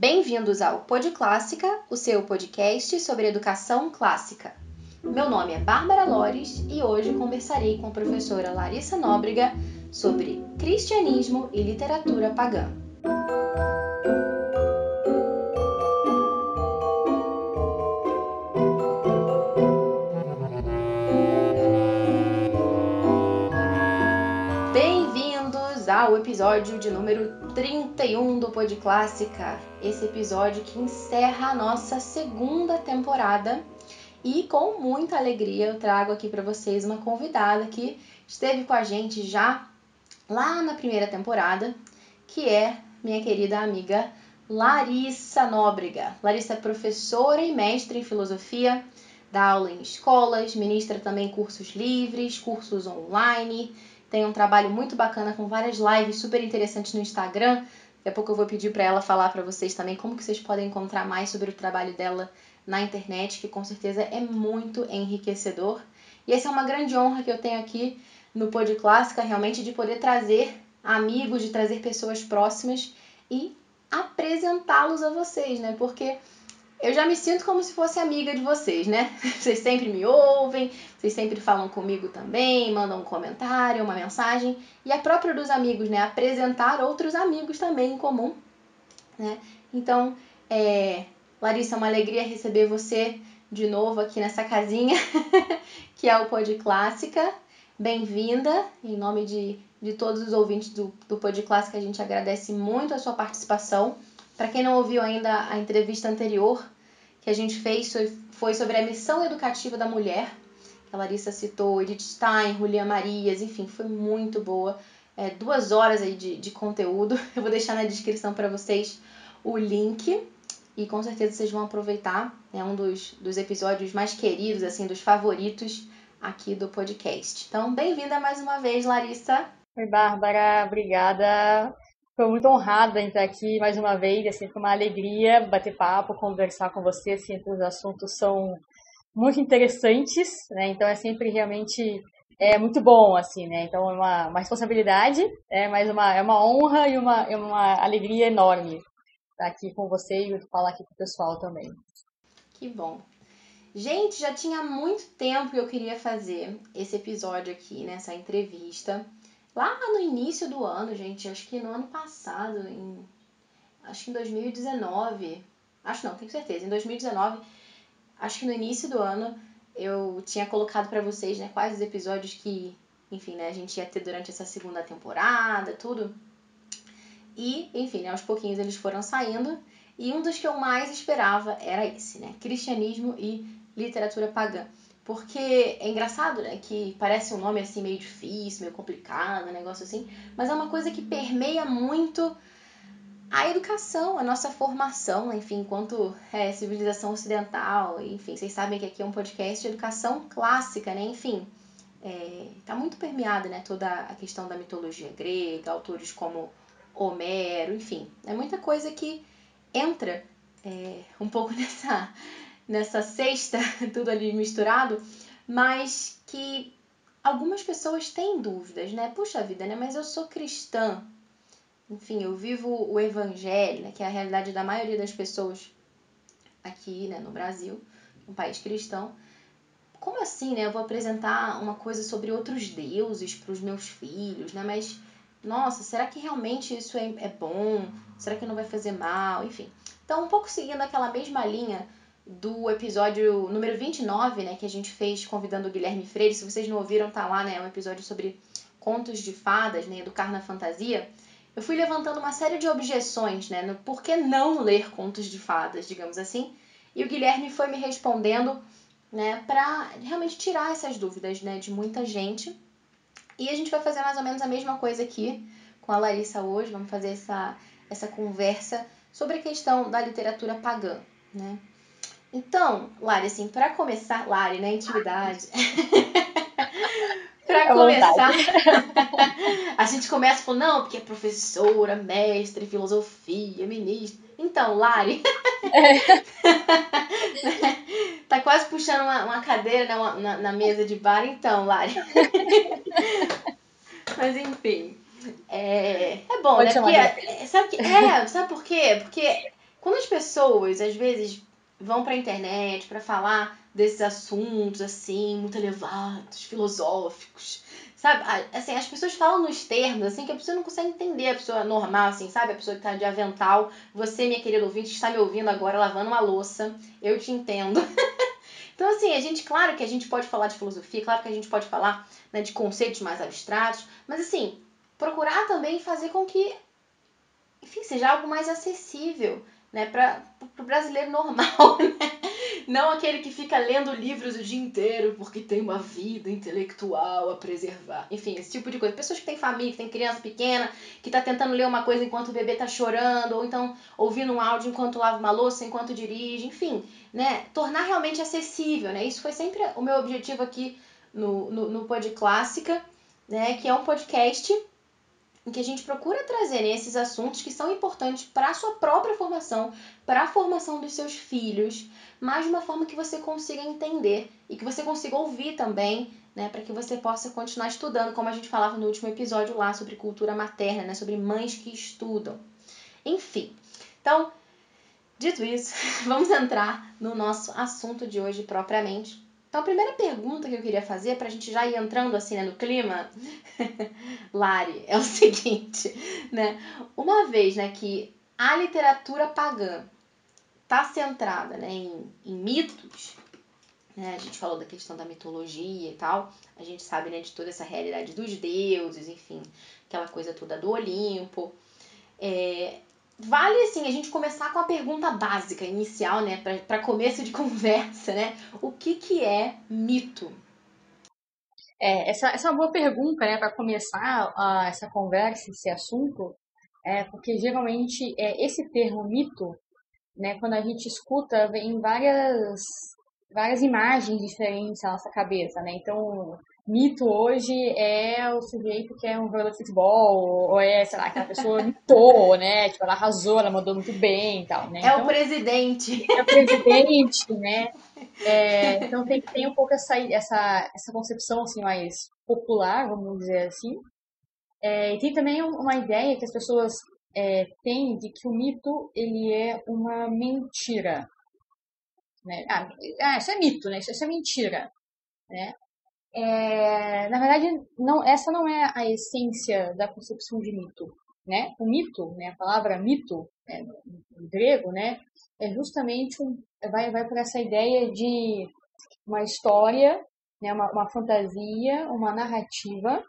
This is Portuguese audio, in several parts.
Bem-vindos ao Pod Clássica, o seu podcast sobre educação clássica. Meu nome é Bárbara Lores e hoje conversarei com a professora Larissa Nóbrega sobre cristianismo e literatura pagã. Ao episódio de número 31 do Pod Clássica. Esse episódio que encerra a nossa segunda temporada. E com muita alegria eu trago aqui para vocês uma convidada que esteve com a gente já lá na primeira temporada, que é minha querida amiga Larissa Nóbrega. Larissa é professora e mestre em filosofia, dá aula em escolas, ministra também cursos livres, cursos online, tem um trabalho muito bacana com várias lives super interessantes no Instagram. Daqui a pouco eu vou pedir para ela falar para vocês também como que vocês podem encontrar mais sobre o trabalho dela na internet, que com certeza é muito enriquecedor. E essa é uma grande honra que eu tenho aqui no Pod Clássica, realmente de poder trazer amigos, de trazer pessoas próximas e apresentá-los a vocês, né? Porque eu já me sinto como se fosse amiga de vocês, né? Vocês sempre me ouvem, vocês sempre falam comigo também, mandam um comentário, uma mensagem. E é próprio dos amigos, né? Apresentar outros amigos também em comum, né? Então, é... Larissa, é uma alegria receber você de novo aqui nessa casinha, que é o Pod Clássica. Bem-vinda, em nome de, de todos os ouvintes do, do Pod Clássica, a gente agradece muito a sua participação. Para quem não ouviu ainda a entrevista anterior que a gente fez, foi sobre a missão educativa da mulher, a Larissa citou, Edith Stein, Julia Marias, enfim, foi muito boa. É, duas horas aí de, de conteúdo. Eu vou deixar na descrição para vocês o link e com certeza vocês vão aproveitar. É um dos, dos episódios mais queridos, assim, dos favoritos aqui do podcast. Então, bem-vinda mais uma vez, Larissa. Oi, Bárbara, obrigada. Estou muito honrada em estar aqui mais uma vez, assim, foi uma alegria bater papo, conversar com você, assim, os assuntos são muito interessantes, né? Então é sempre realmente é muito bom, assim, né? Então é uma, uma responsabilidade, é mais uma é uma honra e uma é uma alegria enorme estar aqui com você e falar aqui com o pessoal também. Que bom. Gente, já tinha muito tempo que eu queria fazer esse episódio aqui, nessa entrevista. Lá no início do ano, gente, acho que no ano passado, em, acho que em 2019, acho não, tenho certeza, em 2019, acho que no início do ano, eu tinha colocado para vocês, né, quais os episódios que, enfim, né, a gente ia ter durante essa segunda temporada, tudo. E, enfim, né, aos pouquinhos eles foram saindo. E um dos que eu mais esperava era esse, né? Cristianismo e literatura pagã. Porque é engraçado, né? Que parece um nome assim meio difícil, meio complicado, um negócio assim. Mas é uma coisa que permeia muito a educação, a nossa formação, enfim, enquanto é, civilização ocidental, enfim, vocês sabem que aqui é um podcast de educação clássica, né? Enfim, é, tá muito permeada, né? Toda a questão da mitologia grega, autores como Homero, enfim, é muita coisa que entra é, um pouco nessa nessa cesta, tudo ali misturado, mas que algumas pessoas têm dúvidas, né? Puxa vida, né? Mas eu sou cristã. Enfim, eu vivo o evangelho, né? que é a realidade da maioria das pessoas aqui, né, no Brasil, um país cristão. Como assim, né? Eu vou apresentar uma coisa sobre outros deuses para os meus filhos, né? Mas nossa, será que realmente isso é, é bom? Será que não vai fazer mal? Enfim. Então, um pouco seguindo aquela mesma linha do episódio número 29, né, que a gente fez convidando o Guilherme Freire. Se vocês não ouviram, tá lá, né, é um episódio sobre contos de fadas, né, educar na fantasia. Eu fui levantando uma série de objeções, né, no por que não ler contos de fadas, digamos assim. E o Guilherme foi me respondendo, né, para realmente tirar essas dúvidas, né, de muita gente. E a gente vai fazer mais ou menos a mesma coisa aqui com a Larissa hoje. Vamos fazer essa essa conversa sobre a questão da literatura pagã, né? Então, Lari, assim, para começar, Lari, na né, intimidade. para começar, a gente começa falando, não, porque é professora, mestre, filosofia, ministra. Então, Lari. É. tá quase puxando uma, uma cadeira né, uma, na, na mesa de bar, então, Lari. Mas enfim. É, é bom, Pode né? Porque, é, sabe, que, é, sabe por quê? Porque quando as pessoas às vezes vão para a internet para falar desses assuntos assim, muito elevados, filosóficos, sabe? Assim, as pessoas falam nos termos assim que a pessoa não consegue entender, a pessoa normal assim, sabe? A pessoa que tá de avental, você, minha querida ouvinte, que está me ouvindo agora lavando uma louça, eu te entendo. então assim, a gente, claro que a gente pode falar de filosofia, claro que a gente pode falar né, de conceitos mais abstratos, mas assim, procurar também fazer com que enfim, seja algo mais acessível, né, para o brasileiro normal, né? Não aquele que fica lendo livros o dia inteiro porque tem uma vida intelectual a preservar. Enfim, esse tipo de coisa. Pessoas que têm família, que têm criança pequena, que está tentando ler uma coisa enquanto o bebê está chorando, ou então ouvindo um áudio enquanto lava uma louça, enquanto dirige, enfim, né? Tornar realmente acessível, né? Isso foi sempre o meu objetivo aqui no, no, no Pod Clássica, né? Que é um podcast em que a gente procura trazer esses assuntos que são importantes para a sua própria formação, para a formação dos seus filhos, mas de uma forma que você consiga entender e que você consiga ouvir também, né, para que você possa continuar estudando, como a gente falava no último episódio lá sobre cultura materna, né, sobre mães que estudam. Enfim, então, dito isso, vamos entrar no nosso assunto de hoje propriamente. Então, a primeira pergunta que eu queria fazer, para a gente já ir entrando assim né, no clima, Lari, é o seguinte, né? Uma vez né, que a literatura pagã está centrada né, em, em mitos, né, a gente falou da questão da mitologia e tal, a gente sabe né, de toda essa realidade dos deuses, enfim, aquela coisa toda do Olimpo. É, vale assim a gente começar com a pergunta básica inicial, né, para começo de conversa, né? O que que é mito? É, essa, essa é uma boa pergunta, né, para começar uh, essa conversa, esse assunto, é, porque geralmente é, esse termo mito, né, quando a gente escuta, vem várias, várias imagens diferentes na nossa cabeça, né, então mito hoje é o sujeito que é um jogador de futebol, ou é, sei lá, aquela pessoa mitou, né? Tipo, ela arrasou, ela mandou muito bem e tal, né? É então, o presidente. É o presidente, né? É, então tem, tem um pouco essa, essa, essa concepção assim, mais popular, vamos dizer assim. É, e tem também uma ideia que as pessoas é, têm de que o mito ele é uma mentira. Né? Ah, ah, isso é mito, né? Isso, isso é mentira. Né? É, na verdade, não, essa não é a essência da concepção de mito. Né? O mito, né, a palavra mito, né, em grego, né, é justamente um, vai, vai por essa ideia de uma história, né, uma, uma fantasia, uma narrativa,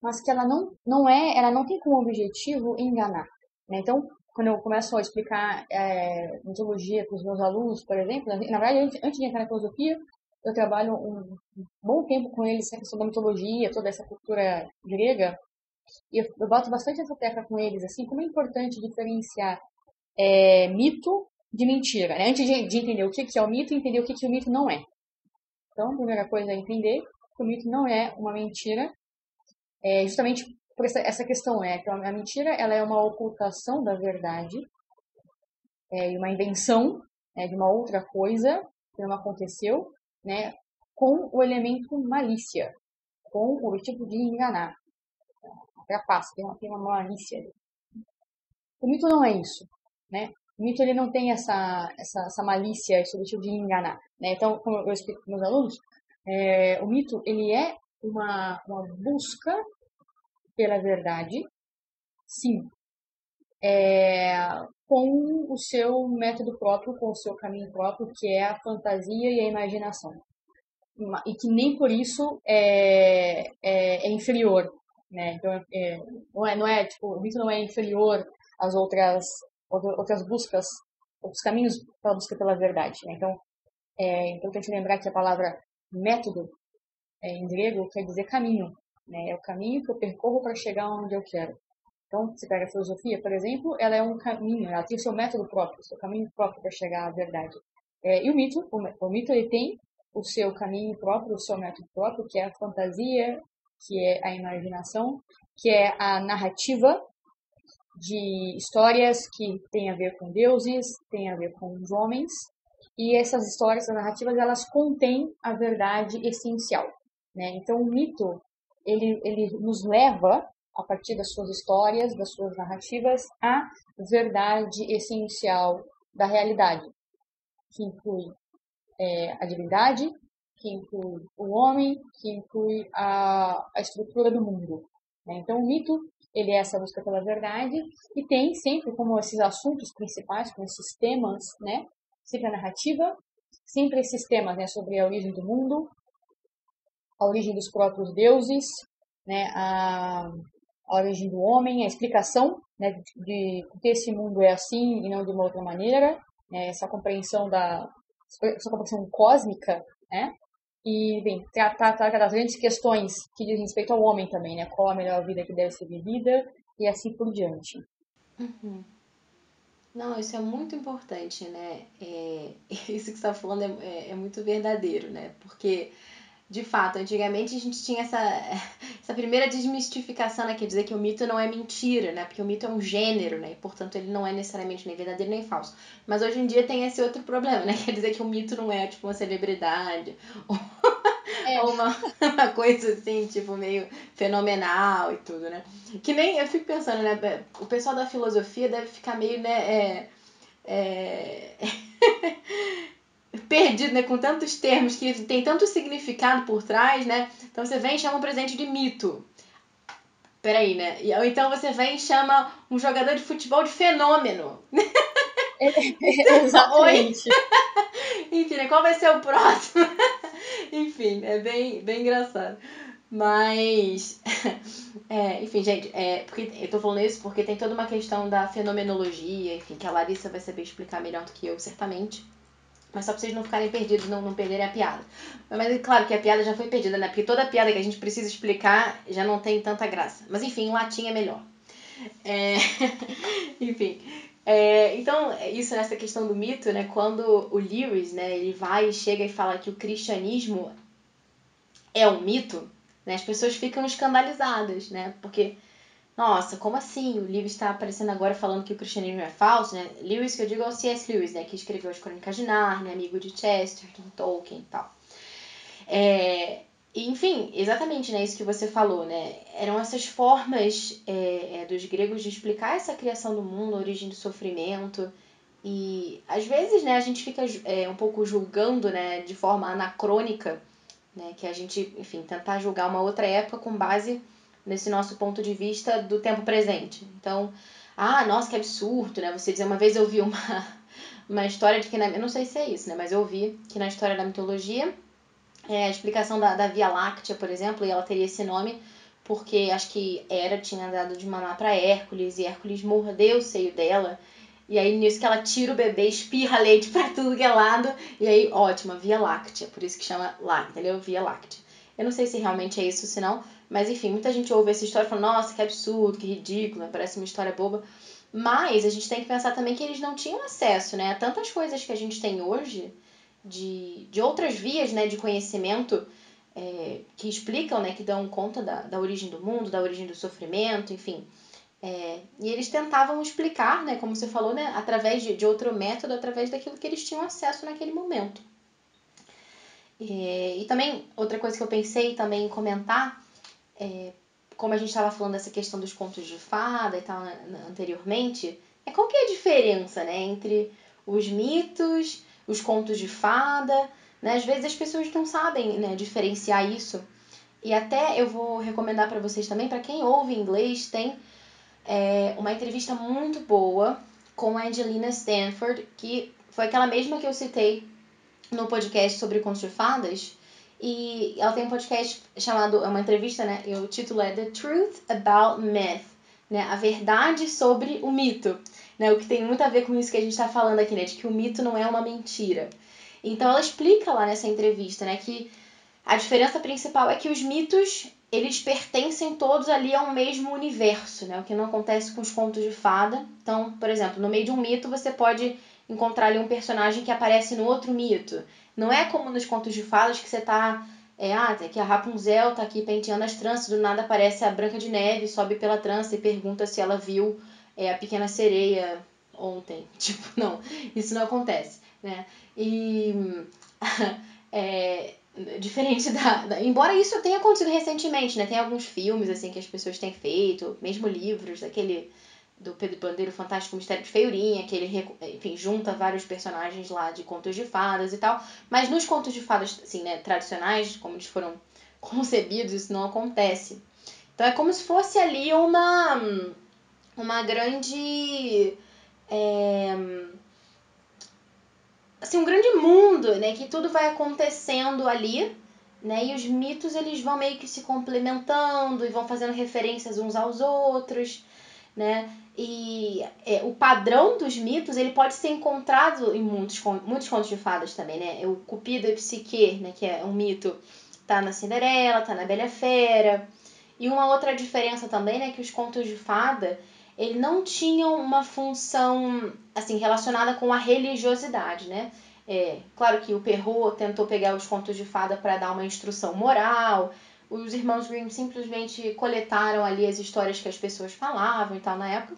mas que ela não, não é, ela não tem como objetivo enganar. Né? Então, quando eu começo a explicar é, mitologia para os meus alunos, por exemplo, na verdade, antes, antes de entrar na filosofia, eu trabalho um bom tempo com eles, a questão da mitologia, toda essa cultura grega, e eu, eu bato bastante essa tecla com eles, assim, como é importante diferenciar é, mito de mentira. Né? Antes de, de, entender o que, que é o mito, entender o que, que o mito não é. Então, a primeira coisa é entender que o mito não é uma mentira, é, justamente por essa, essa questão é que a mentira ela é uma ocultação da verdade, é uma invenção é, de uma outra coisa que não aconteceu, né, com o elemento malícia, com o objetivo de enganar. Trapaça, tem uma, tem uma malícia. O mito não é isso, né? O mito ele não tem essa, essa, essa malícia, esse objetivo de enganar. Né? Então, como eu explico para meus alunos, é, o mito ele é uma, uma busca pela verdade, sim, é, com o seu método próprio, com o seu caminho próprio, que é a fantasia e a imaginação. E que nem por isso é, é, é inferior. Né? Então, é, não, é, não é, tipo, o mito não é inferior às outras, outras buscas, outros caminhos para a busca pela verdade. Né? Então, é importante lembrar que a palavra método, é, em grego, quer dizer caminho. Né? É o caminho que eu percorro para chegar onde eu quero. Então, você pega a filosofia, por exemplo, ela é um caminho, ela tem o seu método próprio, o seu caminho próprio para chegar à verdade. É, e o mito, o, o, mito ele tem o seu caminho próprio, o seu método próprio, que é a fantasia, que é a imaginação, que é a narrativa de histórias que têm a ver com deuses, têm a ver com os homens, e essas histórias, essas narrativas, elas contêm a verdade essencial. Né? Então, o mito ele, ele nos leva a partir das suas histórias, das suas narrativas, a verdade essencial da realidade, que inclui é, a divindade, que inclui o homem, que inclui a, a estrutura do mundo. Né? Então, o mito ele é essa busca pela verdade e tem sempre como esses assuntos principais, como esses temas, né? Sempre a narrativa, sempre esses temas, né? Sobre a origem do mundo, a origem dos próprios deuses, né? A, a origem do homem, a explicação, né? De, que esse mundo é assim e não de uma outra maneira, né? Essa compreensão da essa compreensão cósmica, né? e, bem, tratar, tratar das grandes questões que dizem respeito ao homem também, né? Qual a melhor vida que deve ser vivida e assim por diante. Uhum. Não, isso é muito importante, né? É, isso que você está falando é, é, é muito verdadeiro, né? Porque de fato, antigamente a gente tinha essa, essa primeira desmistificação, né? Quer dizer que o mito não é mentira, né? Porque o mito é um gênero, né? E, portanto, ele não é necessariamente nem verdadeiro nem falso. Mas hoje em dia tem esse outro problema, né? Quer dizer que o mito não é, tipo, uma celebridade ou, é. ou uma, uma coisa assim, tipo, meio fenomenal e tudo, né? Que nem, eu fico pensando, né? O pessoal da filosofia deve ficar meio, né? É, é... perdido, né? Com tantos termos que tem tanto significado por trás, né? Então você vem e chama um presente de mito. Peraí, né? Ou então você vem e chama um jogador de futebol de fenômeno. Exatamente. Enfim, né? qual vai ser o próximo? enfim, é bem, bem engraçado. Mas, é, enfim, gente, é, porque eu tô falando isso porque tem toda uma questão da fenomenologia, enfim, que a Larissa vai saber explicar melhor do que eu, certamente. Mas só pra vocês não ficarem perdidos, não, não perderem a piada. Mas é claro que a piada já foi perdida, né? Porque toda piada que a gente precisa explicar já não tem tanta graça. Mas enfim, em latim é melhor. É... enfim. É, então, isso nessa questão do mito, né? Quando o Lewis, né, ele vai e chega e fala que o cristianismo é um mito, né? As pessoas ficam escandalizadas, né? Porque nossa, como assim? O Lewis está aparecendo agora falando que o cristianismo é falso, né? Lewis, que eu digo é o C.S. Lewis, né? Que escreveu as Crônicas de Narnia, amigo de Chesterton, Tolkien e tal. É, enfim, exatamente né, isso que você falou, né? Eram essas formas é, é, dos gregos de explicar essa criação do mundo, a origem do sofrimento. E às vezes, né, a gente fica é, um pouco julgando, né, de forma anacrônica, né, que a gente, enfim, tentar julgar uma outra época com base nesse nosso ponto de vista do tempo presente. Então, ah, nossa, que absurdo, né? Você dizer, uma vez eu vi uma, uma história de que, na, eu não sei se é isso, né? Mas eu vi que na história da mitologia, é, a explicação da, da Via Láctea, por exemplo, e ela teria esse nome porque acho que Hera tinha dado de mamar para Hércules e Hércules mordeu o seio dela. E aí nisso que ela tira o bebê, espirra leite para tudo que é lado. E aí, ótima, Via Láctea. Por isso que chama lá, entendeu? Via Láctea. Eu não sei se realmente é isso, se não. Mas enfim, muita gente ouve essa história e fala, nossa, que absurdo, que ridículo, parece uma história boba. Mas a gente tem que pensar também que eles não tinham acesso né, a tantas coisas que a gente tem hoje, de, de outras vias né, de conhecimento é, que explicam, né, que dão conta da, da origem do mundo, da origem do sofrimento, enfim. É, e eles tentavam explicar, né, como você falou, né, através de, de outro método, através daquilo que eles tinham acesso naquele momento. É, e também, outra coisa que eu pensei também em comentar é, como a gente estava falando dessa questão dos contos de fada e tal anteriormente, é qual que é a diferença, né, entre os mitos, os contos de fada, né? Às vezes as pessoas não sabem, né, diferenciar isso. E até eu vou recomendar para vocês também, para quem ouve inglês, tem é, uma entrevista muito boa com a Angelina Stanford, que foi aquela mesma que eu citei no podcast sobre contos de fadas, e ela tem um podcast chamado, é uma entrevista, né? E o título é The Truth About Myth, né? A verdade sobre o mito, né? O que tem muito a ver com isso que a gente está falando aqui, né? De que o mito não é uma mentira. Então ela explica lá nessa entrevista, né? Que a diferença principal é que os mitos eles pertencem todos ali a um mesmo universo, né? O que não acontece com os contos de fada. Então, por exemplo, no meio de um mito você pode encontrar ali um personagem que aparece no outro mito. Não é como nos contos de fadas que você tá. É, ah, que a Rapunzel tá aqui penteando as tranças, do nada aparece a Branca de Neve, sobe pela trança e pergunta se ela viu é, a pequena sereia ontem. Tipo, não, isso não acontece, né? E. é, diferente da, da, Embora isso tenha acontecido recentemente, né? Tem alguns filmes, assim, que as pessoas têm feito, mesmo livros, aquele do Pedro Bandeiro Fantástico Mistério de Feiurinha, que ele, enfim, junta vários personagens lá de contos de fadas e tal. Mas nos contos de fadas, assim, né, tradicionais, como eles foram concebidos, isso não acontece. Então é como se fosse ali uma, uma grande. É, assim, um grande mundo, né? Que tudo vai acontecendo ali, né? E os mitos eles vão meio que se complementando e vão fazendo referências uns aos outros, né? E é, o padrão dos mitos ele pode ser encontrado em muitos, muitos contos de fadas também, né? O Cupido e Psique, né? Que é um mito, tá na Cinderela, tá na Bela Fera. E uma outra diferença também, né? Que os contos de fada ele não tinham uma função assim relacionada com a religiosidade, né? É, claro que o Perrault tentou pegar os contos de fada para dar uma instrução moral. Os irmãos Grimm simplesmente coletaram ali as histórias que as pessoas falavam e tal na época,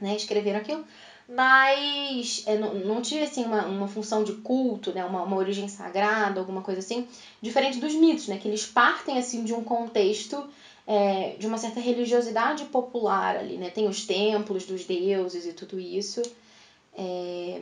né? Escreveram aquilo. Mas é, não, não tinha assim uma, uma função de culto, né? Uma, uma origem sagrada, alguma coisa assim, diferente dos mitos, né? Que eles partem assim de um contexto é, de uma certa religiosidade popular ali, né? Tem os templos dos deuses e tudo isso. É,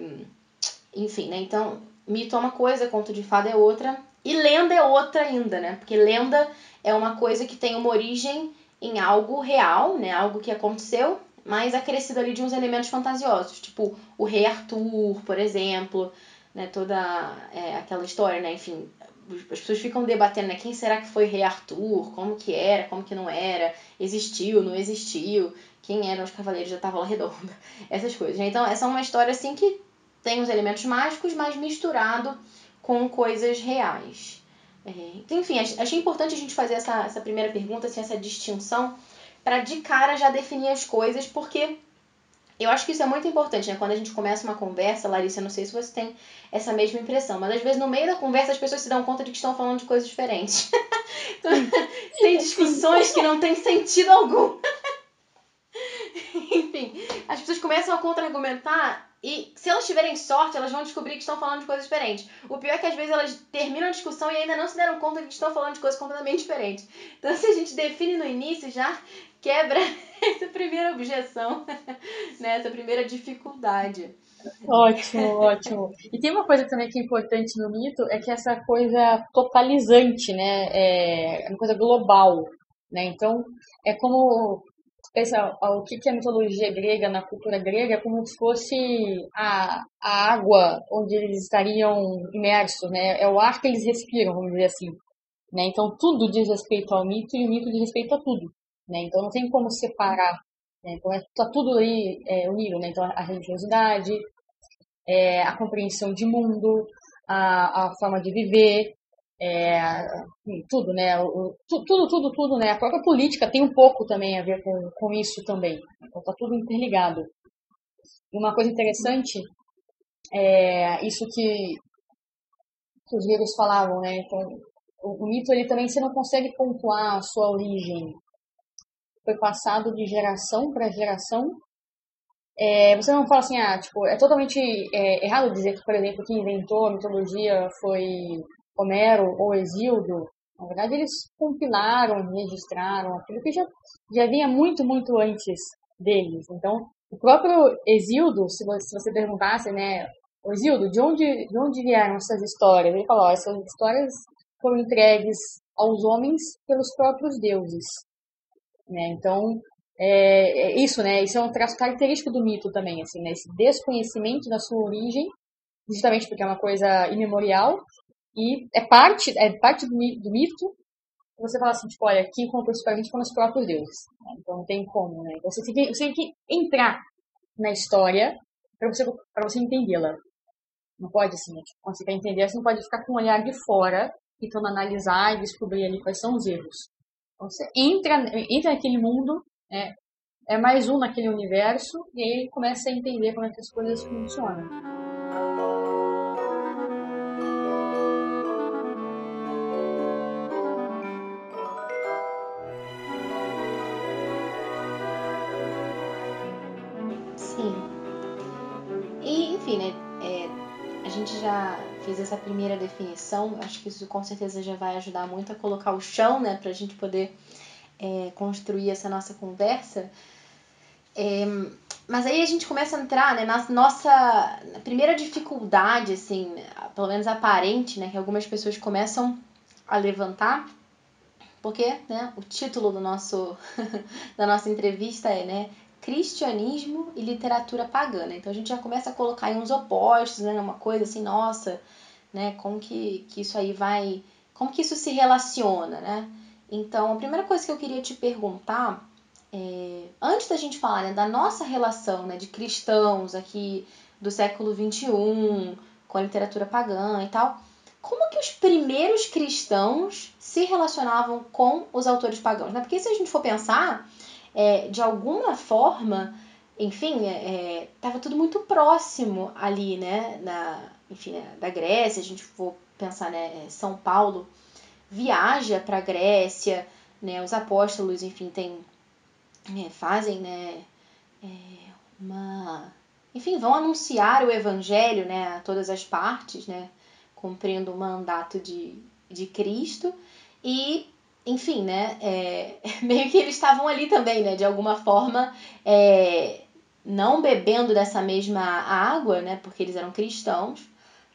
enfim, né? Então, mito é uma coisa, conto de fada é outra. E lenda é outra ainda, né? Porque lenda é uma coisa que tem uma origem em algo real, né? Algo que aconteceu, mas acrescido ali de uns elementos fantasiosos. Tipo, o rei Arthur, por exemplo, né? Toda é, aquela história, né? Enfim, as pessoas ficam debatendo, né? Quem será que foi Rei Arthur? Como que era? Como que não era? Existiu? Não existiu? Quem eram os Cavaleiros da Távola Redonda? Essas coisas. Né? Então, essa é uma história, assim, que tem os elementos mágicos, mas misturado com coisas reais. É, enfim, achei importante a gente fazer essa, essa primeira pergunta, assim, essa distinção, para de cara já definir as coisas, porque eu acho que isso é muito importante, né? Quando a gente começa uma conversa, Larissa, não sei se você tem essa mesma impressão, mas às vezes no meio da conversa as pessoas se dão conta de que estão falando de coisas diferentes. tem discussões que não têm sentido algum. Enfim, as pessoas começam a contra-argumentar e se elas tiverem sorte, elas vão descobrir que estão falando de coisas diferentes. O pior é que às vezes elas terminam a discussão e ainda não se deram conta de que estão falando de coisas completamente diferentes. Então, se a gente define no início, já quebra essa primeira objeção, né? essa primeira dificuldade. Ótimo, ótimo. E tem uma coisa também que é importante no mito, é que essa coisa totalizante, né? É uma coisa global, né? Então, é como pensa o que é a mitologia grega na cultura grega é como se fosse a, a água onde eles estariam imersos, né? É o ar que eles respiram, vamos dizer assim. Né? Então tudo diz respeito ao mito e o mito diz respeito a tudo. Né? Então não tem como separar. Né? Então é, tá tudo aí é, unido. Né? Então a religiosidade, é, a compreensão de mundo, a, a forma de viver, é, tudo, né? Tudo, tudo, tudo, né? A própria política tem um pouco também a ver com, com isso também. Então tá tudo interligado. Uma coisa interessante é isso que, que os gregos falavam, né? Então, o, o mito ele também você não consegue pontuar a sua origem foi passado de geração para geração. É, você não fala assim, ah, tipo, é totalmente é, errado dizer que, por exemplo, quem inventou a mitologia foi Homero ou Exildo. Na verdade, eles compilaram, registraram aquilo que já, já vinha muito, muito antes deles. Então, o próprio Exildo, se você, se você perguntasse, né, Exildo, de onde, de onde vieram essas histórias? Ele falou, essas histórias foram entregues aos homens pelos próprios deuses. Né? Então, é, é, isso, né? Isso é um traço característico do mito também, assim, né? Esse desconhecimento da sua origem, justamente porque é uma coisa imemorial, e é parte, é parte do, do mito você fala assim, tipo, olha, quem contou isso pra gente foram os próprios deuses. Né? Então não tem como, né? Você tem que, você tem que entrar na história para você, você entendê-la. Não pode, assim, tipo, quando você quer entender, você não pode ficar com um olhar de fora, tentando analisar e descobrir ali quais são os erros. Então você entra, entra naquele mundo, né? é mais um naquele universo, e aí começa a entender como é que as coisas funcionam. Fiz essa primeira definição. Acho que isso com certeza já vai ajudar muito a colocar o chão, né, para a gente poder é, construir essa nossa conversa. É, mas aí a gente começa a entrar né, na nossa na primeira dificuldade, assim, pelo menos aparente, né, que algumas pessoas começam a levantar, porque né, o título do nosso, da nossa entrevista é né, Cristianismo e Literatura Pagã. Então a gente já começa a colocar aí uns opostos, né, uma coisa assim, nossa, né, como que, que isso aí vai. Como que isso se relaciona, né? Então, a primeira coisa que eu queria te perguntar é, antes da gente falar né, da nossa relação né, de cristãos aqui do século XXI com a literatura pagã e tal, como que os primeiros cristãos se relacionavam com os autores pagãos? Né? Porque se a gente for pensar, é, de alguma forma, enfim, estava é, é tudo muito próximo ali, né, na, enfim, né, da Grécia, a gente for pensar, né, é, São Paulo viaja para a Grécia, né, os apóstolos, enfim, tem é, fazem, né, é, uma, enfim, vão anunciar o evangelho, né, a todas as partes, né, cumprindo o mandato de, de Cristo e, enfim, né, é, meio que eles estavam ali também, né, de alguma forma, é, não bebendo dessa mesma água, né, porque eles eram cristãos,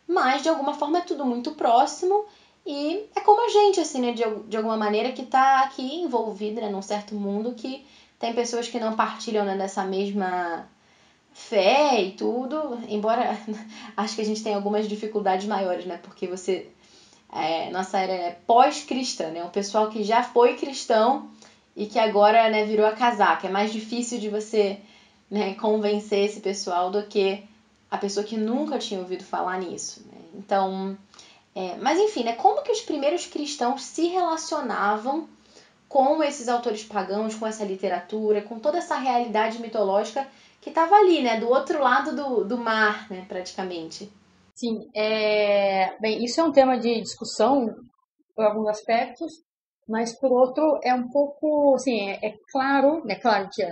mas de alguma forma é tudo muito próximo e é como a gente, assim, né, de, de alguma maneira que está aqui envolvida, né, num certo mundo que tem pessoas que não partilham né, dessa mesma fé e tudo, embora acho que a gente tem algumas dificuldades maiores, né? Porque você. É, nossa era pós-cristã, né? Um pessoal que já foi cristão e que agora né, virou a casaca. É mais difícil de você né, convencer esse pessoal do que a pessoa que nunca tinha ouvido falar nisso. Né? Então, é, mas enfim, né, como que os primeiros cristãos se relacionavam com esses autores pagãos, com essa literatura, com toda essa realidade mitológica que estava ali, né, do outro lado do, do mar, né, praticamente. Sim, é... bem, isso é um tema de discussão por alguns aspectos, mas por outro é um pouco, assim, é, é claro, é claro que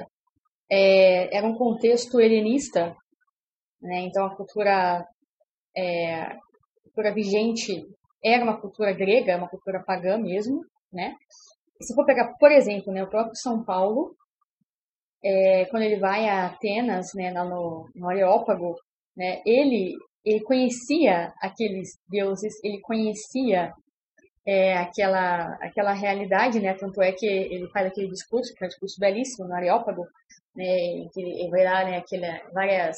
é, era um contexto helenista, né, então a cultura, é, a cultura vigente era uma cultura grega, uma cultura pagã mesmo, né, se for pegar, por exemplo, né, o próprio São Paulo, é, quando ele vai a Atenas, né, no, no Areópago, né, ele, ele conhecia aqueles deuses, ele conhecia é, aquela, aquela realidade, né, tanto é que ele faz aquele discurso, que é um discurso belíssimo no Areópago, né, que ele vai dar né, aquela, várias,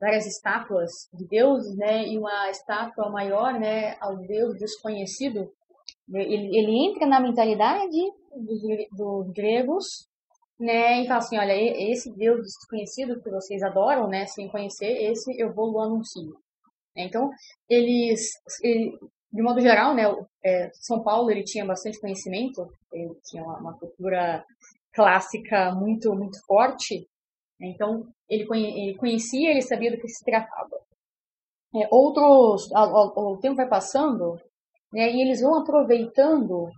várias estátuas de deuses, né, e uma estátua maior né, ao deus desconhecido, ele, ele entra na mentalidade dos, gregos, né, e fala assim, olha, esse Deus desconhecido que vocês adoram, né, sem conhecer, esse eu vou anuncio. Então, eles, ele, de modo geral, né, é, São Paulo ele tinha bastante conhecimento, ele tinha uma, uma cultura clássica muito muito forte, né, então ele, conhe, ele, conhecia, ele sabia do que se tratava. É, outros, ao, o tempo vai passando, né? E eles vão aproveitando,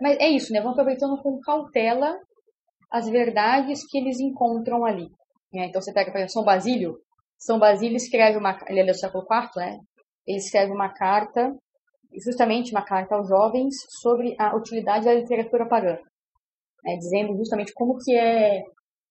mas é isso, né? Vão aproveitando com cautela as verdades que eles encontram ali. Né? Então você pega, por exemplo, São Basílio. São Basílio escreve uma, ele é do século IV, né? Ele escreve uma carta, justamente uma carta aos jovens sobre a utilidade da literatura pagã, né? dizendo justamente como que é,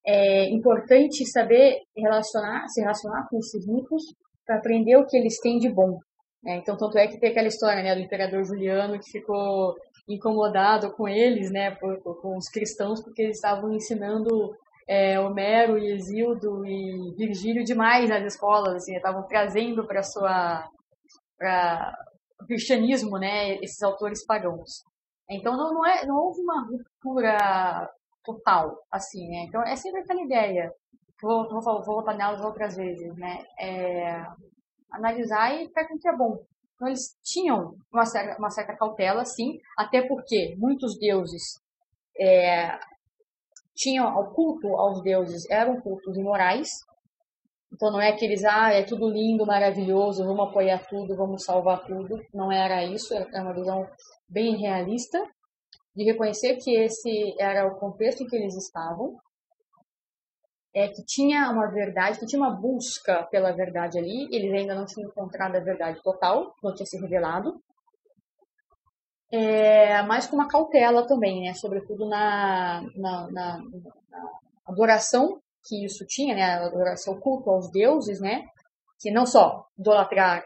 é importante saber relacionar, se relacionar com esses mitos para aprender o que eles têm de bom, é, então, tanto é que tem aquela história né, do imperador Juliano que ficou incomodado com eles, né, por, com os cristãos, porque eles estavam ensinando é, Homero e Exildo e Virgílio demais nas escolas, assim, estavam trazendo para sua para o cristianismo, né, esses autores pagãos. Então não, não, é, não houve uma ruptura total, assim, né? Então é sempre aquela ideia. Vou, vou, vou voltar nelas outras vezes, né? É, analisar e ver o que é bom. Então eles tinham uma certa, uma certa cautela, sim, até porque muitos deuses é, tinham o culto aos deuses eram cultos imorais. Então não é que eles, ah, é tudo lindo, maravilhoso, vamos apoiar tudo, vamos salvar tudo. Não era isso, era uma visão bem realista de reconhecer que esse era o contexto em que eles estavam é que tinha uma verdade, que tinha uma busca pela verdade ali, eles ainda não tinham encontrado a verdade total, não tinha se revelado, é, mas com uma cautela também, né, sobretudo na, na, na, na adoração que isso tinha, né, a adoração culto aos deuses, né, que não só idolatrar,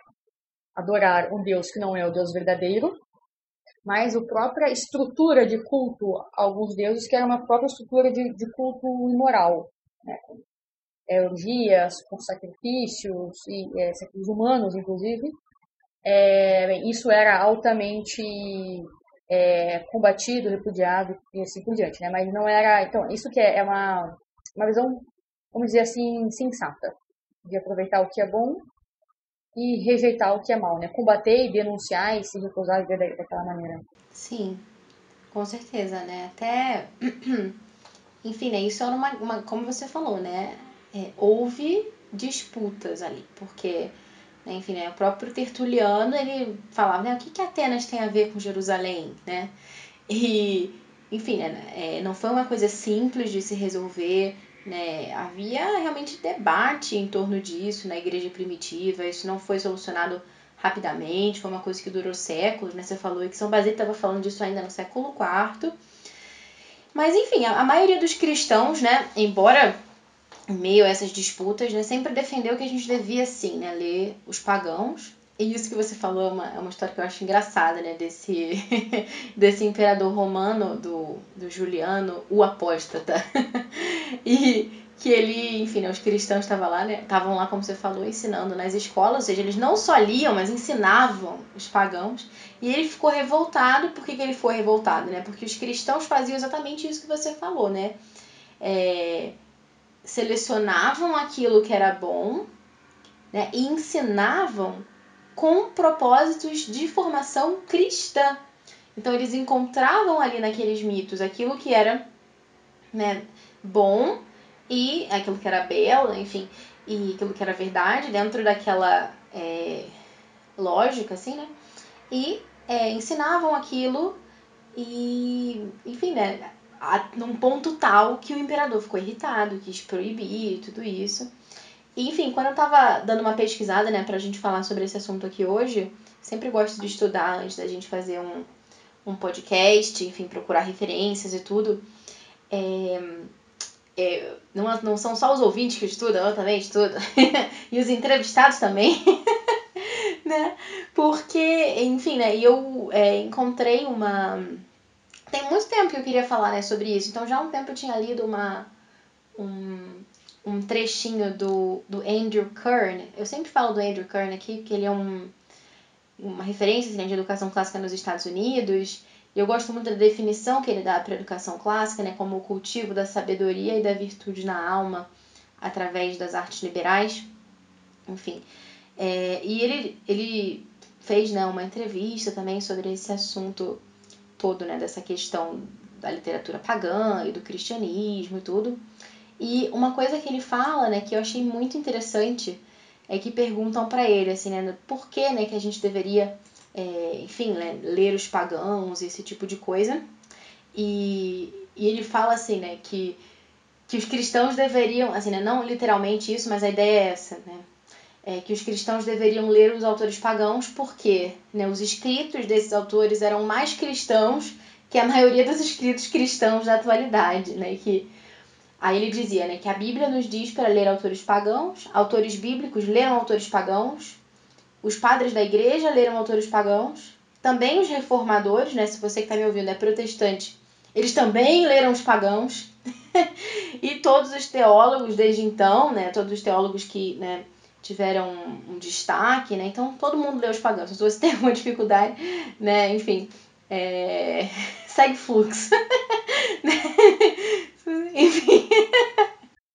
adorar um Deus que não é o Deus verdadeiro, mas a própria estrutura de culto a alguns deuses que era uma própria estrutura de, de culto imoral, né, é, orgias, com sacrifícios, e é, sacrifícios humanos, inclusive. É, isso era altamente é, combatido, repudiado e assim por diante, né? Mas não era... Então, isso que é, é uma, uma visão, vamos dizer assim, sensata, de aproveitar o que é bom e rejeitar o que é mal, né? Combater e denunciar e se recusar viver daquela maneira. Sim, com certeza, né? Até enfim, né, isso era uma, uma como você falou, né, é, houve disputas ali, porque, enfim, né, o próprio Tertuliano, ele falava, né, o que, que Atenas tem a ver com Jerusalém, né, e, enfim, né, é, não foi uma coisa simples de se resolver, né, havia realmente debate em torno disso na igreja primitiva, isso não foi solucionado rapidamente, foi uma coisa que durou séculos, né, você falou que São Basílio estava falando disso ainda no século IV, mas enfim, a, maioria dos cristãos, né, embora em meio a essas disputas, né, sempre defendeu que a gente devia sim, né, ler os pagãos. E isso que você falou é uma, é uma história que eu acho engraçada, né, desse desse imperador romano do, do Juliano, o apóstata. e que ele, enfim, né, os cristãos estavam lá, né, estavam lá, como você falou, ensinando nas escolas, ou seja, eles não só liam, mas ensinavam os pagãos, e ele ficou revoltado, por que, que ele foi revoltado, né, porque os cristãos faziam exatamente isso que você falou, né, é, selecionavam aquilo que era bom, né, e ensinavam com propósitos de formação cristã, então eles encontravam ali naqueles mitos aquilo que era, né, bom, e aquilo que era belo, enfim, e aquilo que era verdade dentro daquela é, lógica, assim, né? E é, ensinavam aquilo e, enfim, né? A, num ponto tal que o imperador ficou irritado, quis proibir tudo isso. E, enfim, quando eu tava dando uma pesquisada, né, pra gente falar sobre esse assunto aqui hoje, sempre gosto de estudar antes da gente fazer um, um podcast, enfim, procurar referências e tudo. É, é, não, não são só os ouvintes que estudam, eu também estudo, e os entrevistados também, né? Porque, enfim, né? eu é, encontrei uma. Tem muito tempo que eu queria falar né, sobre isso, então já há um tempo eu tinha lido uma, um, um trechinho do, do Andrew Kern. Eu sempre falo do Andrew Kern aqui, porque ele é um, uma referência assim, de educação clássica nos Estados Unidos. E eu gosto muito da definição que ele dá para a educação clássica, né, como o cultivo da sabedoria e da virtude na alma através das artes liberais. Enfim. É, e ele, ele fez né, uma entrevista também sobre esse assunto todo, né, dessa questão da literatura pagã e do cristianismo e tudo. E uma coisa que ele fala, né, que eu achei muito interessante, é que perguntam para ele, assim, né, por que, né, que a gente deveria é, enfim, né, ler os pagãos, esse tipo de coisa. E, e ele fala assim, né, que, que os cristãos deveriam, assim, né, não literalmente isso, mas a ideia é essa, né, é que os cristãos deveriam ler os autores pagãos porque né, os escritos desses autores eram mais cristãos que a maioria dos escritos cristãos da atualidade, né, que Aí ele dizia né, que a Bíblia nos diz para ler autores pagãos, autores bíblicos leram autores pagãos, os padres da igreja leram autores pagãos, também os reformadores, né? Se você que está me ouvindo é protestante, eles também leram os pagãos. e todos os teólogos desde então, né? Todos os teólogos que né, tiveram um destaque, né? Então todo mundo lê os pagãos. Se você tem alguma dificuldade, né? Enfim, é... segue fluxo. Enfim.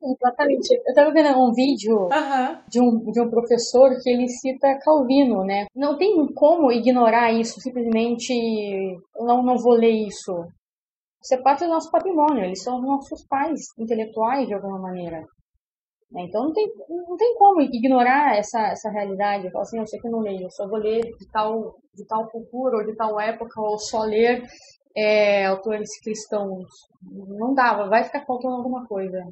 Exatamente. Eu estava vendo um vídeo uhum. de, um, de um professor que ele cita Calvino, né? Não tem como ignorar isso, simplesmente não, não vou ler isso. Isso é parte do nosso patrimônio, eles são nossos pais intelectuais de alguma maneira. Né? Então não tem, não tem como ignorar essa, essa realidade. Falar assim, eu sei que não leio, eu só vou ler de tal, de tal cultura ou de tal época, ou só ler é, autores cristãos. Não dava, vai ficar faltando alguma coisa.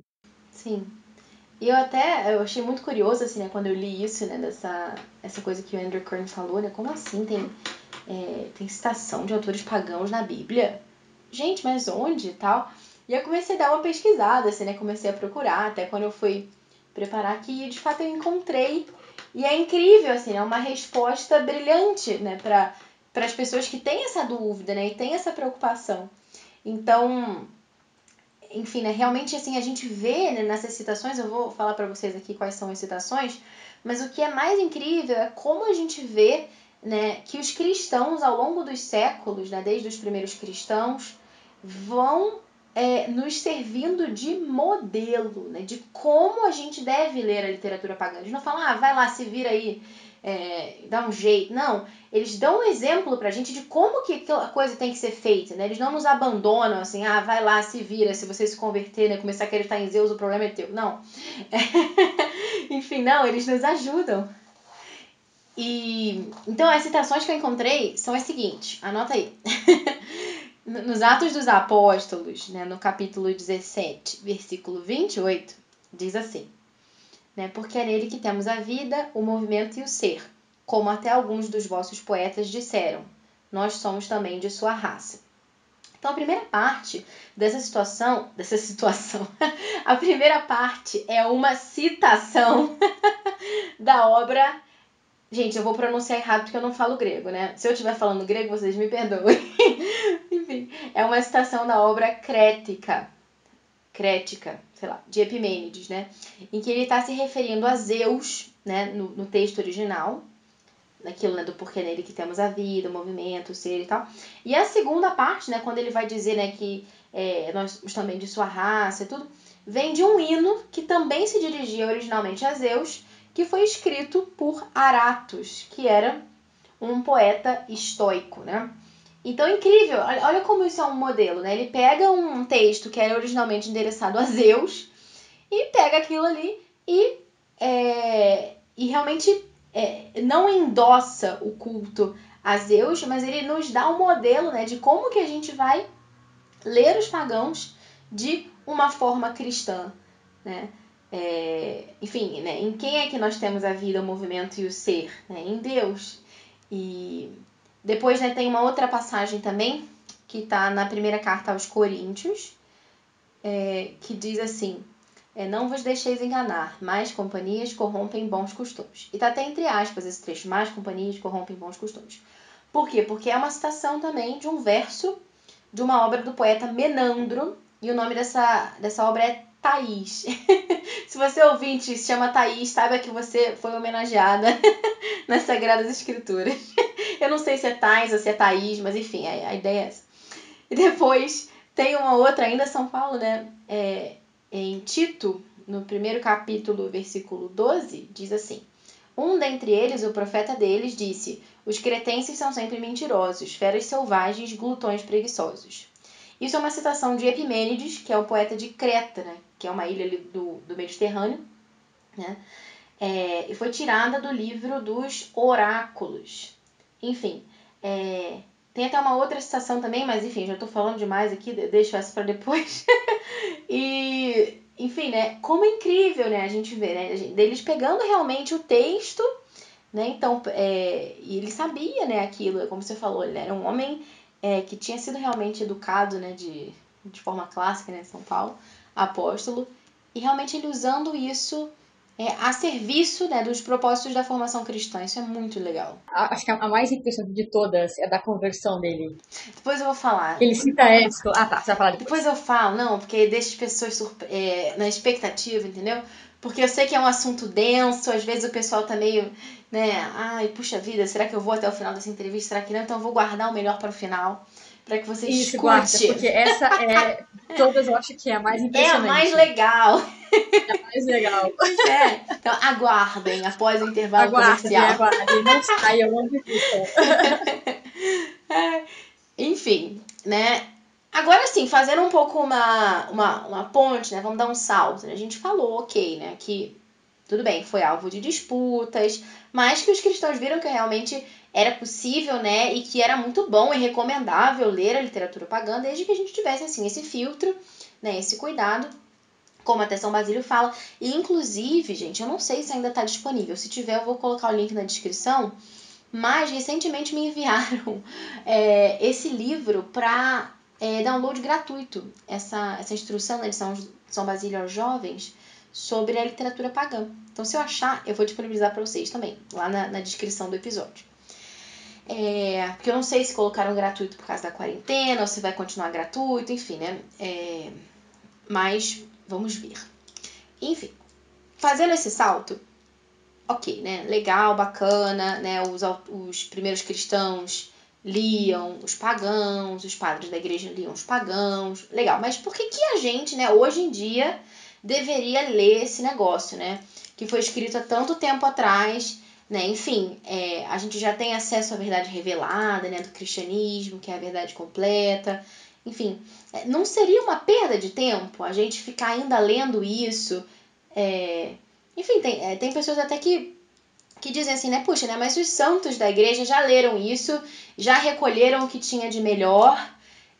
Sim. E eu até eu achei muito curioso, assim, né, quando eu li isso, né, dessa essa coisa que o Andrew Kern falou, né, como assim tem, é, tem citação de autores pagãos na Bíblia? Gente, mas onde e tal? E eu comecei a dar uma pesquisada, assim, né, comecei a procurar, até quando eu fui preparar aqui, de fato eu encontrei, e é incrível, assim, é uma resposta brilhante, né, para para as pessoas que têm essa dúvida, né, e têm essa preocupação. Então, enfim, né, realmente assim a gente vê né, nessas citações, eu vou falar para vocês aqui quais são as citações, mas o que é mais incrível é como a gente vê né, que os cristãos ao longo dos séculos, né, desde os primeiros cristãos, vão é, nos servindo de modelo, né, de como a gente deve ler a literatura pagã. Eles não falam, ah, vai lá, se vira aí, é, dá um jeito. Não, eles dão um exemplo pra gente de como que a coisa tem que ser feita, né? Eles não nos abandonam assim, ah, vai lá, se vira, se você se converter, né, começar a acreditar em Zeus, o problema é teu. Não. Enfim, não, eles nos ajudam. E então as citações que eu encontrei são as seguintes, anota aí. Nos Atos dos Apóstolos, né, no capítulo 17, versículo 28, diz assim: né? Porque é nele que temos a vida, o movimento e o ser, como até alguns dos vossos poetas disseram. Nós somos também de sua raça. Então a primeira parte dessa situação, dessa situação, a primeira parte é uma citação da obra. Gente, eu vou pronunciar errado porque eu não falo grego, né? Se eu estiver falando grego, vocês me perdoem. Enfim, é uma citação da obra Crética, Crética, sei lá, de Epimênides, né? Em que ele está se referindo a Zeus, né, no, no texto original, naquilo né, do porquê nele que temos a vida, o movimento, o ser e tal. E a segunda parte, né, quando ele vai dizer né, que é, nós somos também de sua raça e tudo, vem de um hino que também se dirigia originalmente a Zeus, que foi escrito por Aratus, que era um poeta estoico, né? Então, incrível. Olha como isso é um modelo, né? Ele pega um texto que era originalmente endereçado a Zeus e pega aquilo ali e, é, e realmente é, não endossa o culto a Zeus, mas ele nos dá um modelo né, de como que a gente vai ler os pagãos de uma forma cristã, né? É, enfim, né, em quem é que nós temos a vida, o movimento e o ser? Né? Em Deus. E depois né, tem uma outra passagem também, que está na primeira carta aos Coríntios, é, que diz assim: é, Não vos deixeis enganar, mais companhias corrompem bons costumes. E está até entre aspas esse trecho: Mais companhias corrompem bons costumes. Por quê? Porque é uma citação também de um verso de uma obra do poeta Menandro, e o nome dessa, dessa obra é Thaís. se você ouvinte se chama Thaís, saiba que você foi homenageada nas Sagradas Escrituras. Eu não sei se é Thais ou se é Thaís, mas enfim, a, ideia é essa. E depois tem uma outra ainda, São Paulo, né? É, em Tito, no primeiro capítulo, versículo 12, diz assim: Um dentre eles, o profeta deles, disse: Os cretenses são sempre mentirosos, feras selvagens, glutões preguiçosos. Isso é uma citação de Epimênides, que é o poeta de Creta, né? Que é uma ilha do, do Mediterrâneo, né? É, e foi tirada do livro dos Oráculos. Enfim, é, tem até uma outra citação também, mas enfim, já estou falando demais aqui, deixo essa para depois. e, enfim, né? Como é incrível, né? A gente vê, né? Deles pegando realmente o texto, né? Então, é, e ele sabia, né? Aquilo, como você falou, ele era um homem é, que tinha sido realmente educado, né? De, de forma clássica, né? Em São Paulo, apóstolo. E realmente ele usando isso é, a serviço né, dos propósitos da formação cristã. Isso é muito legal. Acho que a mais impressionante de todas é a da conversão dele. Depois eu vou falar. Ele cita Éxito. Ah, tá. Você vai falar depois. Depois eu falo, não, porque deixa as pessoas é, na expectativa, entendeu? Porque eu sei que é um assunto denso, às vezes o pessoal tá meio, né? Ai, puxa vida, será que eu vou até o final dessa entrevista? Será que não? Então eu vou guardar o melhor para o final para que você Isso, escute. Porque essa é, todas eu acho que é a mais impressionante. É a mais legal. É a mais legal. É. Então aguardem após o intervalo aguardem, comercial. Aguardem, não saiam onde Enfim, né? Agora sim, fazendo um pouco uma, uma, uma ponte, né? Vamos dar um salto. Né? A gente falou, ok, né? Que tudo bem, foi alvo de disputas, mas que os cristãos viram que realmente era possível, né, e que era muito bom e recomendável ler a literatura pagã desde que a gente tivesse assim esse filtro, né, esse cuidado como até São Basílio fala. E, inclusive, gente, eu não sei se ainda está disponível. Se tiver, eu vou colocar o link na descrição. Mas, recentemente me enviaram é, esse livro para é, download gratuito. Essa, essa instrução né, de São, São Basílio aos jovens sobre a literatura pagã. Então, se eu achar, eu vou disponibilizar para vocês também, lá na, na descrição do episódio. É, porque eu não sei se colocaram gratuito por causa da quarentena ou se vai continuar gratuito, enfim, né? É, mas vamos ver. Enfim, fazendo esse salto, ok, né? Legal, bacana, né? Os, os primeiros cristãos liam os pagãos, os padres da igreja liam os pagãos, legal. Mas por que que a gente, né, hoje em dia, deveria ler esse negócio, né? Que foi escrito há tanto tempo atrás, né? Enfim, é, a gente já tem acesso à verdade revelada, né? Do cristianismo, que é a verdade completa. Enfim, é, não seria uma perda de tempo a gente ficar ainda lendo isso? É... Enfim, tem, é, tem pessoas até que, que dizem assim, né? Puxa, né? Mas os santos da igreja já leram isso, já recolheram o que tinha de melhor.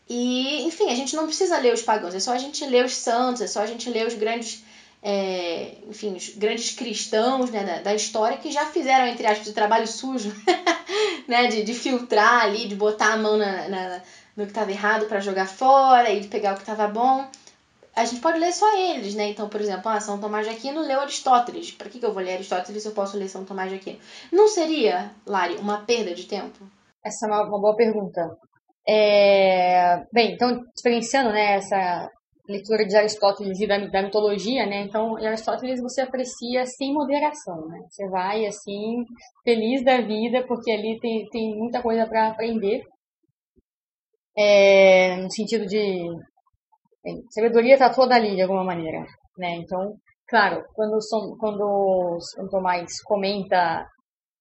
E, enfim, a gente não precisa ler os pagãos, é só a gente ler os santos, é só a gente ler os grandes, é, enfim, os grandes cristãos né, da, da, história que já fizeram, entre aspas, o trabalho sujo, né, de, de filtrar ali, de botar a mão na, na no que estava errado para jogar fora e de pegar o que estava bom. A gente pode ler só eles, né? Então, por exemplo, ah, São Tomás de Aquino leu Aristóteles. Para que, que eu vou ler Aristóteles se eu posso ler São Tomás de Aquino? Não seria, Lari, uma perda de tempo? Essa é uma, uma boa pergunta. É... Bem, então, diferenciando né, essa leitura de Aristóteles e da, da mitologia, né? Então, em Aristóteles você aprecia sem moderação, né? Você vai, assim, feliz da vida, porque ali tem, tem muita coisa para aprender é, no sentido de bem, sabedoria está toda ali de alguma maneira, né? Então, claro, quando São, quando Tomás comenta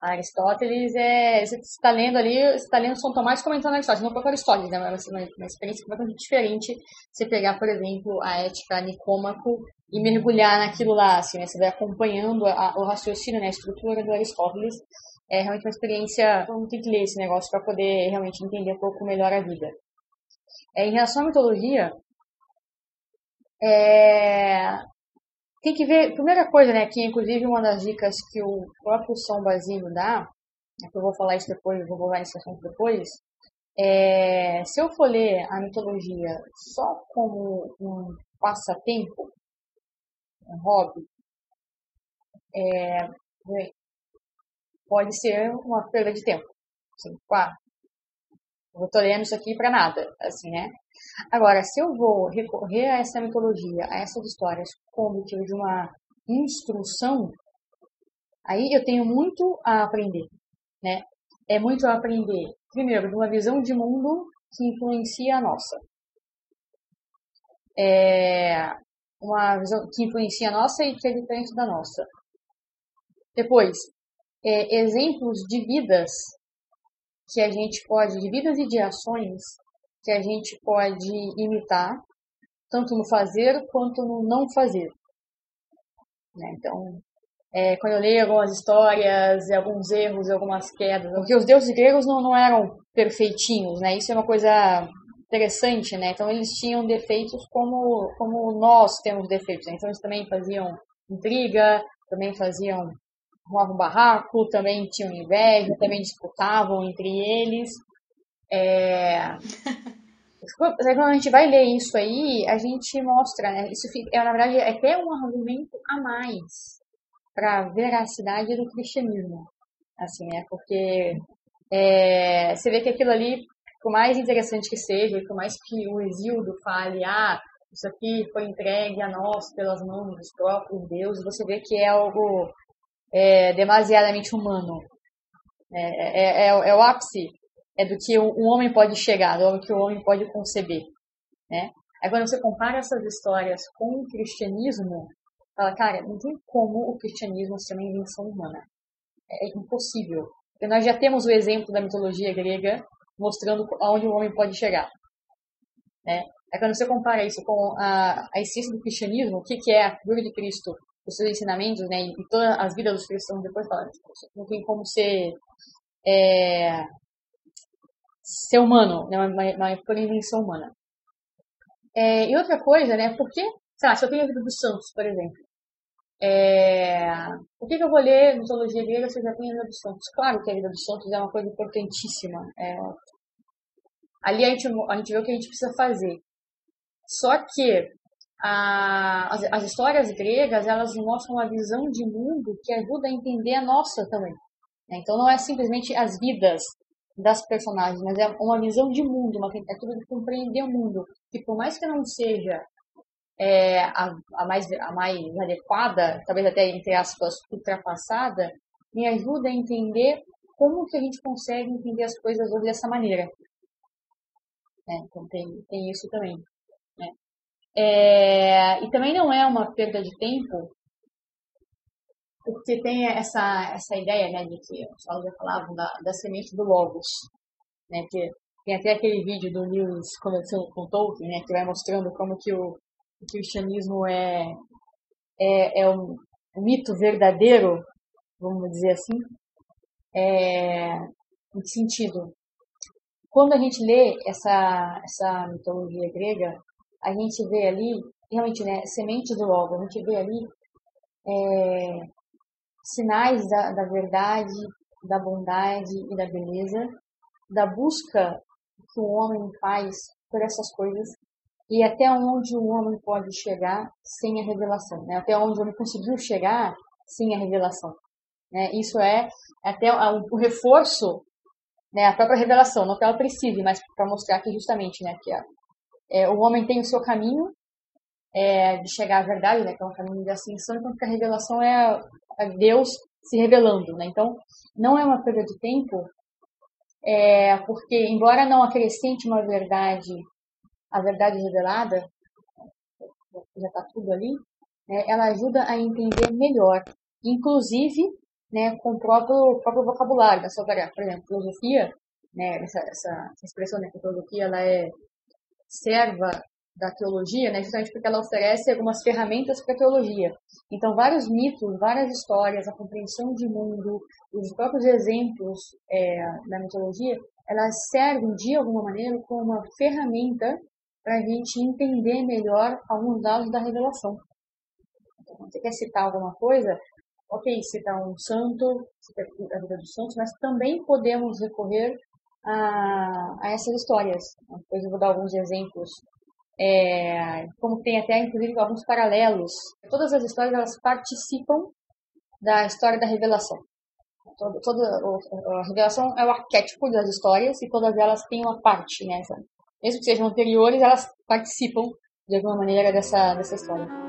Aristóteles, é, você está lendo ali, você está lendo São Tomás comentando Aristóteles, não próprio Aristóteles, né? Mas uma, uma experiência completamente diferente você pegar, por exemplo, a ética Nicômaco e mergulhar naquilo lá, assim, né? Você vai acompanhando a, o raciocínio, né? a estrutura do Aristóteles é realmente uma experiência, todo mundo tem que ler esse negócio para poder realmente entender um pouco melhor a vida. É, em relação à mitologia, é, tem que ver, primeira coisa, né, que inclusive uma das dicas que o próprio São Basílio dá, é que eu vou falar isso depois, vou falar esse assunto depois, é, se eu for ler a mitologia só como um passatempo, um hobby, é, pode ser uma perda de tempo. Assim, ah, eu tô lendo isso aqui para nada, assim, né? Agora, se eu vou recorrer a essa mitologia, a essas histórias, como objetivo de uma instrução, aí eu tenho muito a aprender, né? É muito a aprender, primeiro, de uma visão de mundo que influencia a nossa. É uma visão que influencia a nossa e que é diferente da nossa. Depois, é, exemplos de vidas que a gente pode, de vidas e de ações que a gente pode imitar, tanto no fazer quanto no não fazer. Né? Então, é, quando eu leio algumas histórias, alguns erros, algumas quedas, porque os deuses gregos não, não eram perfeitinhos, né? Isso é uma coisa interessante, né? Então eles tinham defeitos como, como nós temos defeitos. Né? Então eles também faziam intriga, também faziam arrumavam barraco, também tinham inveja, também disputavam entre eles. É... Quando a gente vai ler isso aí, a gente mostra, né? Isso é, na verdade é até um argumento a mais para a veracidade do cristianismo. Assim, né? Porque é, você vê que aquilo ali, por mais interessante que seja, por mais que o Exildo fale, ah, isso aqui foi entregue a nós pelas mãos dos próprios deuses, você vê que é algo é, demasiadamente humano. É, é, é, é, o ápice é do que um homem pode chegar, do que o homem pode conceber. Né? Aí quando você compara essas histórias com o cristianismo, fala, cara, não tem como o cristianismo ser uma invenção humana. É, é impossível. Porque nós já temos o exemplo da mitologia grega mostrando aonde o homem pode chegar. Né? Aí quando você compara isso com a, a essência do cristianismo, o que, que é a figura de Cristo os seus ensinamentos, né, e todas as vidas dos cristãos depois falam, não tem como ser é, ser humano, né, uma, uma, uma invenção humana. É, e outra coisa, né, por que sei lá, se eu tenho a vida dos santos, por exemplo, é... por que, que eu vou ler mitologia grega se eu já tenho a vida dos santos? Claro que a vida dos santos é uma coisa importantíssima. É... Ali a gente, a gente vê o que a gente precisa fazer. Só que a, as, as, histórias gregas, elas mostram uma visão de mundo que ajuda a entender a nossa também. Né? Então não é simplesmente as vidas das personagens, mas é uma visão de mundo, uma tentativa de compreender o mundo, que por mais que não seja é, a, a, mais, a mais adequada, talvez até entre aspas ultrapassada, me ajuda a entender como que a gente consegue entender as coisas hoje dessa maneira. É, então tem, tem isso também. Né? É, e também não é uma perda de tempo, porque tem essa, essa ideia né, de que os Paulo já falavam da, da semente do Logos. Né, que tem até aquele vídeo do News conversando com Tolkien, né, que vai mostrando como que o, o cristianismo é, é, é um, mito verdadeiro, vamos dizer assim. É, em que sentido? Quando a gente lê essa, essa mitologia grega, a gente vê ali, realmente, né, semente do logo, a gente vê ali é, sinais da, da verdade, da bondade e da beleza, da busca que o homem faz por essas coisas e até onde o homem pode chegar sem a revelação, né? até onde o homem conseguiu chegar sem a revelação. Né? Isso é até o reforço, né? a própria revelação, não que ela precise, mas para mostrar que justamente né? que é, o homem tem o seu caminho é, de chegar à verdade, né, que é um caminho de ascensão, enquanto que a revelação é Deus se revelando. Né? Então, não é uma perda de tempo, é, porque, embora não acrescente uma verdade, a verdade revelada, já está tudo ali, né, ela ajuda a entender melhor, inclusive né, com o próprio, próprio vocabulário da sua variável. Por exemplo, filosofia, né, essa, essa, expressão né, filosofia ela é serva da teologia, né, justamente porque ela oferece algumas ferramentas para a teologia. Então, vários mitos, várias histórias, a compreensão de mundo, os próprios exemplos é, da mitologia, elas servem de alguma maneira como uma ferramenta para a gente entender melhor alguns dados da revelação. Então, quando você quer citar alguma coisa, ok, citar um santo, citar a vida dos santos, mas também podemos recorrer a, a essas histórias. Depois eu vou dar alguns exemplos é, como tem até inclusive alguns paralelos. Todas as histórias elas participam da história da revelação. Toda a revelação é o arquétipo das histórias e todas elas têm uma parte, né? Mesmo que sejam anteriores, elas participam de alguma maneira dessa, dessa história.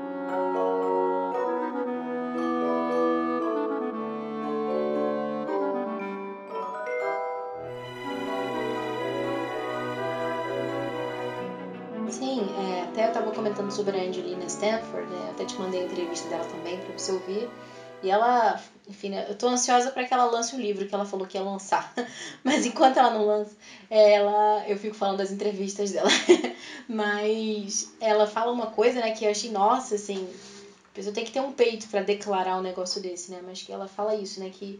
Comentando sobre a Angelina Stanford, né? Até te mandei a entrevista dela também para você ouvir. E ela, enfim, né? eu tô ansiosa para que ela lance o livro que ela falou que ia lançar. Mas enquanto ela não lança, ela, eu fico falando das entrevistas dela. Mas ela fala uma coisa, né, que eu achei, nossa, assim, a pessoa tem que ter um peito para declarar um negócio desse, né? Mas que ela fala isso, né, que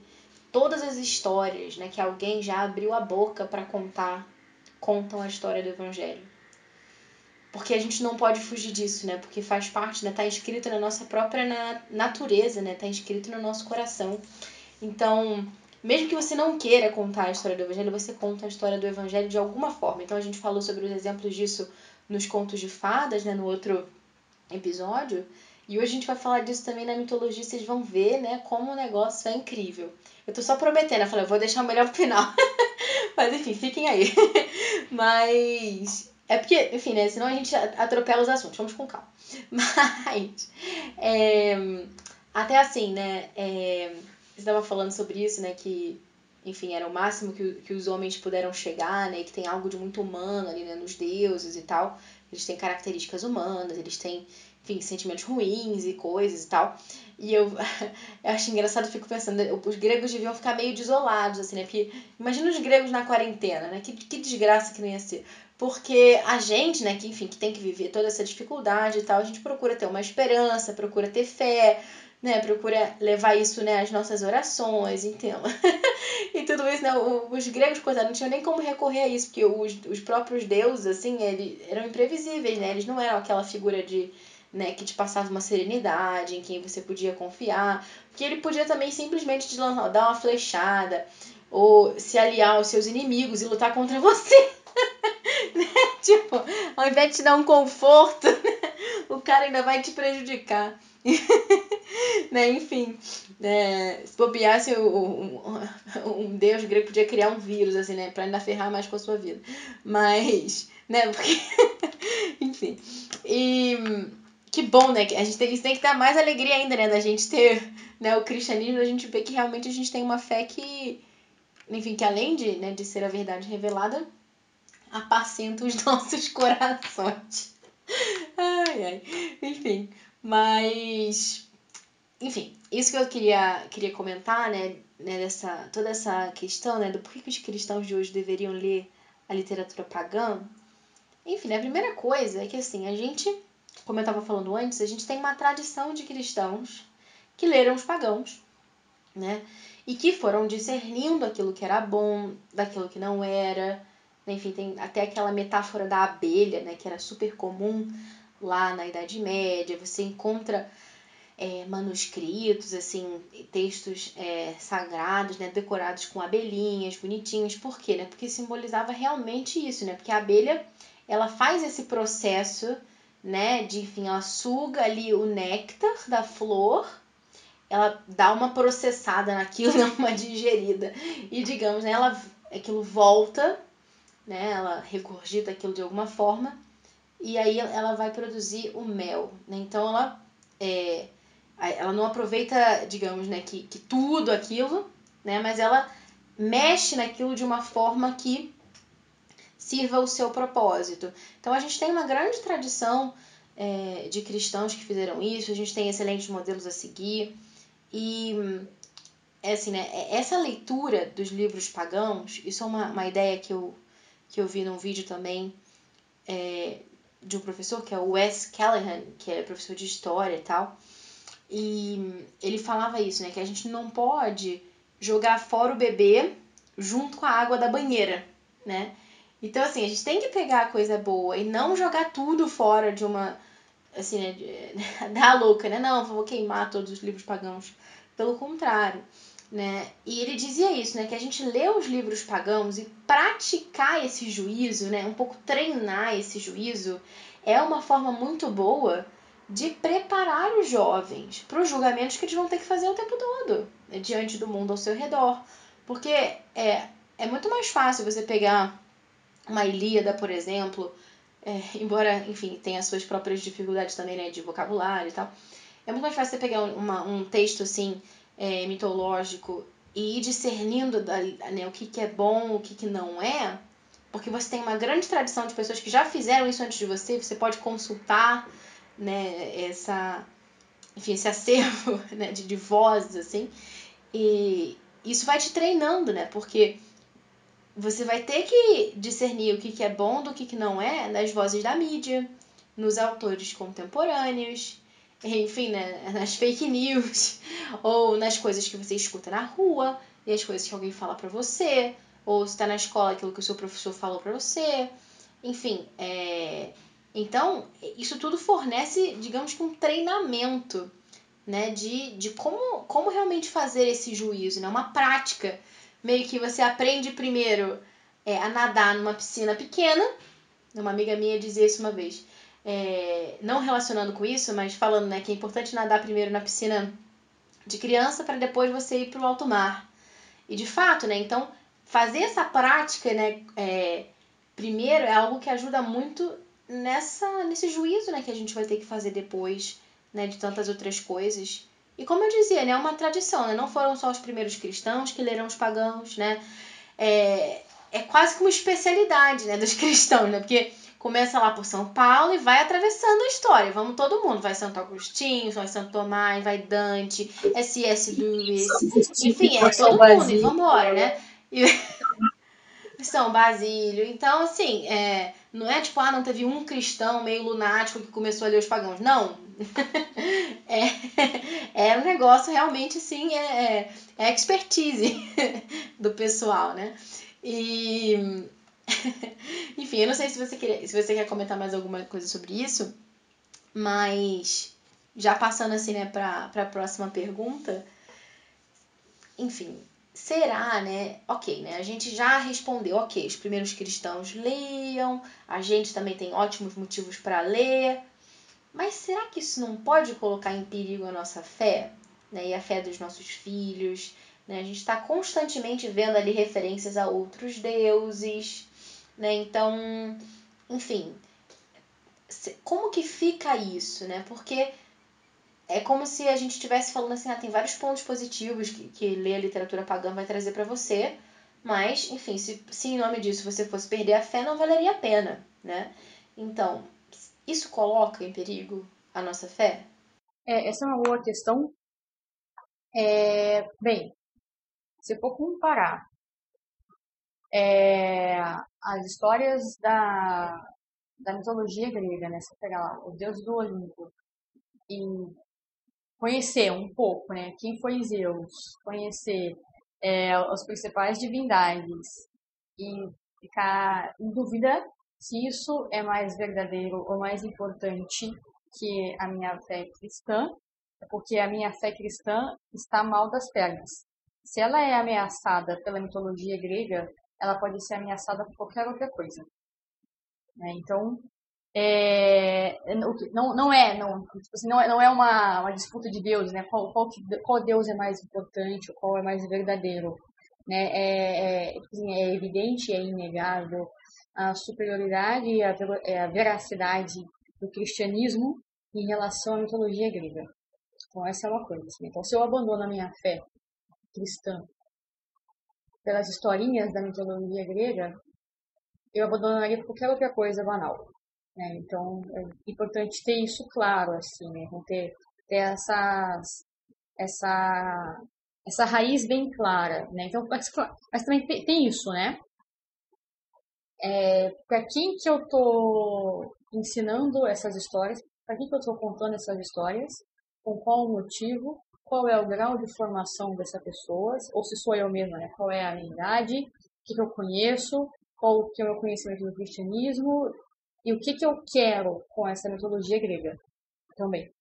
todas as histórias, né, que alguém já abriu a boca para contar, contam a história do evangelho porque a gente não pode fugir disso, né? Porque faz parte, né? Tá inscrito na nossa própria natureza, né? Tá inscrito no nosso coração. Então, mesmo que você não queira contar a história do evangelho, você conta a história do evangelho de alguma forma. Então, a gente falou sobre os exemplos disso nos contos de fadas, né? No outro episódio. E hoje a gente vai falar disso também na mitologia, vocês vão ver, né, como o negócio é incrível. Eu tô só prometendo, eu falei, eu vou deixar o melhor pro final. Mas enfim, fiquem aí. Mas é porque, enfim, né? Senão a gente atropela os assuntos. Vamos com calma. Mas, é, até assim, né? É, você estava falando sobre isso, né? Que, enfim, era o máximo que, que os homens puderam chegar, né? E que tem algo de muito humano ali, né? Nos deuses e tal. Eles têm características humanas, eles têm, enfim, sentimentos ruins e coisas e tal. E eu, eu acho engraçado, fico pensando, os gregos deviam ficar meio desolados, assim, né? Porque imagina os gregos na quarentena, né? Que, que desgraça que não ia ser. Porque a gente, né, que enfim, que tem que viver toda essa dificuldade e tal, a gente procura ter uma esperança, procura ter fé, né, procura levar isso, né, às nossas orações, entendeu? e tudo isso, né, os gregos, coitados, não tinham nem como recorrer a isso, porque os, os próprios deuses, assim, eles eram imprevisíveis, né, eles não eram aquela figura de, né, que te passava uma serenidade, em quem você podia confiar, que ele podia também simplesmente te dar uma flechada ou se aliar aos seus inimigos e lutar contra você. Né? Tipo, ao invés de te dar um conforto, né? o cara ainda vai te prejudicar. né? Enfim, é, se bobeasse um, um, um deus grego podia criar um vírus, assim, né? Pra ainda ferrar mais com a sua vida. Mas, né? Porque, enfim. E que bom, né? A gente tem, isso tem que dar mais alegria ainda, né? Da gente ter né, o cristianismo, a gente vê que realmente a gente tem uma fé que, enfim, que além de, né, de ser a verdade revelada, apacenta os nossos corações. Ai, ai. Enfim, mas enfim, isso que eu queria, queria comentar, né, né, dessa, toda essa questão, né, do porquê que os cristãos de hoje deveriam ler a literatura pagã. Enfim, né, a primeira coisa é que, assim, a gente, como eu estava falando antes, a gente tem uma tradição de cristãos que leram os pagãos, né, e que foram discernindo aquilo que era bom, daquilo que não era. Enfim, tem até aquela metáfora da abelha, né, que era super comum lá na Idade Média. Você encontra é, manuscritos, assim, textos é, sagrados, né, decorados com abelhinhas bonitinhas. Por quê? Né? Porque simbolizava realmente isso, né? Porque a abelha, ela faz esse processo, né, de, enfim, ela suga ali o néctar da flor, ela dá uma processada naquilo, uma digerida, e digamos, né, ela, aquilo volta, né, ela regurgita aquilo de alguma forma, e aí ela vai produzir o mel, né? Então ela é, ela não aproveita, digamos, né, que, que tudo aquilo, né, mas ela mexe naquilo de uma forma que sirva o seu propósito. Então a gente tem uma grande tradição é, de cristãos que fizeram isso, a gente tem excelentes modelos a seguir e é assim, né, é, essa leitura dos livros pagãos, isso é uma, uma ideia que eu, que eu vi num vídeo também é, de um professor, que é o Wes Callahan, que é professor de história e tal, e ele falava isso, né? Que a gente não pode jogar fora o bebê junto com a água da banheira, né? Então, assim, a gente tem que pegar a coisa boa e não jogar tudo fora de uma. Assim, né? Da louca, né? Não, vou queimar todos os livros pagãos. Pelo contrário, né? E ele dizia isso, né? Que a gente lê os livros pagãos e praticar esse juízo, né? Um pouco treinar esse juízo é uma forma muito boa de preparar os jovens para os julgamentos que eles vão ter que fazer o tempo todo, né, diante do mundo ao seu redor. Porque é, é muito mais fácil você pegar uma Ilíada, por exemplo, é, embora, enfim, tenha suas próprias dificuldades também, né, de vocabulário e tal. É muito mais fácil você pegar uma, um texto, assim, é, mitológico e ir discernindo né, o que, que é bom, o que, que não é, porque você tem uma grande tradição de pessoas que já fizeram isso antes de você, você pode consultar, né, essa, enfim, esse acervo né, de, de vozes, assim, e isso vai te treinando, né, porque você vai ter que discernir o que, que é bom do que, que não é nas vozes da mídia, nos autores contemporâneos, enfim, né, nas fake news, ou nas coisas que você escuta na rua, e as coisas que alguém fala para você, ou se está na escola aquilo que o seu professor falou para você. Enfim, é, então, isso tudo fornece, digamos que um treinamento, né, de, de como, como realmente fazer esse juízo, né, uma prática. Meio que você aprende primeiro é, a nadar numa piscina pequena, uma amiga minha dizia isso uma vez, é, não relacionando com isso, mas falando né, que é importante nadar primeiro na piscina de criança para depois você ir para o alto mar. E de fato, né, então, fazer essa prática, né, é, primeiro é algo que ajuda muito nessa nesse juízo né, que a gente vai ter que fazer depois né, de tantas outras coisas. E como eu dizia, né, é uma tradição, né? não foram só os primeiros cristãos que leram os pagãos, né? É, é quase que uma especialidade né, dos cristãos, né? Porque começa lá por São Paulo e vai atravessando a história. Vamos todo mundo. Vai Santo Agostinho, vai Santo Tomás, vai Dante, S.S. Lewis. Enfim, é todo mundo. E vambora, né? E... São Basílio. Então, assim, é, não é tipo, ah, não teve um cristão meio lunático que começou a ler os pagãos. Não. é, é um negócio realmente, assim, é, é, é expertise do pessoal, né? E. Enfim, eu não sei se você, quer, se você quer comentar mais alguma coisa sobre isso, Mas já passando assim, né, para a próxima pergunta, enfim, será, né? Ok, né? A gente já respondeu, ok, os primeiros cristãos leiam, a gente também tem ótimos motivos para ler, mas será que isso não pode colocar em perigo a nossa fé, né? E a fé dos nossos filhos? Né? A gente está constantemente vendo ali referências a outros deuses, né? Então, enfim, como que fica isso, né? Porque é como se a gente estivesse falando assim, ah, tem vários pontos positivos que, que ler a literatura pagã vai trazer para você, mas, enfim, se, se em nome disso você fosse perder a fé, não valeria a pena, né? Então, isso coloca em perigo a nossa fé? É, essa é uma boa questão. É, bem, se for comparar é, as histórias da, da mitologia grega, né? Você pegar lá o deus do Olimpo e conhecer um pouco, né? Quem foi Zeus, conhecer é, as principais divindades e ficar em dúvida se isso é mais verdadeiro ou mais importante que a minha fé cristã, porque a minha fé cristã está mal das pernas. Se ela é ameaçada pela mitologia grega, ela pode ser ameaçada por qualquer outra coisa. Né? Então, é, não, não é, não, tipo assim, não é, não é uma, uma disputa de deuses, né? Qual, qual, qual Deus é mais importante, qual é mais verdadeiro, né? É, é, tipo assim, é evidente, é inegável a superioridade e a, é, a veracidade do cristianismo em relação à mitologia grega. Então essa é uma coisa. Assim. Então se eu abandono a minha fé cristã pelas historinhas da mitologia grega, eu abandonaria qualquer outra coisa banal. Né? Então, é importante ter isso claro, assim, né? Então, ter, ter essas, essa, essa raiz bem clara, né? Então, mas, mas também tem, tem, isso, né? É, para quem que eu estou ensinando essas histórias, para quem que eu estou contando essas histórias, com qual motivo, qual é o grau de formação dessa pessoa, ou se sou eu mesma, né? Qual é a minha idade, o que, que eu conheço, qual que é o meu conhecimento do cristianismo, e o que, que eu quero com essa mitologia grega também.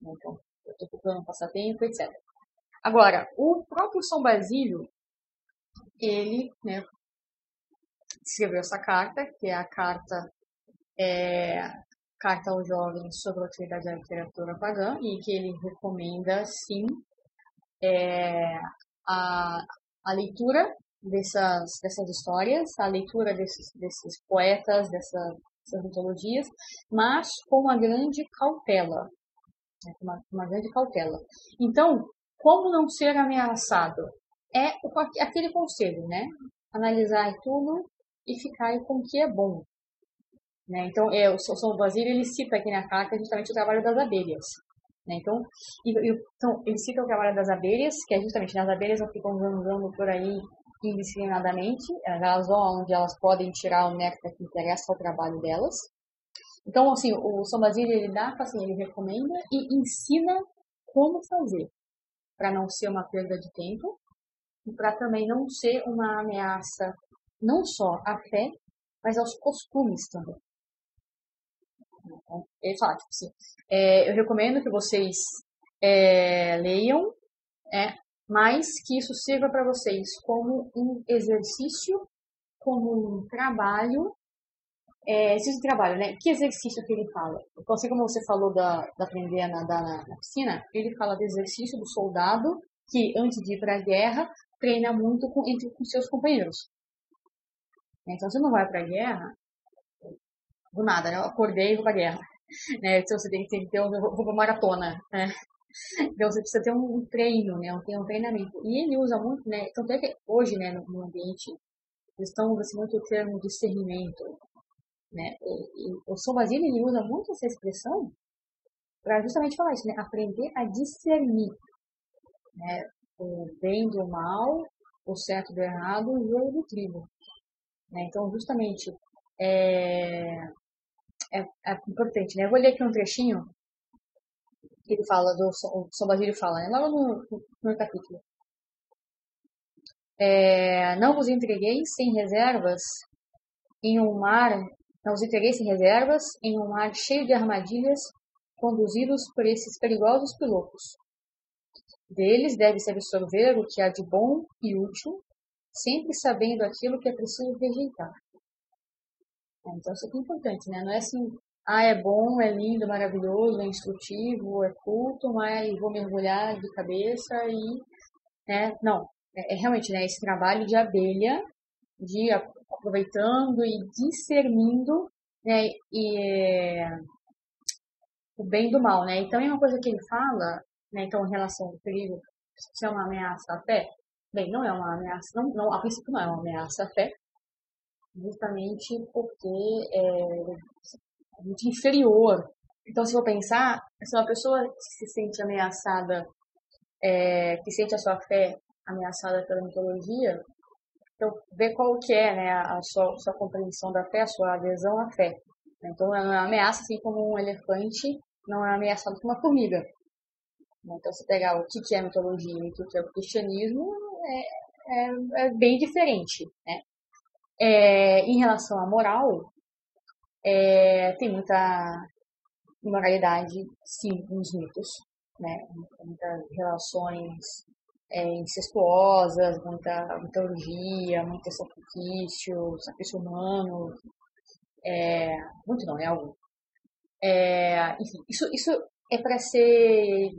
Então, eu estou procurando um passatempo, etc. Agora, o próprio São Basílio, ele né, escreveu essa carta, que é a carta, é, carta aos jovens sobre a atividade da literatura pagã, e que ele recomenda, sim, é, a, a leitura dessas, dessas histórias, a leitura desses, desses poetas, dessa, essas mitologias, mas com uma grande cautela. Né, uma, uma grande cautela. Então, como não ser ameaçado? É o, aquele conselho, né? Analisar tudo e ficar com o que é bom. Né? Então, é, o São Basílio ele cita aqui na carta justamente o trabalho das abelhas. Né? Então, e, então, ele cita o trabalho das abelhas, que é justamente nas abelhas não ficam andando por aí indiscriminadamente, elas vão onde elas podem tirar o néctar que interessa ao trabalho delas. Então, assim, o São Basílio, ele dá, assim, ele recomenda e ensina como fazer, para não ser uma perda de tempo e para também não ser uma ameaça não só à fé, mas aos costumes também. Ele fala, tipo assim, é, eu recomendo que vocês é, leiam, é, mas que isso sirva para vocês como um exercício, como um trabalho. É, exercício de trabalho, né? Que exercício que ele fala? Então, assim como você falou da, da aprender a nadar na, na piscina, ele fala do exercício do soldado que, antes de ir para a guerra, treina muito com, entre com seus companheiros. Então, você não vai para a guerra do nada, né? Eu acordei e vou para a guerra. Né? Então, você tem que ter, um, vou para maratona, né? Então você precisa ter um treino, né? Um, um treinamento. E ele usa muito, né? Tanto é que hoje, né, no, ambiente, eles estão usando muito o termo discernimento, né? E, e o São ele usa muito essa expressão para justamente falar isso, né? Aprender a discernir, né? O bem do mal, o certo do errado, o jogo do trigo. Né? Então, justamente, é, é, é importante, né? Eu vou ler aqui um trechinho que ele fala, do, o São Basílio fala, né? logo no, no, capítulo. É, não vos entreguei sem reservas em um mar, não vos entreguei sem reservas em um mar cheio de armadilhas conduzidos por esses perigosos pilotos. Deles deve-se absorver o que há de bom e útil, sempre sabendo aquilo que é preciso rejeitar. Então, isso aqui é importante, né? Não é assim, ah, é bom, é lindo, maravilhoso, é instrutivo, é culto, mas vou mergulhar de cabeça e, né? Não, é, é realmente, né? Esse trabalho de abelha, de aproveitando e discernindo, né? E é, o bem do mal, né? E também uma coisa que ele fala, né? Então, em relação ao perigo, se é uma ameaça à fé, bem, não é uma ameaça, não, não, a princípio não é uma ameaça à fé, justamente porque é muito inferior. Então, se eu pensar, se uma pessoa se sente ameaçada, é, que sente a sua fé ameaçada pela mitologia, então ver qual que é né, a sua, sua compreensão da fé, a sua adesão à fé. Então, não é ameaça assim como um elefante não é ameaçado por uma formiga. Então, se pegar o que é mitologia e o que é o cristianismo, é, é, é bem diferente. Né? É, em relação à moral, é, tem muita imoralidade, sim, nos mitos, né? Muitas relações é, incestuosas, muita mitologia, muito sacrifício, sacrifício humano, é, muito não, é algo. É, enfim, isso, isso é para ser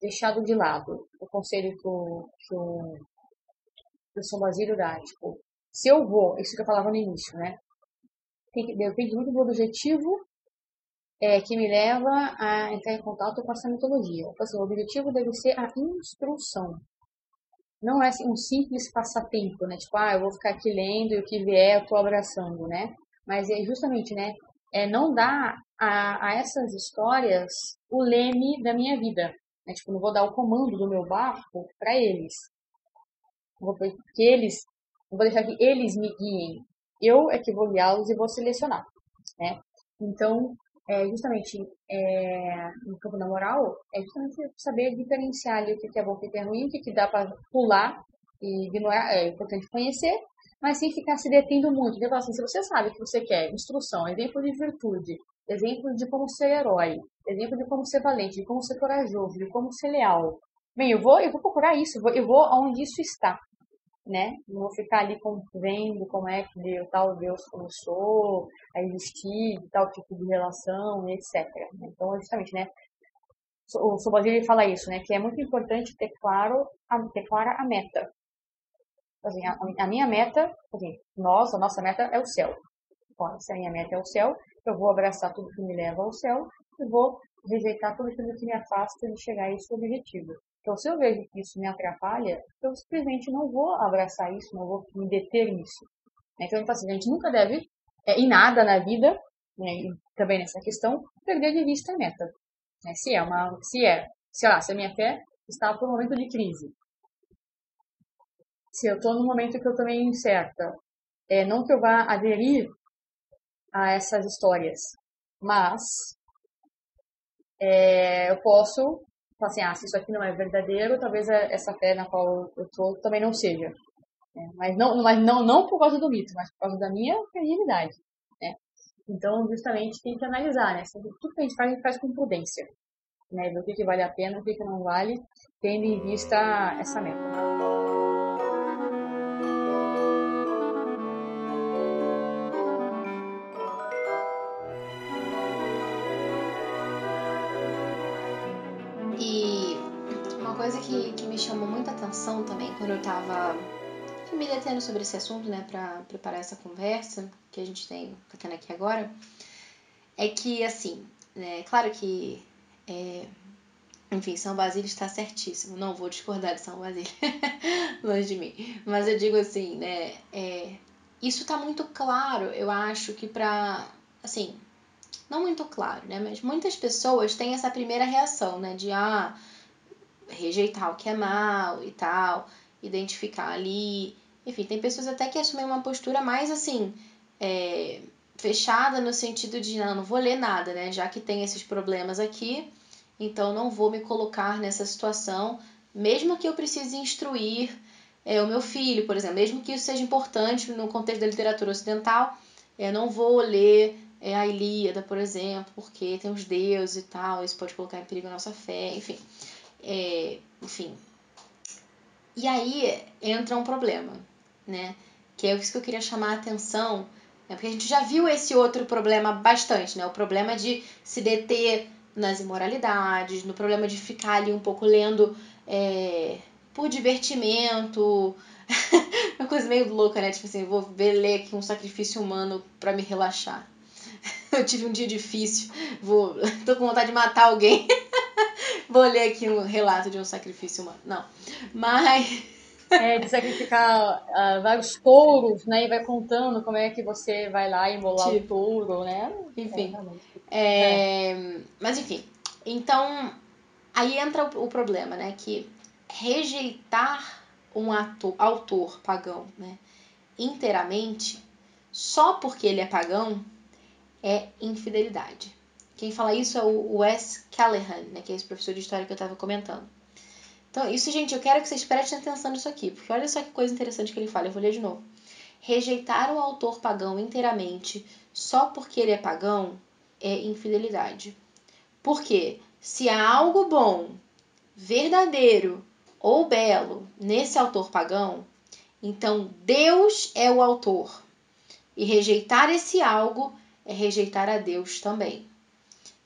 deixado de lado, o conselho que o, que o, que o São Basílio dá, tipo, se eu vou, isso que eu falava no início, né? depende muito do objetivo é, que me leva a entrar em contato com essa mitologia. Então, assim, o objetivo deve ser a instrução. Não é assim, um simples passatempo, né? Tipo, ah, eu vou ficar aqui lendo e o que vier eu estou abraçando, né? Mas é justamente, né? É não dar a, a essas histórias o leme da minha vida. Né? Tipo, não vou dar o comando do meu barco para eles. Vou, porque eles não vou deixar que eles me guiem. Eu é que vou guiá-los e vou selecionar, né? Então, é, justamente é, no campo da moral, é justamente saber diferenciar ali o que é bom, o que é ruim, o que, que dá para pular e ignorar. É importante conhecer, mas sem ficar se detendo muito. Então, assim, se você sabe que você quer instrução, exemplo de virtude, exemplo de como ser herói, exemplo de como ser valente, de como ser corajoso, de como ser leal. Bem, eu vou, eu vou procurar isso, eu vou aonde isso está né? Não vou ficar ali vendo como é que Deus, tal Deus começou a existir, tal tipo de relação, etc. Então, justamente, né? O Sobazir fala isso, né? Que é muito importante ter claro, ter clara a meta. Assim, a, a, minha meta, assim, nós, a nossa meta é o céu. Bom, se a minha meta é o céu, eu vou abraçar tudo que me leva ao céu e vou rejeitar tudo aquilo que me afasta de chegar a esse objetivo. Então, se eu vejo que isso me atrapalha, eu simplesmente não vou abraçar isso, não vou me deter nisso. Então, assim, a gente nunca deve, é, em nada na vida, né, e também nessa questão, perder de vista a meta. Né? Se é uma, se é, sei lá, se a minha fé está por um momento de crise, se eu estou num momento que eu meio incerta, é, não que eu vá aderir a essas histórias, mas é, eu posso falar assim, ah, se isso aqui não é verdadeiro, talvez essa fé na qual eu estou também não seja. Né? Mas, não, mas não, não por causa do mito, mas por causa da minha credibilidade. Né? Então, justamente, tem que analisar, né? Tudo que a gente faz, a gente faz com prudência. Né? Ver o que, que vale a pena, o que, que não vale, tendo em vista essa meta. Chamou muita atenção também quando eu estava me detendo sobre esse assunto, né, para preparar essa conversa que a gente tem tá tendo aqui agora, é que, assim, é claro que, é, enfim, São Basílio está certíssimo, não vou discordar de São Basílio, longe de mim, mas eu digo assim, né, é, isso está muito claro, eu acho que para, assim, não muito claro, né, mas muitas pessoas têm essa primeira reação, né, de, ah, rejeitar o que é mal e tal, identificar ali. Enfim, tem pessoas até que assumem uma postura mais assim, é, fechada no sentido de não, não vou ler nada, né? Já que tem esses problemas aqui, então não vou me colocar nessa situação, mesmo que eu precise instruir é, o meu filho, por exemplo, mesmo que isso seja importante no contexto da literatura ocidental, eu não vou ler é a Ilíada, por exemplo, porque tem os deuses e tal, isso pode colocar em perigo a nossa fé, enfim. É, enfim. E aí entra um problema, né? Que é isso que eu queria chamar a atenção, né? porque a gente já viu esse outro problema bastante, né? O problema de se deter nas imoralidades, no problema de ficar ali um pouco lendo é, por divertimento, uma coisa meio louca, né? Tipo assim, vou ler aqui um sacrifício humano para me relaxar. Eu tive um dia difícil, vou, tô com vontade de matar alguém. vou ler aqui um relato de um sacrifício humano. Não. Mas é, de sacrificar uh, vários touros, né? E vai contando como é que você vai lá imolar tipo, o touro, né? Enfim. É, é. Mas enfim. Então, aí entra o, o problema, né? Que rejeitar um ator, autor pagão, né? Inteiramente, só porque ele é pagão, é infidelidade. Quem fala isso é o Wes Callahan, né, que é esse professor de história que eu estava comentando. Então, isso, gente, eu quero que vocês prestem atenção nisso aqui, porque olha só que coisa interessante que ele fala, eu vou ler de novo. Rejeitar o autor pagão inteiramente só porque ele é pagão é infidelidade. Porque se há algo bom, verdadeiro ou belo nesse autor pagão, então Deus é o autor. E rejeitar esse algo é rejeitar a Deus também.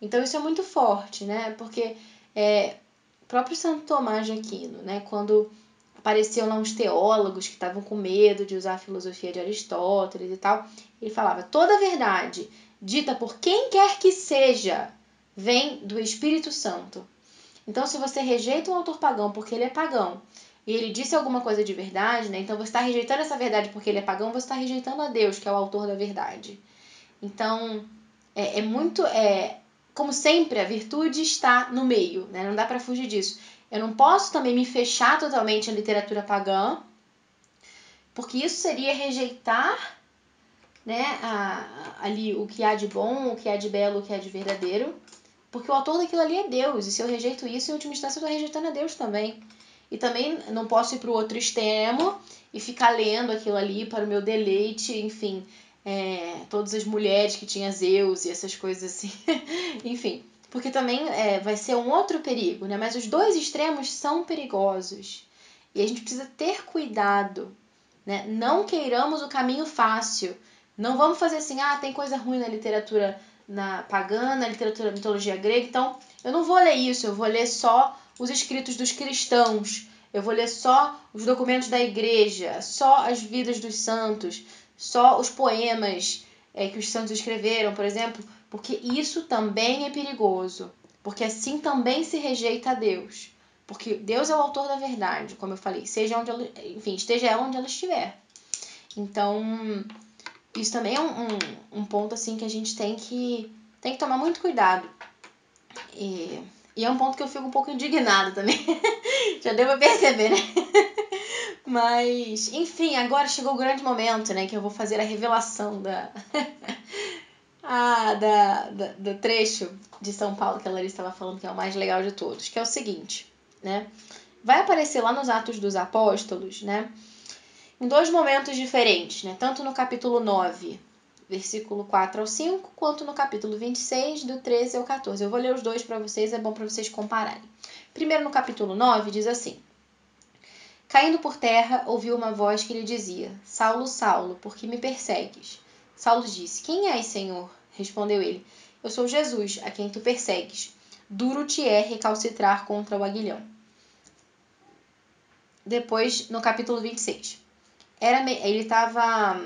Então isso é muito forte, né? Porque é, próprio Santo Tomás de Aquino, né, quando apareciam lá uns teólogos que estavam com medo de usar a filosofia de Aristóteles e tal, ele falava: toda verdade dita por quem quer que seja vem do Espírito Santo. Então, se você rejeita um autor pagão porque ele é pagão e ele disse alguma coisa de verdade, né? Então você está rejeitando essa verdade porque ele é pagão, você está rejeitando a Deus, que é o autor da verdade. Então, é, é muito. É, como sempre, a virtude está no meio, né? Não dá para fugir disso. Eu não posso também me fechar totalmente à literatura pagã, porque isso seria rejeitar né, a, ali o que há de bom, o que há de belo, o que há de verdadeiro, porque o autor daquilo ali é Deus, e se eu rejeito isso, em última instância eu estou rejeitando a Deus também. E também não posso ir para o outro extremo e ficar lendo aquilo ali para o meu deleite, enfim, é, todas as mulheres que tinha Zeus e essas coisas assim. Enfim, porque também é, vai ser um outro perigo, né? Mas os dois extremos são perigosos e a gente precisa ter cuidado, né? Não queiramos o caminho fácil. Não vamos fazer assim, ah, tem coisa ruim na literatura na pagã, na literatura mitologia grega, então eu não vou ler isso, eu vou ler só os escritos dos cristãos, eu vou ler só os documentos da igreja, só as vidas dos santos, só os poemas é, que os santos escreveram, por exemplo, porque isso também é perigoso, porque assim também se rejeita a Deus. Porque Deus é o autor da verdade, como eu falei, seja onde ela, enfim, esteja onde ela estiver. Então, isso também é um, um, um ponto assim que a gente tem que, tem que tomar muito cuidado. E, e é um ponto que eu fico um pouco indignado também. Já deu pra perceber, né? Mas, enfim, agora chegou o grande momento, né? Que eu vou fazer a revelação da. ah, da, da, do trecho de São Paulo que a Larissa estava falando que é o mais legal de todos, que é o seguinte, né? Vai aparecer lá nos Atos dos Apóstolos, né? Em dois momentos diferentes, né? Tanto no capítulo 9, versículo 4 ao 5, quanto no capítulo 26, do 13 ao 14. Eu vou ler os dois para vocês, é bom para vocês compararem. Primeiro, no capítulo 9, diz assim: Caindo por terra, ouviu uma voz que lhe dizia: Saulo, Saulo, por que me persegues? Saulo disse: Quem és, Senhor? Respondeu ele: Eu sou Jesus, a quem tu persegues. Duro te é recalcitrar contra o aguilhão. Depois, no capítulo 26. Era, ele estava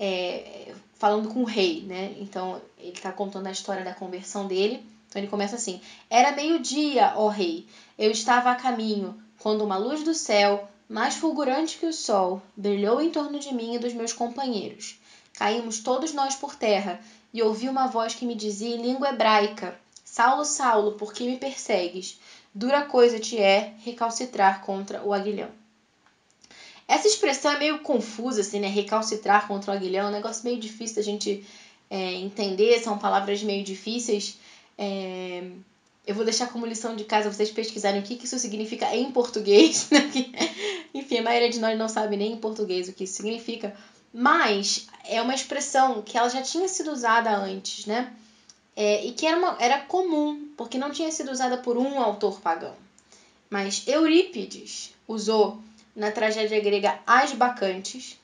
é, falando com o rei, né? Então, ele está contando a história da conversão dele. Então, ele começa assim: Era meio-dia, ó rei. Eu estava a caminho quando uma luz do céu, mais fulgurante que o sol, brilhou em torno de mim e dos meus companheiros. Caímos todos nós por terra, e ouvi uma voz que me dizia em língua hebraica: Saulo, Saulo, por que me persegues? Dura coisa te é recalcitrar contra o aguilhão. Essa expressão é meio confusa, assim, né? Recalcitrar contra o aguilhão é um negócio meio difícil da gente é, entender, são palavras meio difíceis. É... Eu vou deixar como lição de casa vocês pesquisarem o que, isso significa em português. Né? Enfim, a maioria de nós não sabe nem em português o que isso significa. Mas é uma expressão que ela já tinha sido usada antes, né? É, e que era, uma, era comum, porque não tinha sido usada por um autor pagão. Mas Eurípides usou na tragédia grega As Bacantes,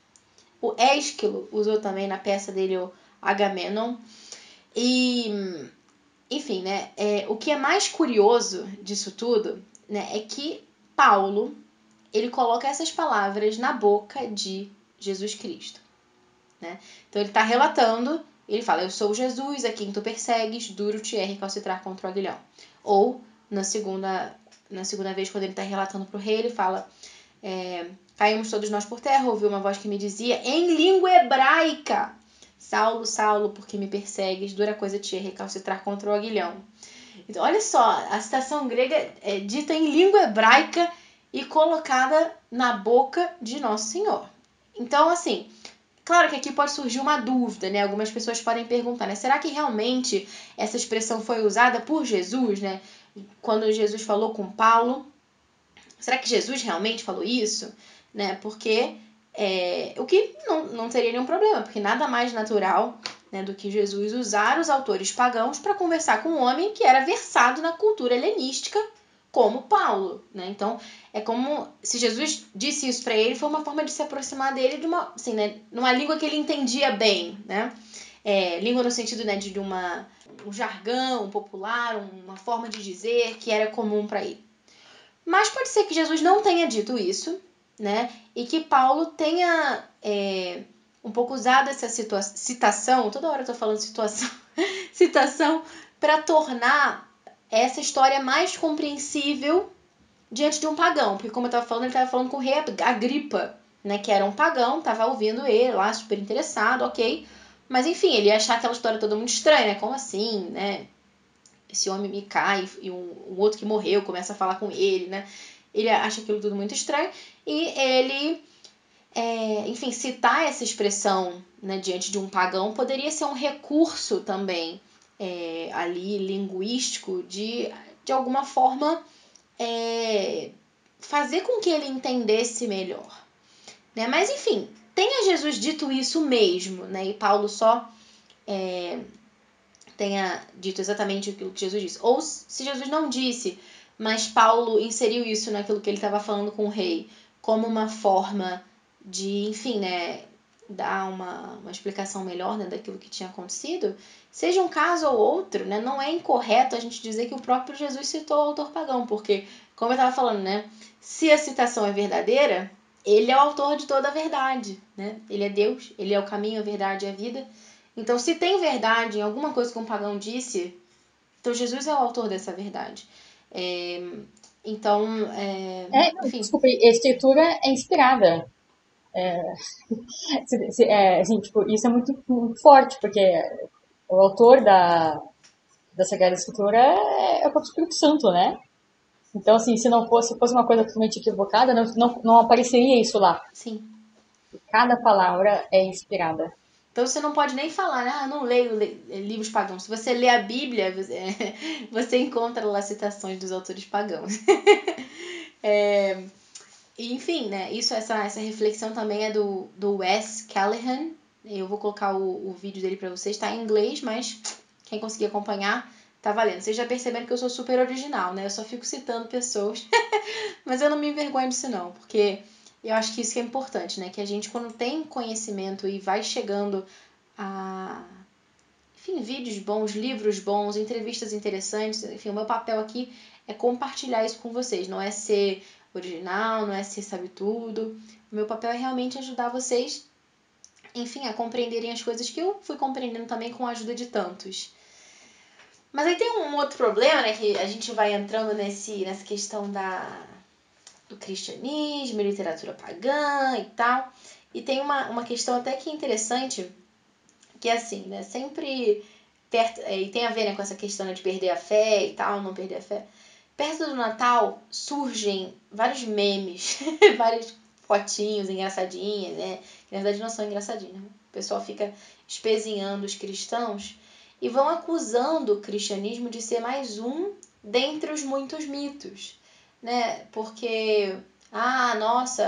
o Ésquilo usou também na peça dele o Agamenon. E, enfim, né? É, o que é mais curioso disso tudo né, é que Paulo ele coloca essas palavras na boca de Jesus Cristo. Né? Então ele está relatando, ele fala: Eu sou Jesus a quem tu persegues, duro te é recalcitrar contra o aguilhão. Ou na segunda, na segunda vez, quando ele está relatando para o rei, ele fala: é, Caímos todos nós por terra, ouvi uma voz que me dizia, em língua hebraica: Saulo, Saulo, porque me persegues, dura coisa te recalcitrar contra o aguilhão. Então, olha só, a citação grega é dita em língua hebraica e colocada na boca de Nosso Senhor. Então, assim, Claro que aqui pode surgir uma dúvida, né? Algumas pessoas podem perguntar, né? Será que realmente essa expressão foi usada por Jesus, né? Quando Jesus falou com Paulo, será que Jesus realmente falou isso, né? Porque é, o que não, não teria nenhum problema, porque nada mais natural né, do que Jesus usar os autores pagãos para conversar com um homem que era versado na cultura helenística como Paulo, né? Então, é como se Jesus disse isso para ele, foi uma forma de se aproximar dele de uma, assim, né, numa língua que ele entendia bem, né? É, língua no sentido né, de uma, um jargão popular, uma forma de dizer que era comum para ele. Mas pode ser que Jesus não tenha dito isso, né? E que Paulo tenha é, um pouco usado essa citação, toda hora eu tô falando situação, citação, para tornar essa história mais compreensível diante de um pagão. Porque, como eu estava falando, ele estava falando com o rei Agripa, né? Que era um pagão, estava ouvindo ele lá, super interessado, ok. Mas, enfim, ele ia achar aquela história toda muito estranha, né? Como assim, né? Esse homem me cai e um, um outro que morreu começa a falar com ele, né? Ele acha aquilo tudo muito estranho e ele, é, enfim, citar essa expressão né, diante de um pagão poderia ser um recurso também é, ali linguístico de, de alguma forma é, fazer com que ele entendesse melhor. Né? Mas enfim, tenha Jesus dito isso mesmo, né? E Paulo só é, tenha dito exatamente aquilo que Jesus disse. Ou se Jesus não disse, mas Paulo inseriu isso naquilo que ele estava falando com o rei, como uma forma de, enfim, né, dar uma, uma explicação melhor né, daquilo que tinha acontecido, seja um caso ou outro, né, não é incorreto a gente dizer que o próprio Jesus citou o autor pagão, porque, como eu estava falando, né, se a citação é verdadeira, ele é o autor de toda a verdade, né? Ele é Deus, ele é o caminho, a verdade e a vida. Então, se tem verdade em alguma coisa que um pagão disse, então Jesus é o autor dessa verdade. É, então, é, é, enfim. Desculpe, a escritura é inspirada. É, é, assim, tipo, isso é muito, muito, forte, porque o autor da, da Sagrada Escritura é, é o próprio Espírito Santo, né? Então, assim, se não fosse, fosse uma coisa totalmente equivocada, não, não, não apareceria isso lá. Sim. Cada palavra é inspirada. Então você não pode nem falar, ah, não leio livros pagãos. Se você lê a Bíblia, você, você encontra lá citações dos autores pagãos. é, enfim, né? Isso, essa, essa reflexão também é do, do Wes Callahan. Eu vou colocar o, o vídeo dele para vocês. Está em inglês, mas quem conseguir acompanhar, tá valendo. Vocês já perceberam que eu sou super original, né? Eu só fico citando pessoas. mas eu não me envergonho disso, não, porque eu acho que isso que é importante, né? Que a gente, quando tem conhecimento e vai chegando a. Enfim, vídeos bons, livros bons, entrevistas interessantes. Enfim, o meu papel aqui é compartilhar isso com vocês, não é ser original, não é ser sabe tudo. O meu papel é realmente ajudar vocês, enfim, a compreenderem as coisas que eu fui compreendendo também com a ajuda de tantos. Mas aí tem um outro problema, né, que a gente vai entrando nesse, nessa questão da, do cristianismo, literatura pagã e tal. E tem uma, uma questão até que interessante, que é assim, né, sempre perto, e tem a ver né, com essa questão de perder a fé e tal, não perder a fé perto do Natal surgem vários memes, várias fotinhos engraçadinhas, né? Que na verdade não são engraçadinhas. Né? O pessoal fica espezinhando os cristãos e vão acusando o cristianismo de ser mais um dentre os muitos mitos, né? Porque ah, nossa,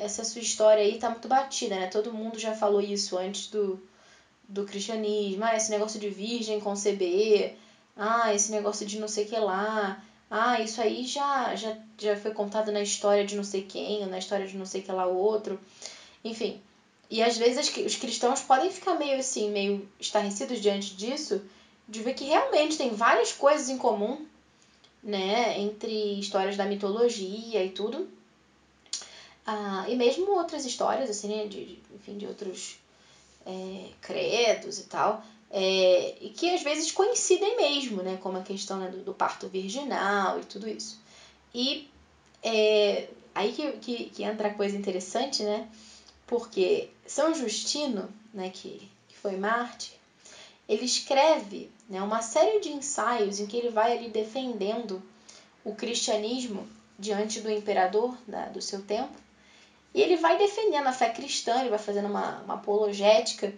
essa sua história aí tá muito batida, né? Todo mundo já falou isso antes do, do cristianismo. Ah, esse negócio de virgem conceber. Ah, esse negócio de não sei que lá. Ah, isso aí já, já, já foi contado na história de não sei quem, ou na história de não sei que lá outro. Enfim. E às vezes os cristãos podem ficar meio assim, meio estarrecidos diante disso, de ver que realmente tem várias coisas em comum, né, entre histórias da mitologia e tudo. Ah, e mesmo outras histórias, assim, né, de, enfim, de outros é, credos e tal, é, e que às vezes coincidem mesmo, né, como a questão né, do, do, parto virginal e tudo isso. E é, aí que, que, que, entra a coisa interessante, né, porque São Justino, né, que, que foi Marte, ele escreve né, uma série de ensaios em que ele vai ali defendendo o cristianismo diante do imperador da, do seu tempo, e ele vai defendendo a fé cristã, ele vai fazendo uma, uma apologética,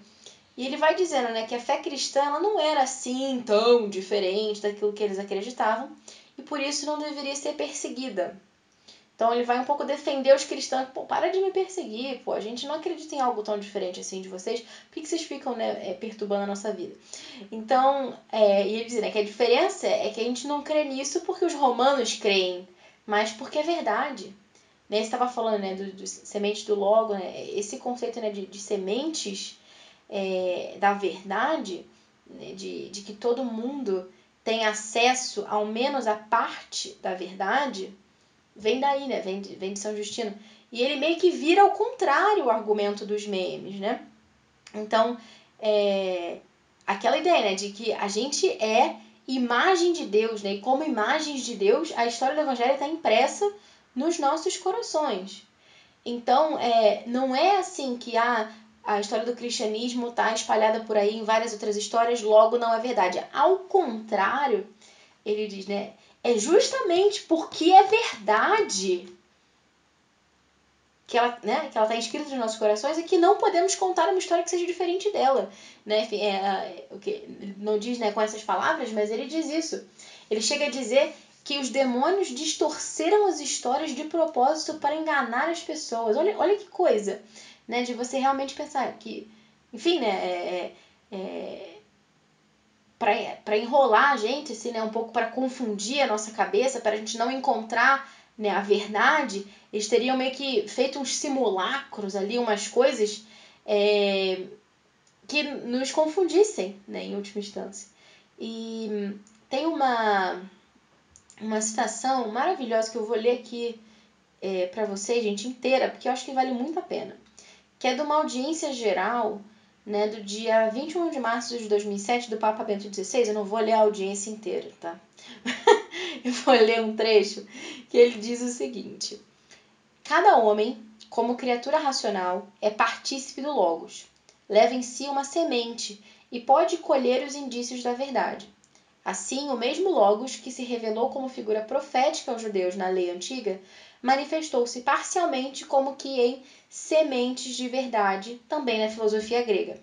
e ele vai dizendo né, que a fé cristã ela não era assim tão diferente daquilo que eles acreditavam, e por isso não deveria ser perseguida. Então ele vai um pouco defender os cristãos, pô, para de me perseguir, pô, a gente não acredita em algo tão diferente assim de vocês, por que, vocês ficam né, é, perturbando a nossa vida? Então, é, e ele diz né, que a diferença é que a gente não crê nisso porque os romanos creem, mas porque é verdade. Né? Você estava falando né, do, do sementes do logo, né? esse conceito né, de, de sementes é, da verdade, né, de, de que todo mundo tem acesso ao menos a parte da verdade, vem daí, né? Vem de, vem de São Justino. E ele meio que vira ao contrário o argumento dos memes, né? Então, é, aquela ideia, né, de que a gente é imagem de Deus, né? E como imagens de Deus, a história do Evangelho está impressa nos nossos corações. Então, é, não é assim que a, a história do cristianismo está espalhada por aí em várias outras histórias, logo não é verdade. Ao contrário, ele diz, né? É justamente porque é verdade que ela né, que ela está inscrita nos nossos corações e que não podemos contar uma história que seja diferente dela. Né? Enfim, é, é, o que não diz né, com essas palavras, mas ele diz isso. Ele chega a dizer que os demônios distorceram as histórias de propósito para enganar as pessoas. Olha, olha que coisa, né? De você realmente pensar que, enfim, né? É, é, é para enrolar a gente, assim, né? Um pouco para confundir a nossa cabeça, para a gente não encontrar né, a verdade, eles teriam meio que feito uns simulacros ali, umas coisas é, que nos confundissem, né, em última instância. E tem uma uma citação maravilhosa que eu vou ler aqui é, para vocês, gente, inteira, porque eu acho que vale muito a pena. Que é de uma audiência geral, né, do dia 21 de março de 2007, do Papa Bento XVI. Eu não vou ler a audiência inteira, tá? eu vou ler um trecho que ele diz o seguinte: Cada homem, como criatura racional, é partícipe do Logos. Leva em si uma semente e pode colher os indícios da verdade. Assim, o mesmo Logos, que se revelou como figura profética aos judeus na lei antiga, manifestou-se parcialmente como que em sementes de verdade também na filosofia grega.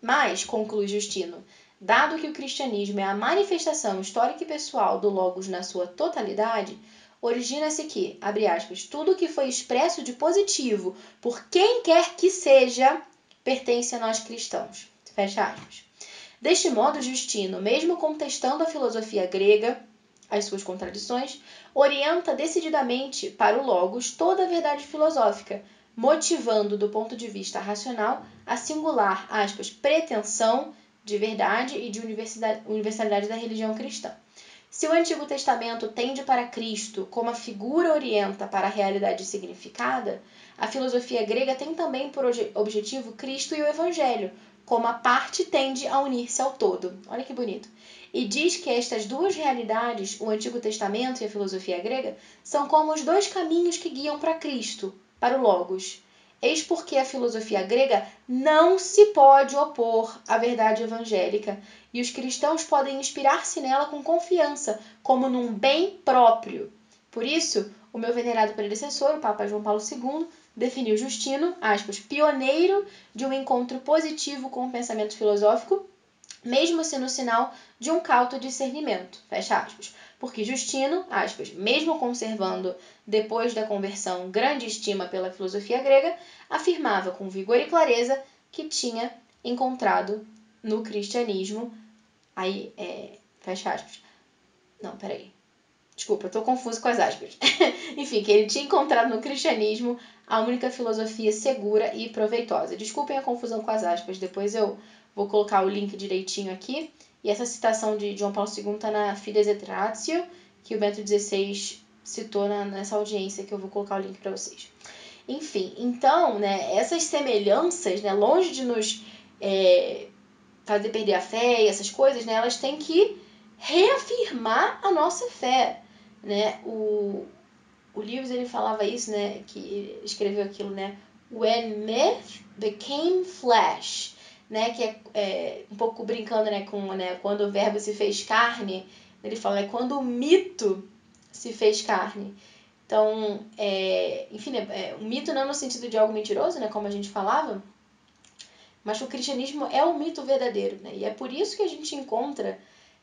Mas, conclui Justino, dado que o cristianismo é a manifestação histórica e pessoal do Logos na sua totalidade, origina-se que, abre aspas, tudo que foi expresso de positivo por quem quer que seja pertence a nós cristãos. Fecha aspas. Deste modo, Justino, mesmo contestando a filosofia grega, as suas contradições, orienta decididamente para o Logos toda a verdade filosófica, motivando do ponto de vista racional a singular, aspas, pretensão de verdade e de universalidade da religião cristã. Se o Antigo Testamento tende para Cristo como a figura orienta para a realidade significada, a filosofia grega tem também por objetivo Cristo e o Evangelho, como a parte tende a unir-se ao todo. Olha que bonito. E diz que estas duas realidades, o Antigo Testamento e a filosofia grega, são como os dois caminhos que guiam para Cristo, para o Logos. Eis porque a filosofia grega não se pode opor à verdade evangélica, e os cristãos podem inspirar-se nela com confiança, como num bem próprio. Por isso, o meu venerado predecessor, o Papa João Paulo II, definiu Justino, aspas, pioneiro de um encontro positivo com o pensamento filosófico, mesmo sendo sinal de um cauto discernimento, fecha aspas. porque Justino, aspas, mesmo conservando depois da conversão grande estima pela filosofia grega, afirmava com vigor e clareza que tinha encontrado no cristianismo, aí, é, fecha aspas, não, peraí, desculpa, eu tô confuso com as aspas, enfim, que ele tinha encontrado no cristianismo a única filosofia segura e proveitosa. Desculpem a confusão com as aspas, depois eu vou colocar o link direitinho aqui, e essa citação de João Paulo II está na Fides et Ratio, que o Bento XVI citou na, nessa audiência, que eu vou colocar o link para vocês. Enfim, então, né, essas semelhanças, né, longe de nos é, fazer perder a fé e essas coisas, né, elas têm que reafirmar a nossa fé. Né? O, o Lewis ele falava isso, né, que escreveu aquilo, né, When myth became flesh, né, que é, é, um pouco brincando, né, com, né, quando o verbo se fez carne, ele fala, é quando o mito se fez carne. Então, é, enfim, né, é, um mito não no sentido de algo mentiroso, né, como a gente falava, mas o cristianismo é o mito verdadeiro, né, e é por isso que a gente encontra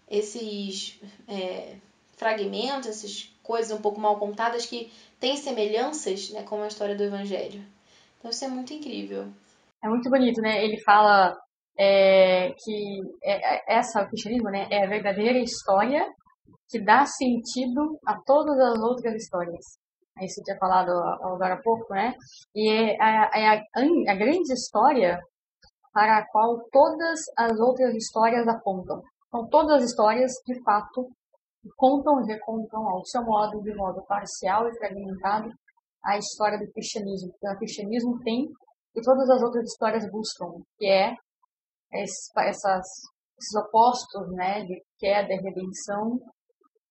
esses é, fragmentos, essas coisas um pouco mal contadas que têm semelhanças, né, com a história do evangelho. Então, isso é muito incrível. É muito bonito, né? Ele fala é, que é, é, essa, o cristianismo, né, é a verdadeira história que dá sentido a todas as outras histórias. Aí você tinha falado agora há pouco, né? E é é a, a grande história para a qual todas as outras histórias apontam. Então, todas as histórias, de fato, contam e recontam ao seu modo, de modo parcial e fragmentado, a história do cristianismo. Então, o cristianismo tem e todas as outras histórias buscam, que é essas, esses opostos, né, de queda e redenção,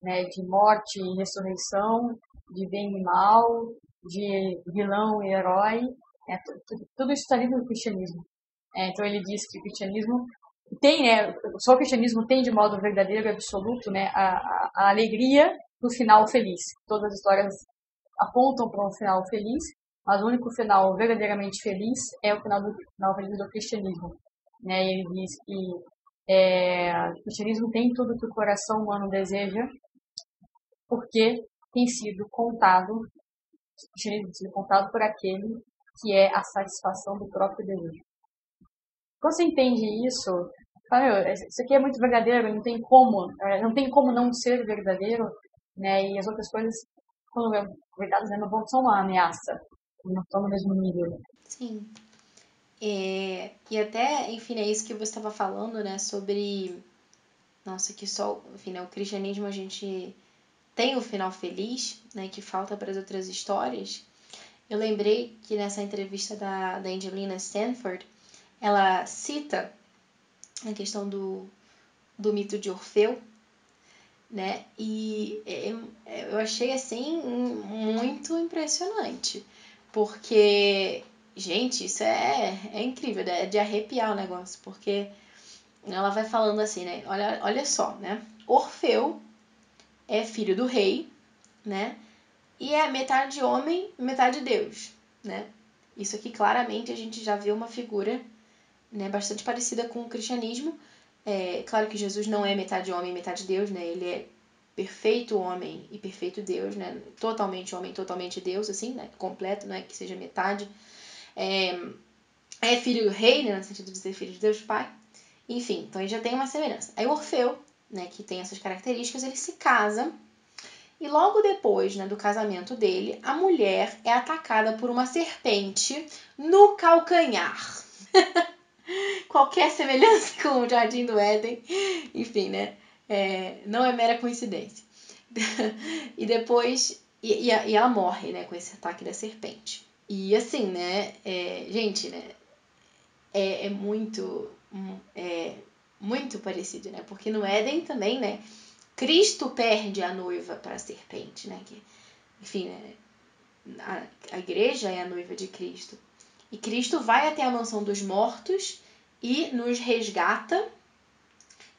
né, de morte e ressurreição, de bem e mal, de vilão e herói, é, tudo, tudo isso está ali no cristianismo. É, então ele diz que o cristianismo tem, né, só o cristianismo tem de modo verdadeiro e absoluto, né, a, a, a alegria do final feliz. Todas as histórias apontam para um final feliz, mas o único final verdadeiramente feliz é o final do final do cristianismo. Né? Ele diz que é, o cristianismo tem tudo que o coração humano deseja, porque tem sido contado, o cristianismo tem sido contado por aquele que é a satisfação do próprio desejo. Quando você entende isso, fala, isso aqui é muito verdadeiro, não tem como, é, não tem como não ser verdadeiro, né? E as outras coisas, quando é verdade, né, não são uma ameaça não estão no mesmo nível. Sim. É, e até, enfim, é isso que você estava falando, né, sobre. Nossa, que só. Enfim, né, o cristianismo a gente tem o final feliz, né, que falta para as outras histórias. Eu lembrei que nessa entrevista da, da Angelina Stanford, ela cita a questão do, do mito de Orfeu, né? E é, eu achei assim muito impressionante. Porque, gente, isso é, é incrível, é de arrepiar o negócio, porque ela vai falando assim, né? Olha, olha só, né? Orfeu é filho do rei, né? E é metade homem, metade Deus, né? Isso aqui claramente a gente já vê uma figura né, bastante parecida com o cristianismo. É, claro que Jesus não é metade homem, metade Deus, né? Ele é perfeito homem e perfeito Deus, né? Totalmente homem, totalmente Deus, assim, né? Completo, não é que seja metade. É, é filho do rei, né? No sentido de ser filho de Deus Pai. Enfim, então ele já tem uma semelhança. Aí o Orfeu, né, que tem essas características, ele se casa e logo depois né, do casamento dele, a mulher é atacada por uma serpente no calcanhar. Qualquer semelhança com o Jardim do Éden, enfim, né? É, não é mera coincidência. e depois. E, e, e, ela morre, né, com esse ataque da serpente. E assim, né, é, gente, né, é, é muito. É, muito parecido, né? Porque no Éden também, né? Cristo perde a noiva para a serpente, né? Que, enfim, né, a, a igreja é a noiva de Cristo. E Cristo vai até a mansão dos mortos e nos resgata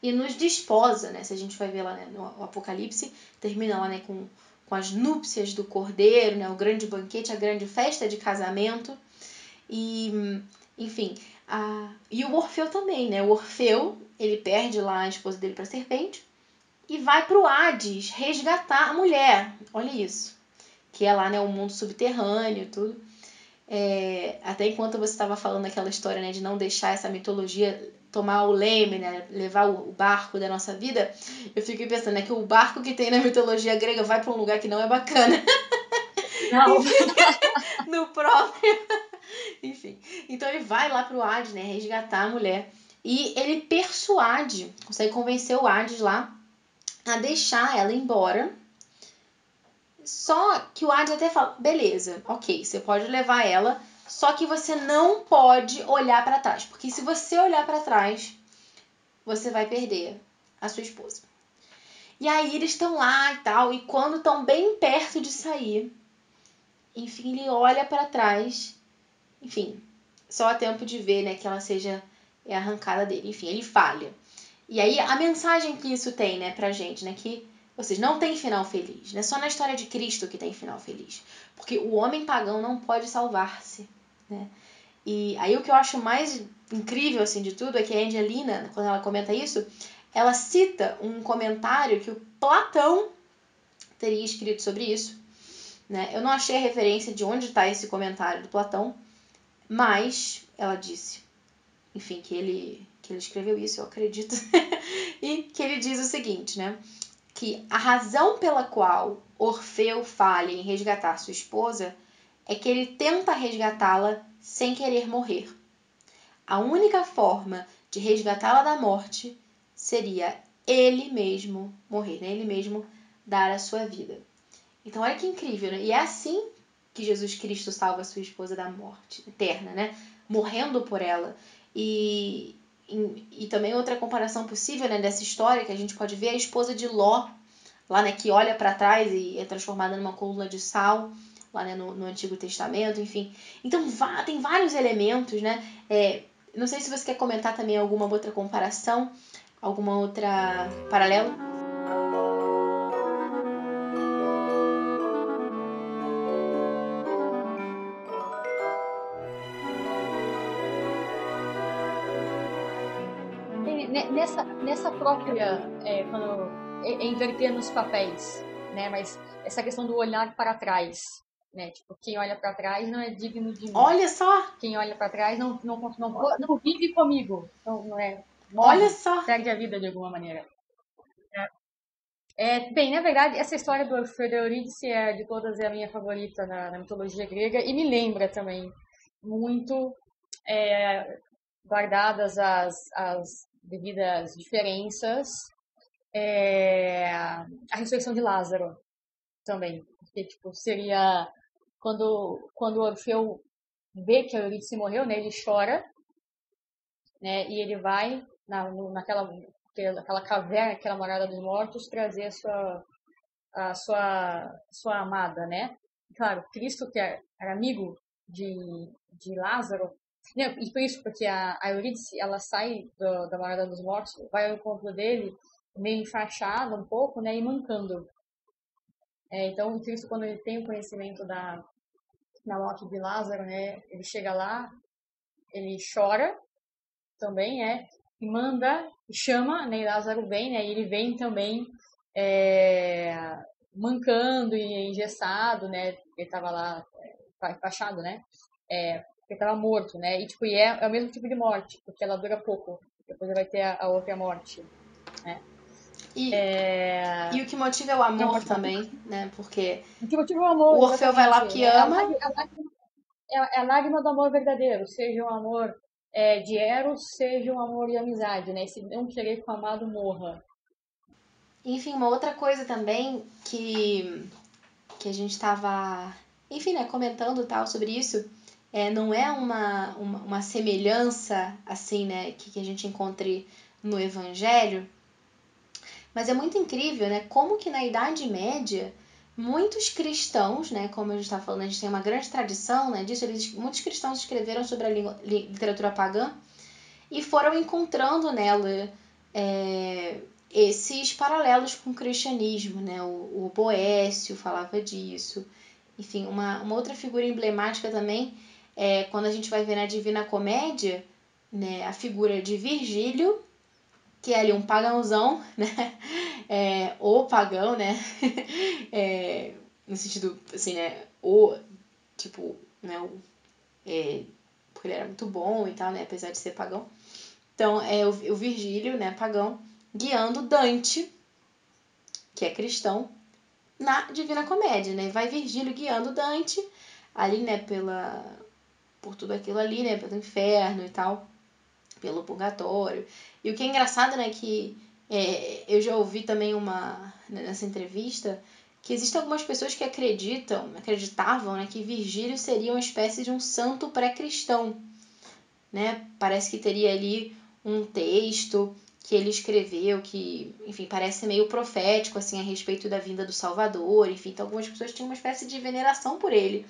e nos desposa, né? Se a gente vai ver lá né, no Apocalipse, termina lá né, com, com as núpcias do cordeiro, né? O grande banquete, a grande festa de casamento. E, enfim, a... e o Orfeu também, né? O Orfeu, ele perde lá a esposa dele para a serpente. e vai para o Hades resgatar a mulher. Olha isso. Que é lá, né, o mundo subterrâneo, tudo. É, até enquanto você estava falando aquela história, né, de não deixar essa mitologia tomar o leme, né, levar o barco da nossa vida, eu fiquei pensando, né, que o barco que tem na mitologia grega vai para um lugar que não é bacana. Não. no próprio. Enfim. Então ele vai lá pro Hades, né, resgatar a mulher. E ele persuade, consegue convencer o Hades lá a deixar ela embora. Só que o Hades até fala: beleza, ok, você pode levar ela, só que você não pode olhar para trás, porque se você olhar para trás, você vai perder a sua esposa. E aí eles estão lá e tal, e quando estão bem perto de sair, enfim, ele olha para trás, enfim, só há tempo de ver, né, que ela seja arrancada dele. Enfim, ele falha. E aí a mensagem que isso tem, né, pra gente, né, que seja, não tem final feliz. Não é só na história de Cristo que tem final feliz. Porque o homem pagão não pode salvar-se. Né? E aí o que eu acho mais incrível assim, de tudo é que a Angelina, quando ela comenta isso, ela cita um comentário que o Platão teria escrito sobre isso. Né? Eu não achei a referência de onde está esse comentário do Platão, mas ela disse, enfim, que ele que ele escreveu isso, eu acredito, e que ele diz o seguinte, né? Que a razão pela qual Orfeu falha em resgatar sua esposa é que ele tenta resgatá-la sem querer morrer. A única forma de resgatá-la da morte seria ele mesmo morrer, né? ele mesmo dar a sua vida. Então, olha que incrível, né? E é assim que Jesus Cristo salva sua esposa da morte eterna, né? Morrendo por ela. E, e, e, também outra comparação possível né, dessa história que a gente pode ver é a esposa de Ló, lá né, que olha para trás e é transformada numa coluna de sal, lá né, no, no Antigo Testamento, enfim. Então vá, tem vários elementos, né? É, não sei se você quer comentar também alguma outra comparação, alguma outra paralelo. nessa, nessa própria, é, quando é, é inverter nos papéis, né? Mas essa questão do olhar para trás, né? Tipo, quem olha para trás não é digno de mim. Olha só! Quem olha para trás não, não, não, não, não vive comigo. Não, não é. Morre, Olha só! Perde a vida de alguma maneira. É. É, bem, na verdade, essa história do Orfeu de Eurídice é, de todas é a minha favorita na, na, mitologia grega e me lembra também muito, é, guardadas as, as devido às diferenças, é, a ressurreição de Lázaro também. Porque, tipo, seria quando, quando Orfeu vê que a Eurídice morreu, né, ele chora, né, e ele vai na, naquela, naquela caverna, aquela morada dos mortos, trazer a sua, a sua, sua amada, né? Claro, Cristo, que era amigo de, de Lázaro, não, e por isso, porque a, a Eurídice, ela sai do, da Morada dos Mortos, vai ao encontro dele, meio enfaixada um pouco, né, e mancando. É, então, Cristo, quando ele tem o conhecimento da, da morte de Lázaro, né, ele chega lá, ele chora também, é, e manda, chama, né, e Lázaro vem, né, e ele vem também é, mancando e engessado, né, ele estava lá é, enfaixado, né, é, porque estava morto, né? E, tipo, e é, é, o mesmo tipo de morte, porque ela dura pouco. Depois vai ter a, a outra morte, né? E, é... e o que motiva é o amor Não, também, né? Porque o, que motiva é o, amor, o Orfeu vai lá porque é ama. É a, lágrima, é a lágrima do amor verdadeiro, seja um amor é, de Eros, seja um amor de amizade, né? Se não querer que o amado morra. Enfim, uma outra coisa também que, que a gente estava, enfim, né, comentando tal sobre isso, é, não é uma, uma, uma, semelhança assim, né, que, que a gente encontre no Evangelho, mas é muito incrível, né, como que na Idade Média muitos cristãos, né, como a gente está falando, a gente tem uma grande tradição, né, disso, eles, muitos cristãos escreveram sobre a literatura pagã e foram encontrando nela é, esses paralelos com o cristianismo, né, o, o Boécio falava disso, enfim, uma, uma outra figura emblemática também é, quando a gente vai ver na Divina Comédia, né, a figura de Virgílio, que é ali um pagãozão, né? É, o pagão, né? É, no sentido, assim, né? O, tipo, né? O, é, porque ele era muito bom e tal, né? Apesar de ser pagão. Então, é o, o Virgílio, né? Pagão, guiando Dante, que é cristão, na Divina Comédia, né? Vai Virgílio guiando Dante ali, né? Pela, por tudo aquilo ali, né? Pelo inferno e tal, pelo purgatório. E o que é engraçado, né? Que é, eu já ouvi também uma né, nessa entrevista que existem algumas pessoas que acreditam, acreditavam, né, que Virgílio seria uma espécie de um santo pré-cristão, né? Parece que teria ali um texto que ele escreveu que, enfim, parece meio profético assim a respeito da vinda do Salvador, enfim, então algumas pessoas tinham uma espécie de veneração por ele.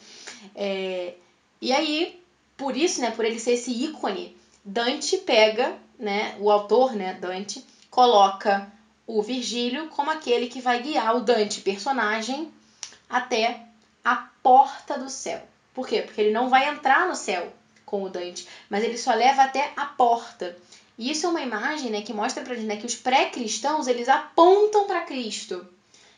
É, e aí, por isso, né, por ele ser esse ícone, Dante pega, né, o autor, né, Dante, coloca o Virgílio como aquele que vai guiar o Dante, personagem, até a porta do céu. Por quê? Porque ele não vai entrar no céu com o Dante, mas ele só leva até a porta. E isso é uma imagem né, que mostra pra gente né, que os pré-cristãos eles apontam para Cristo,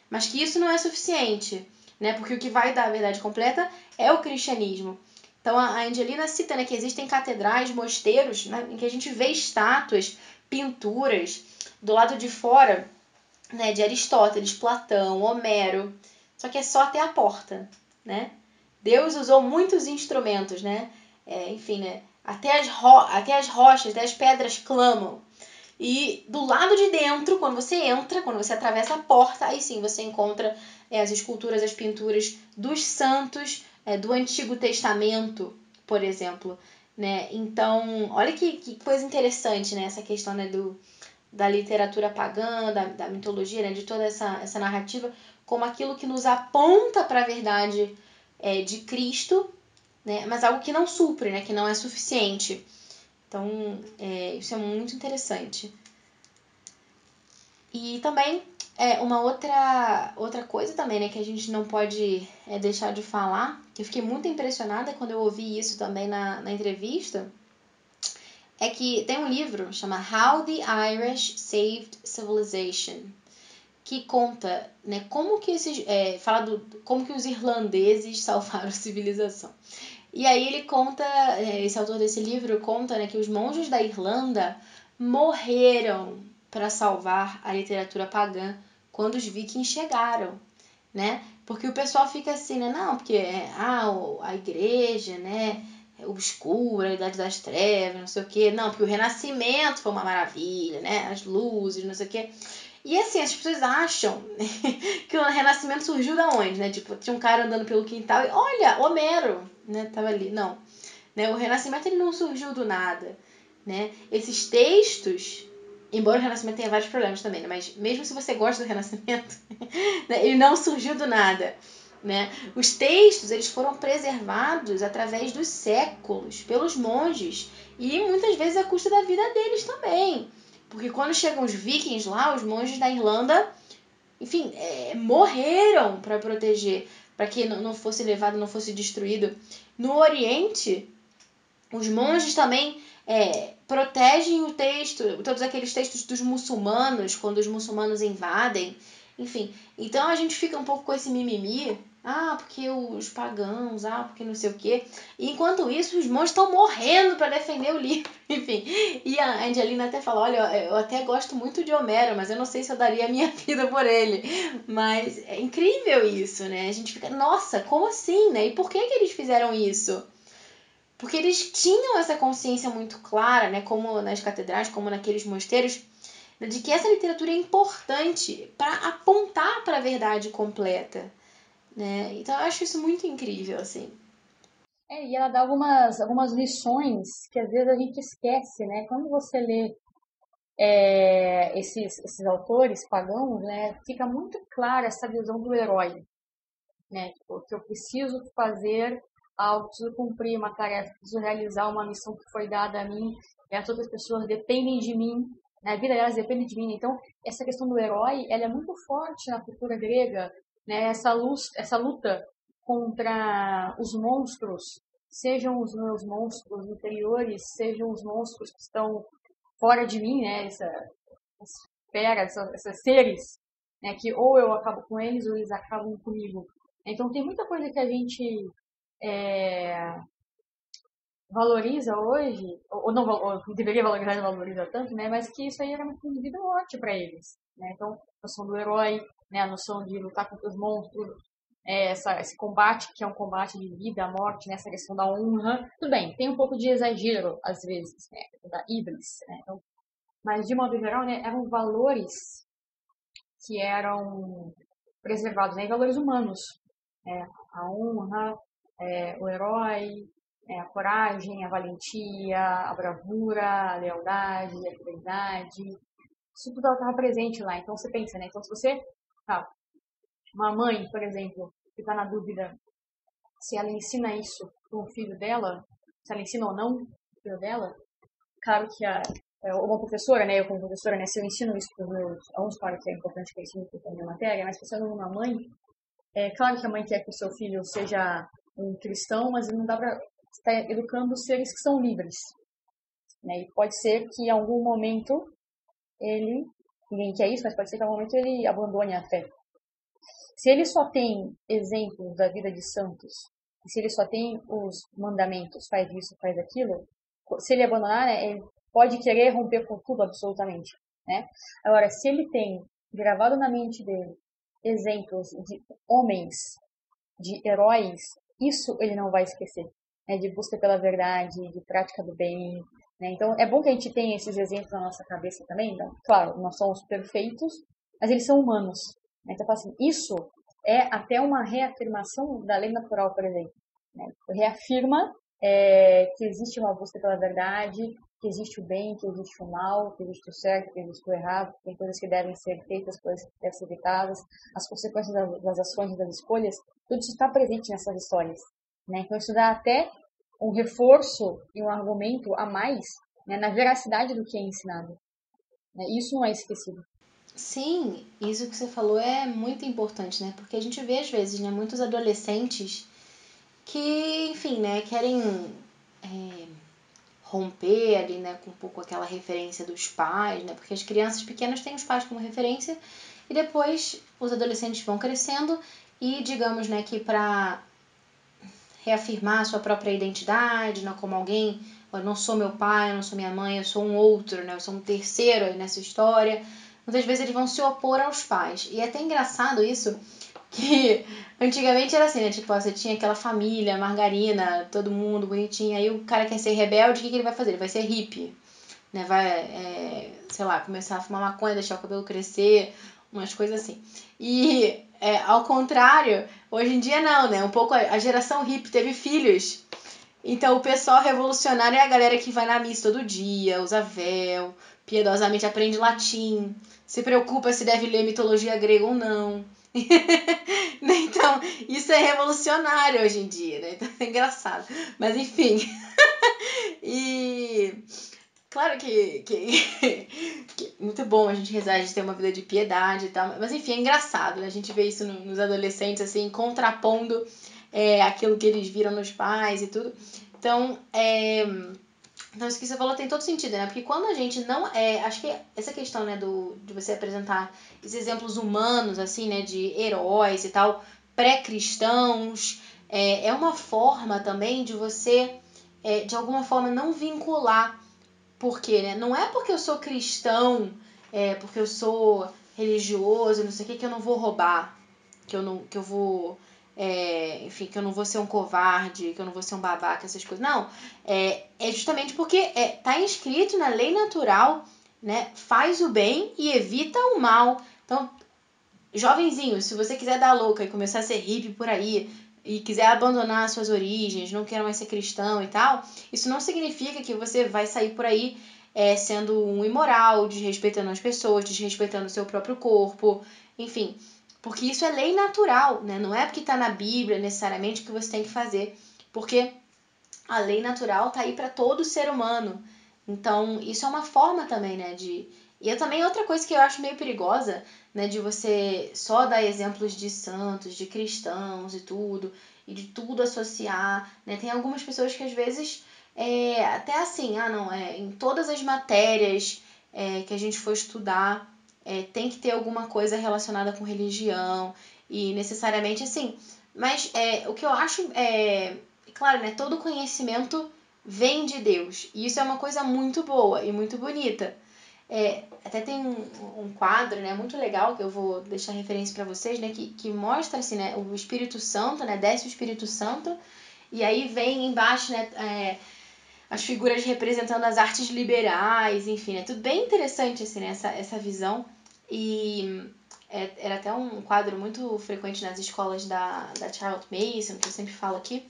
mas que isso não é suficiente, né? Porque o que vai dar a verdade completa é o cristianismo. Então a Angelina cita né, que existem catedrais, mosteiros, né, em que a gente vê estátuas, pinturas do lado de fora né, de Aristóteles, Platão, Homero, só que é só até a porta, né? Deus usou muitos instrumentos, né? É, enfim, né? Até as, até as rochas, até as pedras clamam. E do lado de dentro, quando você entra, quando você atravessa a porta, aí sim você encontra é, as esculturas, as pinturas dos santos é, do Antigo Testamento, por exemplo. Né? Então, olha que, que coisa interessante né? essa questão né? Do, da literatura pagã, da, da mitologia, né? de toda essa, essa narrativa, como aquilo que nos aponta para a verdade é, de Cristo né? Mas algo que não supre, né? Que não é suficiente. Então, é, isso é muito interessante. E também é uma outra outra coisa também, né, que a gente não pode é, deixar de falar, que eu fiquei muito impressionada quando eu ouvi isso também na, na entrevista, é que tem um livro chama How the Irish Saved Civilization, que conta, né, como que esses, é, fala do como que os irlandeses salvaram a civilização. E aí ele conta, é, esse autor desse livro conta né, que os monges da Irlanda morreram para salvar a literatura pagã quando os vikings chegaram, né? Porque o pessoal fica assim, né? Não, porque é, ah, a igreja, né? É obscura, a idade das trevas, não sei o quê. Não, porque o renascimento foi uma maravilha, né? As luzes, não sei o quê. E assim, as pessoas acham que o Renascimento surgiu da onde, né? Tipo, tinha um cara andando pelo quintal e, olha, Homero, né? Tava ali. Não. Né? O Renascimento ele não surgiu do nada, né? Esses textos, embora o Renascimento tenha vários problemas também, né? Mas mesmo se você gosta do Renascimento, né? ele não surgiu do nada. Né? Os textos eles foram preservados através dos séculos pelos monges e muitas vezes à custa da vida deles também. Porque quando chegam os vikings lá, os monges da Irlanda, enfim, é, morreram para proteger, para que não fosse levado, não fosse destruído. No Oriente, os monges também é, protegem o texto, todos aqueles textos dos muçulmanos, quando os muçulmanos invadem. Enfim, então a gente fica um pouco com esse mimimi ah, porque os pagãos, ah, porque não sei o quê. E enquanto isso, os monges estão morrendo para defender o livro. Enfim. E a Angelina até fala: olha, eu até gosto muito de Homero, mas eu não sei se eu daria a minha vida por ele. Mas é incrível isso, né? A gente fica, nossa, como assim, né? E por que, que eles fizeram isso? Porque eles tinham essa consciência muito clara, né? Como nas catedrais, como naqueles mosteiros, de que essa literatura é importante para apontar para a verdade completa né? Então eu acho isso muito incrível, assim. É, e ela dá algumas, algumas lições que às vezes a gente esquece, né? Quando você lê é, esses, esses autores pagãos, né, fica muito clara essa visão do herói, né? Tipo, que eu preciso fazer algo, preciso cumprir uma tarefa, preciso realizar uma missão que foi dada a mim, e as outras pessoas dependem de mim, né? a vida delas depende de mim. Então, essa questão do herói, ela é muito forte na cultura grega, né, essa, luz, essa luta contra os monstros, sejam os meus monstros interiores, sejam os monstros que estão fora de mim, né, essa, essas feras, esses seres, né, que ou eu acabo com eles ou eles acabam comigo. Então tem muita coisa que a gente é, valoriza hoje, ou não ou deveria valorizar e não valoriza tanto, né, mas que isso aí era uma vida morte para eles. Né? Então, a noção do herói, né, a noção de lutar contra os monstros, é, essa, esse combate que é um combate de vida, morte, nessa né, questão da honra. Tudo bem, tem um pouco de exagero às vezes, né, da iblis, né? então, mas de modo geral, né, eram valores que eram preservados, né, valores humanos, né, a honra, é, o herói, é, a coragem, a valentia, a bravura, a lealdade, a fidelidade, isso tudo estava presente lá. Então você pensa, né? Então se você tá, uma mãe, por exemplo, que está na dúvida se ela ensina isso para o filho dela, se ela ensina ou não o filho dela, claro que a, é, uma professora, né, eu como professora, né, se eu ensino isso para os meus alunos, claro que é importante que eu ensine para a minha matéria, mas pensando numa mãe, é claro que a mãe quer que o seu filho seja um cristão, mas não dá para estar educando seres que são livres. Né? E pode ser que em algum momento ele, ninguém quer isso, mas pode ser que em algum momento ele abandone a fé. Se ele só tem exemplos da vida de santos, e se ele só tem os mandamentos, faz isso, faz aquilo, se ele abandonar, né, ele pode querer romper com tudo absolutamente, né? Agora, se ele tem gravado na mente dele exemplos de homens, de heróis, isso ele não vai esquecer, né? De busca pela verdade, de prática do bem, né? Então, é bom que a gente tenha esses exemplos na nossa cabeça também. Então, claro, nós somos perfeitos, mas eles são humanos. Né? Então, assim, isso é até uma reafirmação da lei natural, por exemplo. Né? Reafirma é, que existe uma busca pela verdade, que existe o bem, que existe o mal, que existe o certo, que existe o errado, que tem coisas que devem ser feitas, coisas que devem ser evitadas, as consequências das, das ações e das escolhas, tudo isso está presente nessas histórias. Né? Então, isso dá até um reforço e um argumento a mais né, na veracidade do que é ensinado. Né? Isso não é esquecido. Sim, isso que você falou é muito importante, né? Porque a gente vê às vezes, né, muitos adolescentes que, enfim, né, querem é, romper ali, né, com um pouco aquela referência dos pais, né? Porque as crianças pequenas têm os pais como referência e depois os adolescentes vão crescendo e digamos, né, que para reafirmar a sua própria identidade, não como alguém, eu não sou meu pai, eu não sou minha mãe, eu sou um outro, né? Eu sou um terceiro aí nessa história. Muitas vezes eles vão se opor aos pais. E é até engraçado isso, que antigamente era assim, né? Tipo, você tinha aquela família, margarina, todo mundo bonitinho. Aí o cara quer ser rebelde, o que, que ele vai fazer? Ele vai ser hippie. Né? Vai, é, sei lá, começar a fumar maconha, deixar o cabelo crescer, umas coisas assim. E é, ao contrário, hoje em dia não, né? Um pouco a, geração hippie teve filhos. Então o pessoal revolucionário é a galera que vai na missa todo dia, usa véu, piedosamente aprende latim, se preocupa se deve ler mitologia grega ou não. então, isso é revolucionário hoje em dia, né? Então é engraçado. Mas enfim. e Claro que, que, que, muito bom a gente rezar, a gente ter uma vida de piedade e tal, mas enfim, é engraçado, né? A gente vê isso no, nos adolescentes, assim, contrapondo é, aquilo que eles viram nos pais e tudo. Então, é, então, isso que você falou tem todo sentido, né? Porque quando a gente não é. Acho que essa questão, né, do, de você apresentar esses exemplos humanos, assim, né, de heróis e tal, pré-cristãos, é, é uma forma também de você, é, de alguma forma, não vincular por quê, né? Não é porque eu sou cristão, é, porque eu sou religioso, não sei o que, que eu não vou roubar, que eu não que eu vou é, enfim, que eu não vou ser um covarde, que eu não vou ser um babaca, essas coisas. Não, é, é justamente porque é, tá inscrito na lei natural, né? Faz o bem e evita o mal. Então, jovenzinho, se você quiser dar louca e começar a ser hippie por aí, e quiser abandonar suas origens, não quer mais ser cristão e tal, isso não significa que você vai sair por aí é, sendo um imoral, desrespeitando as pessoas, desrespeitando o seu próprio corpo, enfim. Porque isso é lei natural, né? Não é porque está na Bíblia necessariamente que você tem que fazer. Porque a lei natural tá aí para todo ser humano. Então, isso é uma forma também, né, de e eu também outra coisa que eu acho meio perigosa, né, de você só dar exemplos de santos, de cristãos e tudo, e de tudo associar, né? Tem algumas pessoas que às vezes é até assim, ah, não, é em todas as matérias é, que a gente for estudar é, tem que ter alguma coisa relacionada com religião e necessariamente assim. Mas é, o que eu acho é, claro, né? Todo conhecimento vem de Deus e isso é uma coisa muito boa e muito bonita. É, até tem um, um, quadro, né, muito legal que eu vou deixar referência para vocês, né, que, que mostra assim, né, o Espírito Santo, né, desce o Espírito Santo e aí vem embaixo, né, é, as figuras representando as artes liberais, enfim, é tudo bem interessante assim, né, essa, essa visão e é, era até um quadro muito frequente nas escolas da, da Charlotte Mason, que eu sempre falo aqui.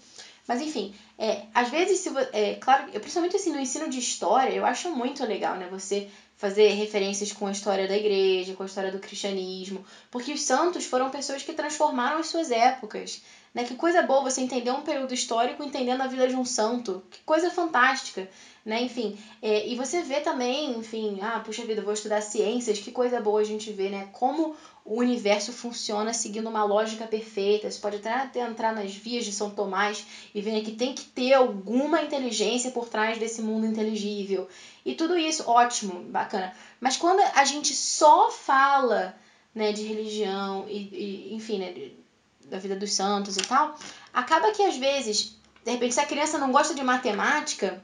Mas enfim, é, às vezes, se, é, claro, principalmente assim no ensino de história, eu acho muito legal, né? Você fazer referências com a história da igreja, com a história do cristianismo, porque os santos foram pessoas que transformaram as suas épocas. Né? Que coisa boa você entender um período histórico entendendo a vida de um santo. Que coisa fantástica. Né? Enfim, é, e você vê também, enfim, ah, puxa vida, vou estudar ciências, que coisa boa a gente vê, né? Como o universo funciona seguindo uma lógica perfeita. Você pode até entrar nas vias de São Tomás e ver que tem que ter alguma inteligência por trás desse mundo inteligível. E tudo isso, ótimo, bacana. Mas quando a gente só fala né, de religião e, e enfim, né, da vida dos santos e tal, acaba que às vezes, de repente, se a criança não gosta de matemática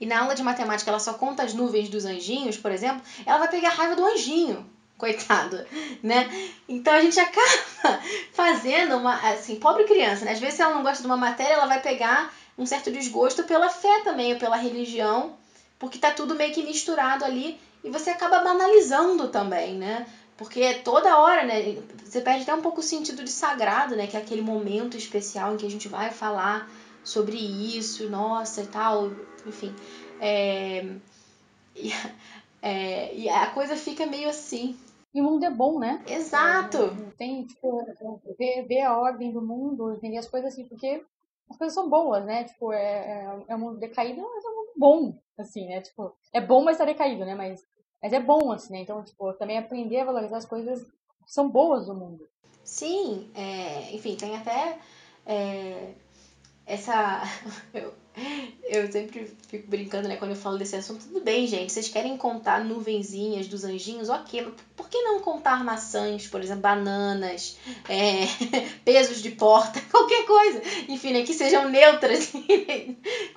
e na aula de matemática ela só conta as nuvens dos anjinhos, por exemplo, ela vai pegar raiva do anjinho, coitado, né? Então a gente acaba fazendo uma, assim, pobre criança, né? Às vezes se ela não gosta de uma matéria, ela vai pegar um certo desgosto pela fé também, ou pela religião, porque tá tudo meio que misturado ali e você acaba banalizando também, né? Porque toda hora, né, você perde até um pouco o sentido de sagrado, né, que é aquele momento especial em que a gente vai falar sobre isso, nossa e tal, enfim. É, e, é, e a coisa fica meio assim. E o mundo é bom, né? Exato! É, tem, tipo, ver, ver a ordem do mundo, entender as coisas assim, porque as coisas são boas, né? Tipo, é, é, é um mundo decaído, mas é um mundo bom, assim, né? Tipo, é bom, mas tá decaído, né? Mas mas é bom, assim, né? Então, tipo, também aprender a valorizar as coisas que são boas do mundo. Sim, é, enfim, tem até é, essa. Eu, eu sempre fico brincando, né, quando eu falo desse assunto. Tudo bem, gente, vocês querem contar nuvenzinhas dos anjinhos? Ok, mas por que não contar maçãs, por exemplo, bananas, é, pesos de porta, qualquer coisa? Enfim, né, que sejam neutras.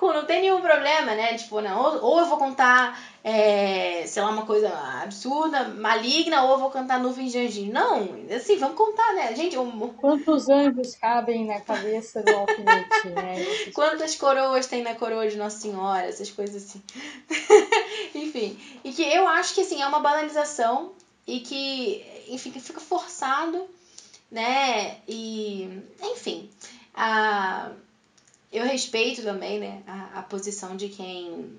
não tem nenhum problema, né? Tipo, não, ou, ou eu vou contar é, sei lá, uma coisa absurda, maligna, ou eu vou cantar nuvens de anjinho. Não, assim, vamos contar, né? Gente, um... Quantos anjos cabem na cabeça do alfinete, né? Quantas coroas tem na coroa de Nossa Senhora, essas coisas assim. enfim, e que eu acho que, assim, é uma banalização e que, enfim, que fica forçado, né? E, enfim, a... eu respeito também, né, a, a posição de quem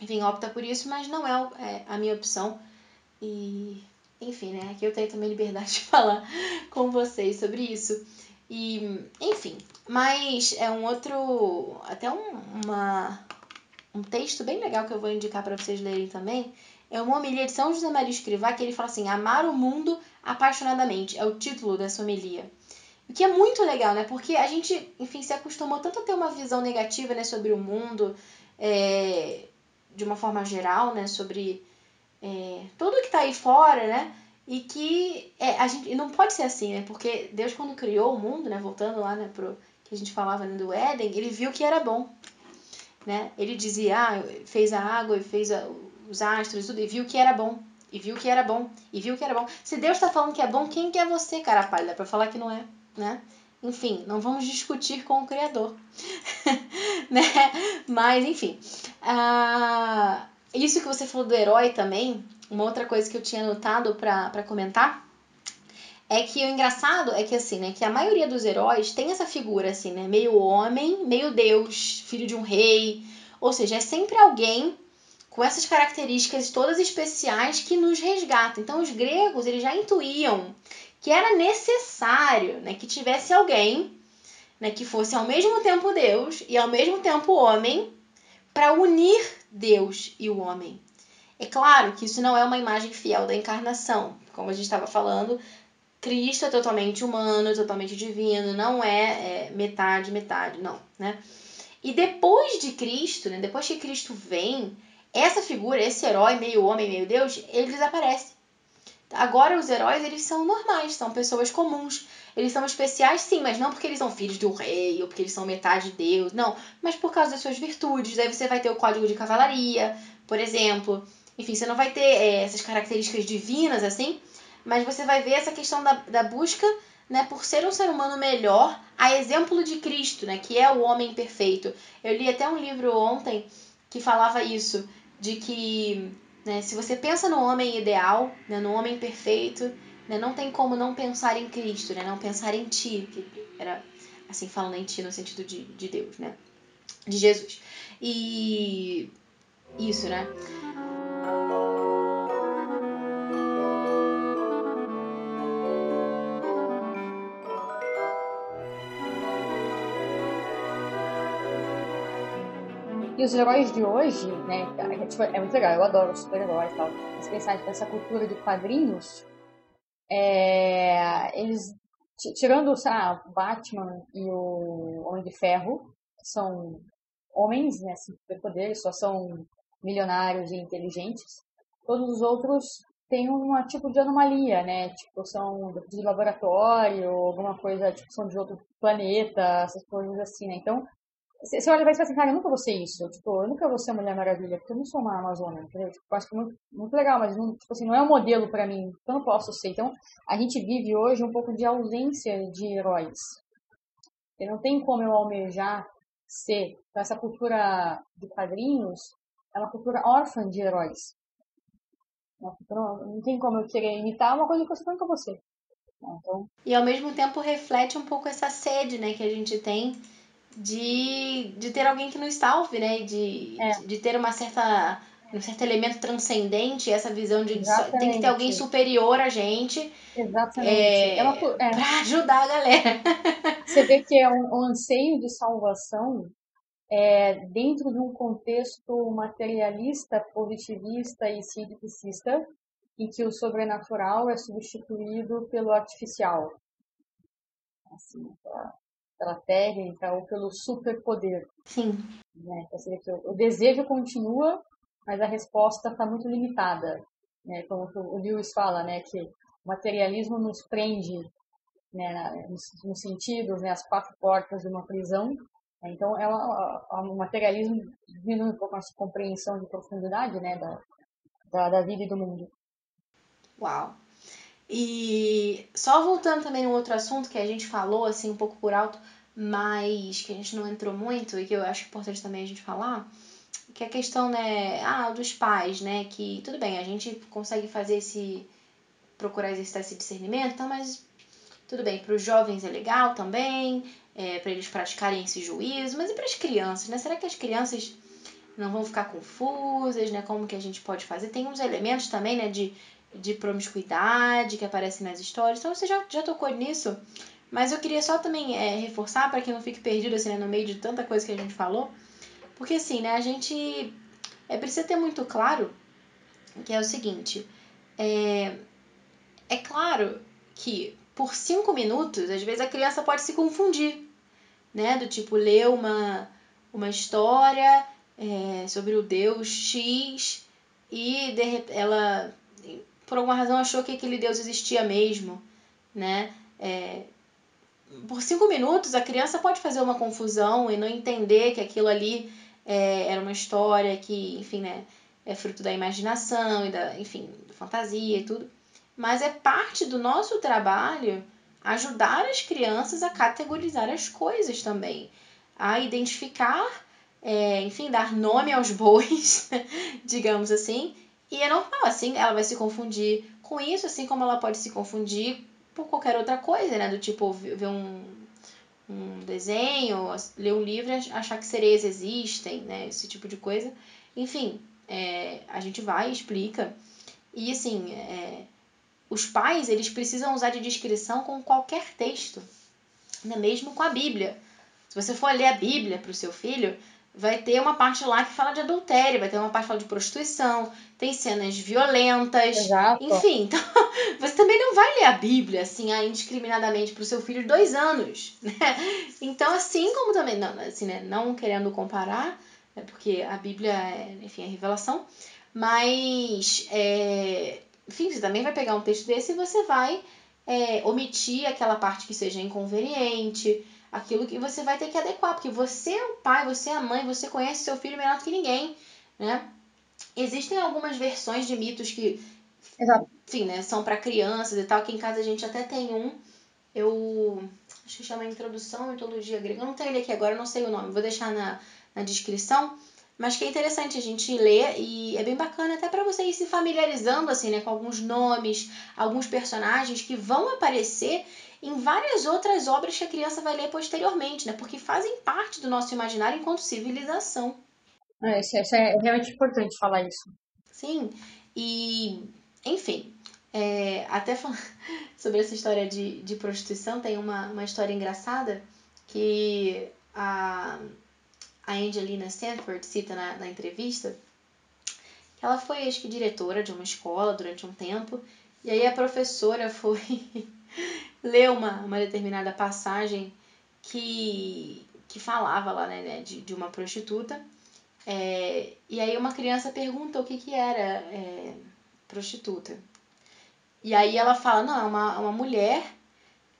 enfim, opta por isso, mas não é, é a minha opção. E, enfim, né? Aqui eu tenho também liberdade de falar com vocês sobre isso. E, enfim, mas é um outro. Até um, uma, um texto bem legal que eu vou indicar para vocês lerem também. É uma homilia de São José Maria Escrivá que ele fala assim: Amar o mundo apaixonadamente. É o título dessa homilia. O que é muito legal, né? Porque a gente, enfim, se acostumou tanto a ter uma visão negativa né, sobre o mundo. É, de uma forma geral, né, sobre é, tudo que está aí fora, né, e que é, a gente não pode ser assim, né, porque Deus quando criou o mundo, né, voltando lá, né, pro que a gente falava né, do Éden, ele viu que era bom, né, ele dizia, ah, fez a água e fez a, os astros, tudo, e viu que era bom, e viu que era bom, e viu que era bom. Se Deus está falando que é bom, quem que é você, cara pálida, para falar que não é, né? Enfim, não vamos discutir com o Criador. né? Mas, enfim. Uh, isso que você falou do herói também, uma outra coisa que eu tinha notado para comentar, é que o engraçado é que assim, né, que a maioria dos heróis tem essa figura assim, né, meio homem, meio deus, filho de um rei, ou seja, é sempre alguém com essas características todas especiais que nos resgata. Então os gregos, eles já intuíam que era necessário né, que tivesse alguém né, que fosse ao mesmo tempo Deus e ao mesmo tempo homem para unir Deus e o homem. É claro que isso não é uma imagem fiel da encarnação, como a gente estava falando. Cristo é totalmente humano, totalmente divino, não é, é metade, metade, não, né? E depois de Cristo, né, depois que Cristo vem, essa figura, esse herói, meio homem, meio Deus, ele desaparece. Agora os heróis, eles são normais, são pessoas comuns. Eles são especiais, sim, mas não porque eles são filhos do rei ou porque eles são metade de Deus, não. Mas por causa das suas virtudes. Aí você vai ter o código de cavalaria, por exemplo. Enfim, você não vai ter é, essas características divinas, assim, mas você vai ver essa questão da, da busca né, por ser um ser humano melhor, a exemplo de Cristo, né, que é o homem perfeito. Eu li até um livro ontem que falava isso, de que né, se você pensa no homem ideal, né, no homem perfeito, né, não tem como não pensar em Cristo, né, não pensar em ti, que era assim falando em ti no sentido de, de Deus, né, de Jesus. E isso, né? E os heróis de hoje, né, é, tipo, muito legal, eu adoro super-heróis e tal, mas pensar nessa cultura de quadrinhos, é, eles, tirando ah, o Batman e o Homem de Ferro, são homens, né, assim, superpoderes, só são milionários e inteligentes, todos os outros têm um tipo de anomalia, né, tipo, são de laboratório, alguma coisa, tipo, são de outro planeta, essas coisas assim, né, então você olha e vai assim, cara, eu nunca vou ser isso. Tipo, eu nunca vou ser Mulher Maravilha, porque eu não sou uma Amazônia, entendeu? Tipo, acho que é muito, muito legal, mas não, tipo assim, não é um modelo para mim, então eu não posso ser. Então, a gente vive hoje um pouco de ausência de heróis. E não tem como eu almejar ser. Então, essa cultura de quadrinhos é uma cultura órfã de heróis. Não tem como eu querer imitar uma coisa que eu nunca vou ser. Então... E ao mesmo tempo reflete um pouco essa sede, né, que a gente tem de, de ter alguém que nos salve, né? De, é. de, ter uma certa um certo elemento transcendente, essa visão de Exatamente. tem que ter alguém superior a gente. Exatamente. É, é é. Pra ajudar a galera. Você vê que é um, um anseio de salvação é, dentro de um contexto materialista, positivista e cientificista, em que o sobrenatural é substituído pelo artificial. Assim, pela técnica ou pelo superpoder. Sim. Né? Então, o desejo continua, mas a resposta está muito limitada. Né? Como o Lewis fala, né? que o materialismo nos prende né, nos, nos sentidos, né, as quatro portas de uma prisão. Né? Então, é o materialismo diminui um pouco a nossa compreensão de profundidade né, da, da, da vida e do mundo. Uau! E só voltando também um outro assunto que a gente falou assim um pouco por alto, mas que a gente não entrou muito e que eu acho importante também a gente falar, que é a questão, né, ah, dos pais, né, que tudo bem, a gente consegue fazer esse procurar exercitar esse discernimento, tá, mas tudo bem, para os jovens é legal também, é, para eles praticarem esse juízo, mas e para as crianças, né? Será que as crianças não vão ficar confusas, né? Como que a gente pode fazer? Tem uns elementos também, né, de de promiscuidade que aparece nas histórias. Então você já, já tocou nisso. Mas eu queria só também é, reforçar para que não fique perdido assim, né, no meio de tanta coisa que a gente falou. Porque assim, né, a gente é, precisa ter muito claro que é o seguinte. É, é claro que por cinco minutos, às vezes a criança pode se confundir. Né? Do tipo, ler uma, uma história é, sobre o Deus X e de, ela por alguma razão achou que aquele Deus existia mesmo, né? É, por cinco minutos a criança pode fazer uma confusão e não entender que aquilo ali é, era uma história que, enfim, né, é fruto da imaginação e da, enfim, fantasia e tudo. Mas é parte do nosso trabalho ajudar as crianças a categorizar as coisas também, a identificar, é, enfim, dar nome aos bois, digamos assim, e é normal, assim, ela vai se confundir com isso, assim como ela pode se confundir por qualquer outra coisa, né? Do tipo, ver um, um desenho, ler um livro e achar que sereias existem, né? Esse tipo de coisa. Enfim, é, a gente vai explica. E, assim, é, os pais, eles precisam usar de descrição com qualquer texto, né? mesmo com a Bíblia. Se você for ler a Bíblia para o seu filho, vai ter uma parte lá que fala de adultério, vai ter uma parte que fala de prostituição, tem cenas violentas. Exato. Enfim, então você também não vai ler a Bíblia assim, ah, indiscriminadamente para o seu filho de dois anos. Né? Então, assim como também, não, assim, né, não querendo comparar, é porque a Bíblia é, enfim, é revelação, mas, é, enfim, você também vai pegar um texto desse e você vai é, omitir aquela parte que seja inconveniente, aquilo que você vai ter que adequar, porque você é o pai, você é a mãe, você conhece seu filho melhor do que ninguém, né? Existem algumas versões de mitos que, Exato. enfim, né, são para crianças e tal, que em casa a gente até tem um, eu acho que chama Introdução à Mitologia Grega, eu não tenho ele aqui agora, não sei o nome, vou deixar na, na descrição, mas que é interessante a gente ler e é bem bacana até para você ir se familiarizando assim, né, com alguns nomes, alguns personagens que vão aparecer em várias outras obras que a criança vai ler posteriormente, né, porque fazem parte do nosso imaginário enquanto civilização. É, isso, isso é realmente importante falar isso. Sim, e enfim, é, até falando sobre essa história de, de prostituição, tem uma, uma história engraçada que a a Angelina Stanford cita na, na entrevista, que ela foi, acho que, diretora de uma escola durante um tempo, e aí a professora foi ler uma, uma determinada passagem que, que falava lá, né, né de, de uma prostituta, é, e aí uma criança pergunta o que, que era é, prostituta. E aí ela fala, não, é uma, uma mulher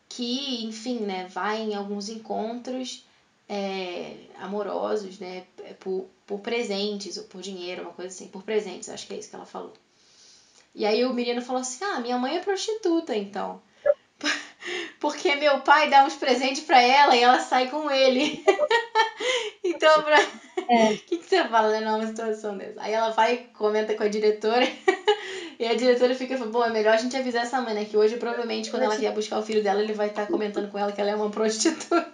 que, enfim, né, vai em alguns encontros é, amorosos, né? Por, por presentes ou por dinheiro, uma coisa assim. Por presentes, acho que é isso que ela falou. E aí o menino falou assim: Ah, minha mãe é prostituta, então. Porque meu pai dá uns presentes para ela e ela sai com ele. então, pra... É. o que, que você fala né, numa situação dessa? Aí ela vai comenta com a diretora. e a diretora fica falando, bom, é melhor a gente avisar essa mãe, né? Que hoje, provavelmente, quando ela vier buscar o filho dela, ele vai estar comentando com ela que ela é uma prostituta.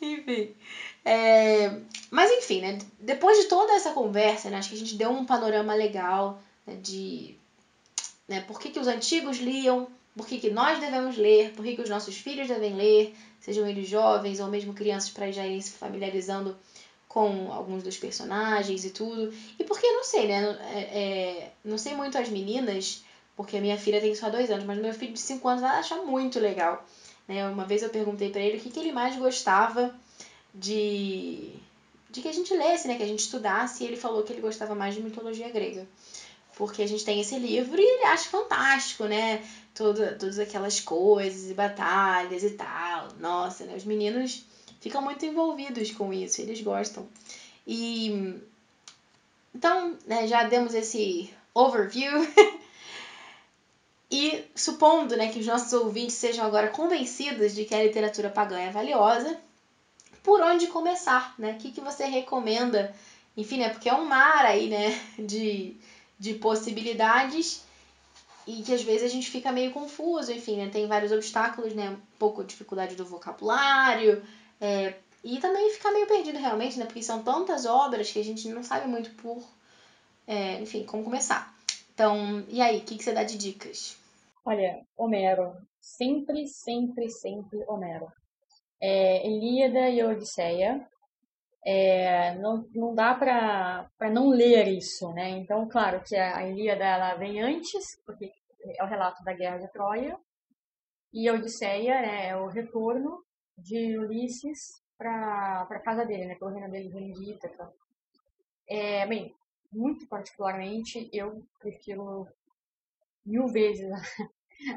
enfim. É, mas enfim, né? Depois de toda essa conversa, né, acho que a gente deu um panorama legal né, de né, por que, que os antigos liam, por que, que nós devemos ler, por que, que os nossos filhos devem ler, sejam eles jovens ou mesmo crianças para já irem se familiarizando com alguns dos personagens e tudo. E porque, não sei, né? É, é, não sei muito as meninas, porque a minha filha tem só dois anos, mas meu filho de cinco anos ela acha muito legal. Né? Uma vez eu perguntei para ele o que, que ele mais gostava de, de que a gente lesse, né? que a gente estudasse, e ele falou que ele gostava mais de mitologia grega. Porque a gente tem esse livro e ele acha fantástico, né? Toda, todas aquelas coisas e batalhas e tal. Nossa, né? Os meninos ficam muito envolvidos com isso, eles gostam. E então, né, já demos esse overview E supondo né, que os nossos ouvintes sejam agora convencidos de que a literatura pagã é valiosa, por onde começar? Né? O que, que você recomenda? Enfim, né, porque é um mar aí né, de, de possibilidades e que às vezes a gente fica meio confuso, enfim, né, tem vários obstáculos, né, um pouco dificuldade do vocabulário, é, e também fica meio perdido realmente, né, porque são tantas obras que a gente não sabe muito por, é, enfim, como começar. Então, e aí, o que, que você dá de dicas? Olha, Homero. Sempre, sempre, sempre Homero. É, Ilíada e Odisseia. É, não, não dá para não ler isso, né? Então, claro que a Ilíada ela vem antes, porque é o relato da Guerra de Troia, e a Odisseia né, é o retorno de Ulisses para a casa dele, né? Pelo reino dele de Ítaca. É, bem, muito particularmente, eu prefiro mil vezes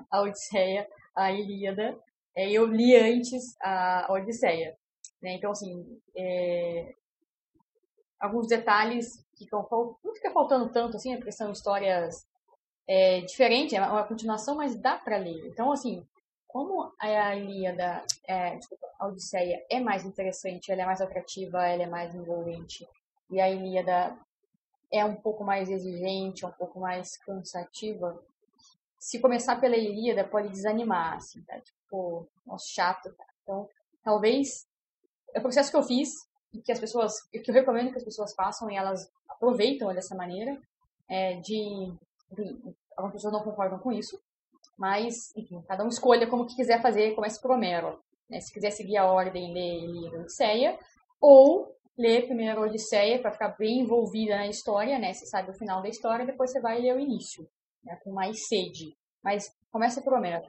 a Odisseia, a Ilíada. É, eu li antes a Odisseia. Né? Então, assim, é, alguns detalhes ficam não fica faltando tanto, assim, porque são histórias é, diferentes, é uma continuação, mas dá para ler. Então, assim, como a Ilíada, é, desculpa, a Odisseia é mais interessante, ela é mais atrativa, ela é mais envolvente, e a Ilíada é um pouco mais exigente, um pouco mais cansativa, se começar pela Ilíada, pode desanimar, assim, tá? Tipo, nossa, chato, tá? Então, talvez é o processo que eu fiz e que as pessoas, que eu recomendo que as pessoas façam e elas aproveitam dessa maneira, é, de, algumas pessoas não concordam com isso, mas, enfim, cada um escolha como que quiser fazer, comece por Homero, né? Se quiser seguir a ordem, ler Ilíada Odisseia, ou ler primeiro a Odisseia para ficar bem envolvida na história, né? Você sabe o final da história, depois você vai ler o início né, com mais sede. Mas começa por Homero.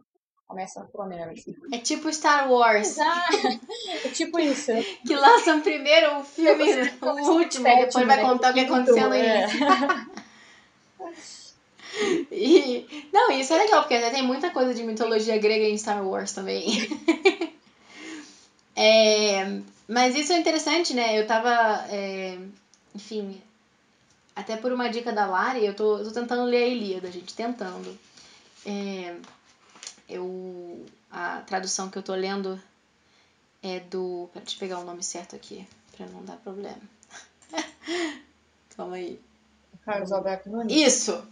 Começa pro Homem-Aranha. É tipo Star Wars. Exato. É tipo isso. Que lançam primeiro o filme, o último, e depois vai contar o que aconteceu no É. início. E, não, isso é legal, porque tem muita coisa de mitologia grega em Star Wars também. É, mas isso é interessante, né? Eu tava, é, enfim, até por uma dica da Lari, eu tô, eu tô tentando ler a Ilíada, gente, tentando. É, eu, a tradução que eu tô lendo é do. Pera, deixa eu pegar o nome certo aqui, pra não dar problema. Calma aí. Carlos Alberto Nunes. Isso!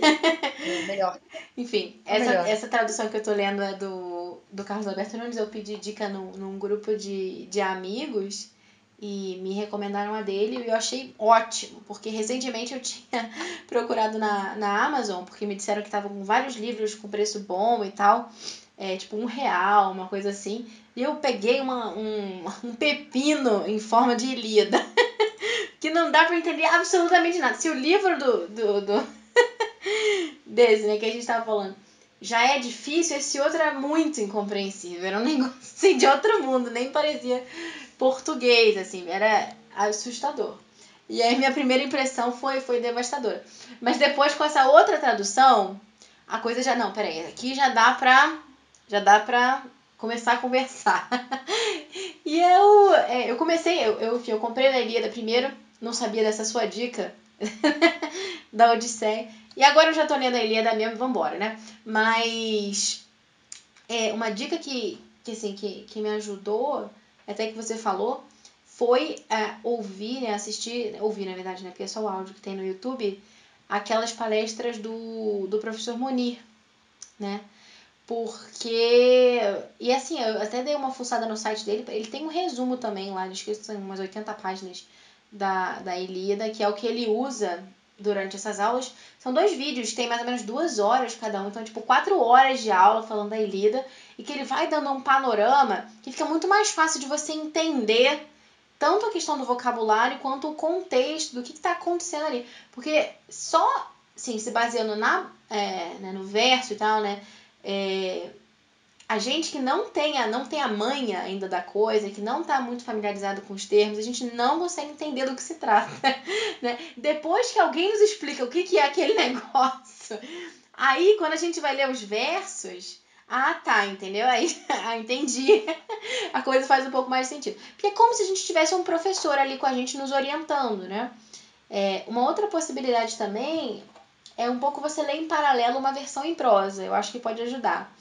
É melhor. Enfim, É essa, melhor. essa tradução que eu tô lendo é do, do Carlos Alberto Nunes. Eu pedi dica num, num grupo de, de amigos e me recomendaram a dele e eu achei ótimo, porque recentemente eu tinha procurado na, na Amazon, porque me disseram que tava com vários livros com preço bom e tal, é, tipo um real, uma coisa assim. E eu peguei uma, um, um pepino em forma de Ilíada, que não dá pra entender absolutamente nada. Se o livro do, do, do desse, né, que a gente tava falando, já é difícil, esse outro era muito incompreensível. Era um negócio assim, de outro mundo, nem parecia português, assim, era assustador. E aí minha primeira impressão foi, foi devastadora. Mas depois com essa outra tradução, a coisa já. Não, peraí, aqui já dá pra. Já dá pra começar a conversar. e eu, é, eu comecei, eu, eu, enfim, eu comprei a Ilíada primeiro, não sabia dessa sua dica da Odisseia. E agora eu já tô lendo a Ilíada mesmo, vambora, né? Mas é, uma dica que, que, assim, que, que me ajudou, até que você falou, foi é, ouvir, né, assistir, ouvir na verdade, né, porque é só o áudio que tem no YouTube, aquelas palestras do, do professor Monir, né? Porque. E assim, eu até dei uma fuçada no site dele. Ele tem um resumo também lá, acho que são umas 80 páginas da, da Ilíada, que é o que ele usa durante essas aulas. São dois vídeos, tem mais ou menos duas horas cada um, então, tipo, quatro horas de aula falando da Ilíada, e que ele vai dando um panorama que fica muito mais fácil de você entender tanto a questão do vocabulário quanto o contexto do que está acontecendo ali. Porque só, assim, se baseando na, é, né, no verso e tal, né? É, a gente que não tem, a, não tem a manha ainda da coisa, que não está muito familiarizado com os termos, a gente não consegue entender do que se trata. Né? Depois que alguém nos explica o que, que é aquele negócio, aí quando a gente vai ler os versos, ah tá, entendeu? Aí, ah, entendi. A coisa faz um pouco mais sentido. Porque é como se a gente tivesse um professor ali com a gente nos orientando, né? É, uma outra possibilidade também é um pouco você ler em paralelo uma versão em prosa. Eu acho que pode ajudar.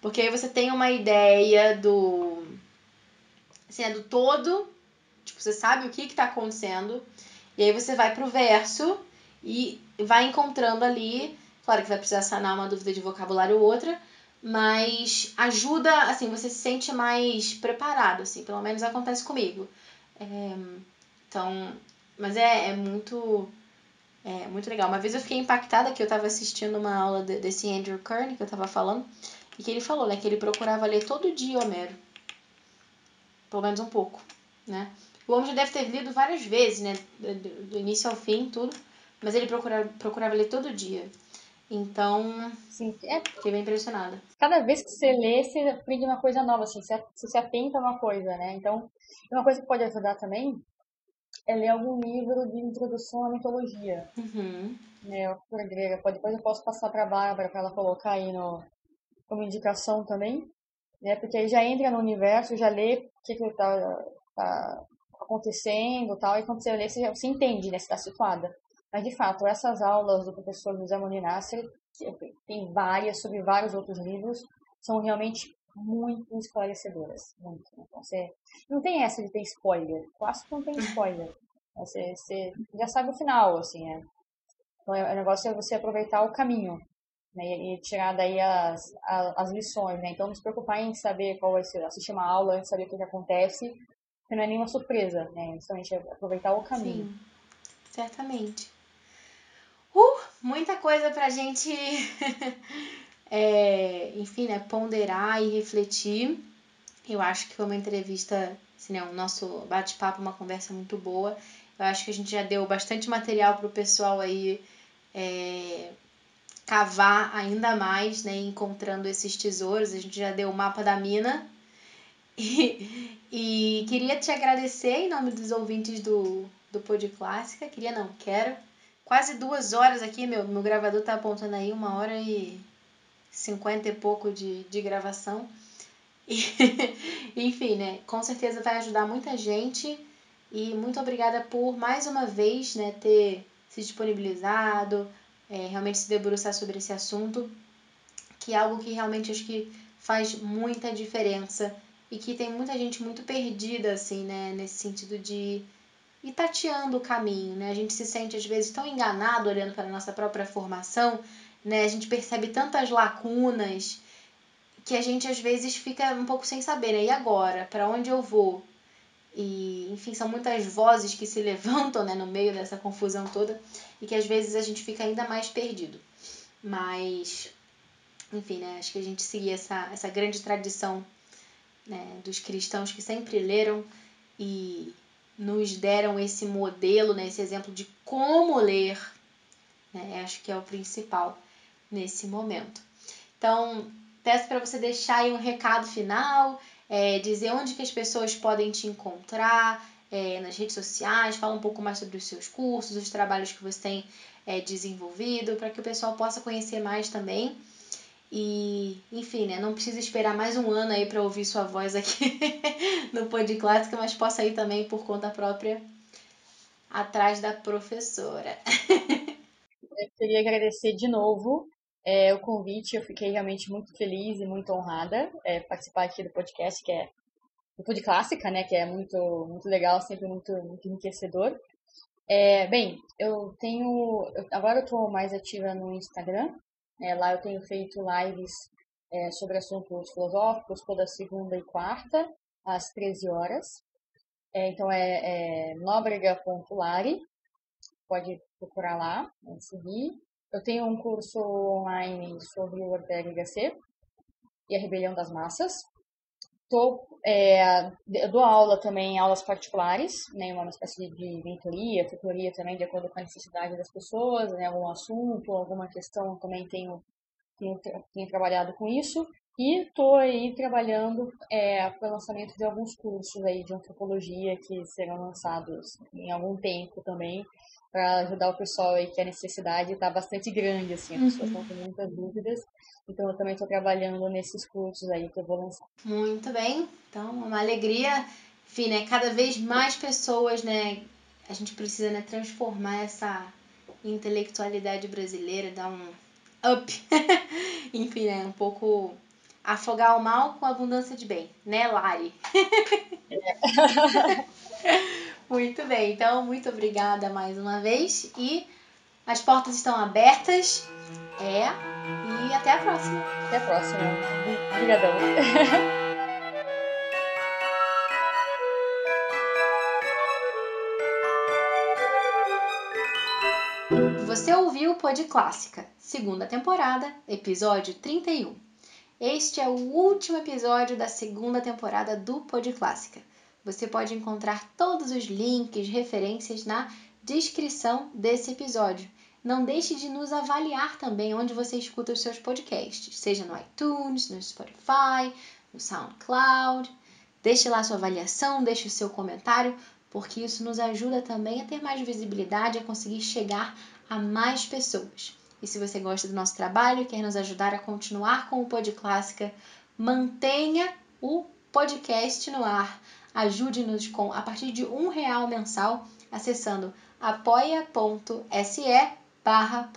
Porque aí você tem uma ideia do. Assim, é do todo. Tipo, você sabe o que está acontecendo. E aí você vai pro verso e vai encontrando ali. Claro que vai precisar sanar uma dúvida de vocabulário ou outra. Mas ajuda, assim, você se sente mais preparado, assim. Pelo menos acontece comigo. É, então. Mas é, é muito. É muito legal. Uma vez eu fiquei impactada que eu estava assistindo uma aula de, desse Andrew Kern que eu estava falando. E que ele falou, né? Que ele procurava ler todo dia Homero. Pelo menos um pouco, né? O homem já deve ter lido várias vezes, né? Do, do início ao fim, tudo. Mas ele procurava, procurava ler todo dia. Então, Sim, é, fiquei bem impressionada. cada vez que você lê, você aprende uma coisa nova, assim, você, você se atenta a uma coisa, né? Então, uma coisa que pode ajudar também é ler algum livro de introdução à mitologia, Uhum. né? A cultura grega. Depois eu posso passar para a Bárbara para ela colocar aí no, como indicação também, né? Porque aí já entra no universo, já lê o que que tá, tá acontecendo tal, e quando você lê, você, já, você entende, né? Você está situada. Mas, de fato, essas aulas do professor José Moninasser, tem várias sobre vários outros livros, são realmente muito esclarecedoras. Muito. Então, você não tem essa de ter spoiler. Quase não tem spoiler. Você, você já sabe o final, assim, né? Então, é- o negócio é você aproveitar o caminho né, e tirar daí as, a- as lições, né? Então, não se preocupar em saber qual vai ser, assistir uma aula, saber o que, que acontece, porque não é nenhuma surpresa, né? Justamente aproveitar o caminho. Sim, certamente. Uh, muita coisa pra gente, é, enfim, né, ponderar e refletir. Eu acho que foi uma entrevista, assim, né, o nosso bate-papo, uma conversa muito boa. Eu acho que a gente já deu bastante material pro pessoal aí é, cavar ainda mais, né, encontrando esses tesouros. A gente já deu o mapa da mina. E, e queria te agradecer em nome dos ouvintes do, do Pod Clássica. Queria não, quero. Quase duas horas aqui, meu, meu gravador tá apontando aí uma hora e cinquenta e pouco de, de gravação. E, enfim, né? Com certeza vai ajudar muita gente. E muito obrigada por mais uma vez né, ter se disponibilizado, é, realmente se debruçar sobre esse assunto, que é algo que realmente acho que faz muita diferença e que tem muita gente muito perdida, assim, né, nesse sentido de ir tateando o caminho, né? A gente se sente às vezes tão enganado olhando para a nossa própria formação, né? A gente percebe tantas lacunas que a gente às vezes fica um pouco sem saber, né? E agora? Para onde eu vou? E, enfim, são muitas vozes que se levantam né, no meio dessa confusão toda e que às vezes a gente fica ainda mais perdido. Mas, enfim, né, acho que a gente seguir essa, essa grande tradição né, dos cristãos que sempre leram e nos deram esse modelo, né, esse exemplo de como ler, né, acho que é o principal nesse momento. Então, peço para você deixar aí um recado final, é, dizer onde que as pessoas podem te encontrar é, nas redes sociais, fala um pouco mais sobre os seus cursos, os trabalhos que você tem é, desenvolvido, para que o pessoal possa conhecer mais também. E, enfim, né, não precisa esperar mais um ano aí para ouvir sua voz aqui no Pod Clássica, mas possa ir também por conta própria atrás da professora. Eu queria agradecer de novo é, o convite. Eu fiquei realmente muito feliz e muito honrada é, participar aqui do podcast, que é o Pod Clássica, né? Que é muito, muito legal, sempre muito, muito enriquecedor. É, bem, eu tenho. Agora eu estou mais ativa no Instagram. Né, lá eu tenho feito lives é, sobre assuntos filosóficos toda segunda e quarta, às 13 horas. É, então é, é nóbrega.lari. Pode procurar lá, seguir. Eu tenho um curso online sobre o Ortega HC e a rebelião das massas. Tô, é, eu dou aula também, aulas particulares, né, uma espécie de mentoria, tutoria também, de acordo com a necessidade das pessoas, né, algum assunto, alguma questão, também tenho, tenho, tenho trabalhado com isso. E estou aí trabalhando é, para o lançamento de alguns cursos aí de antropologia que serão lançados em algum tempo também, para ajudar o pessoal aí que a necessidade está bastante grande, assim, as uhum. pessoas estão com muitas dúvidas. Então eu também estou trabalhando nesses cursos aí que eu vou lançar. Muito bem, então uma alegria, enfim, né, cada vez mais pessoas, né, a gente precisa, né, transformar essa intelectualidade brasileira, dar um up, enfim, né, um pouco afogar o mal com abundância de bem, né, Lari? Muito bem, então muito obrigada mais uma vez e as portas estão abertas. É, e até a próxima. Até a próxima. Obrigadão. Você ouviu o Pod Clássica, segunda temporada, episódio 31. Este é o último episódio da segunda temporada do Pod Clássica. Você pode encontrar todos os links, referências na descrição desse episódio. Não deixe de nos avaliar também onde você escuta os seus podcasts, seja no iTunes, no Spotify, no SoundCloud. Deixe lá sua avaliação, deixe o seu comentário, porque isso nos ajuda também a ter mais visibilidade, a conseguir chegar a mais pessoas. E se você gosta do nosso trabalho e quer nos ajudar a continuar com o Pod Clássica, mantenha o podcast no ar Ajude-nos com a partir de um real mensal acessando apoia.se barra.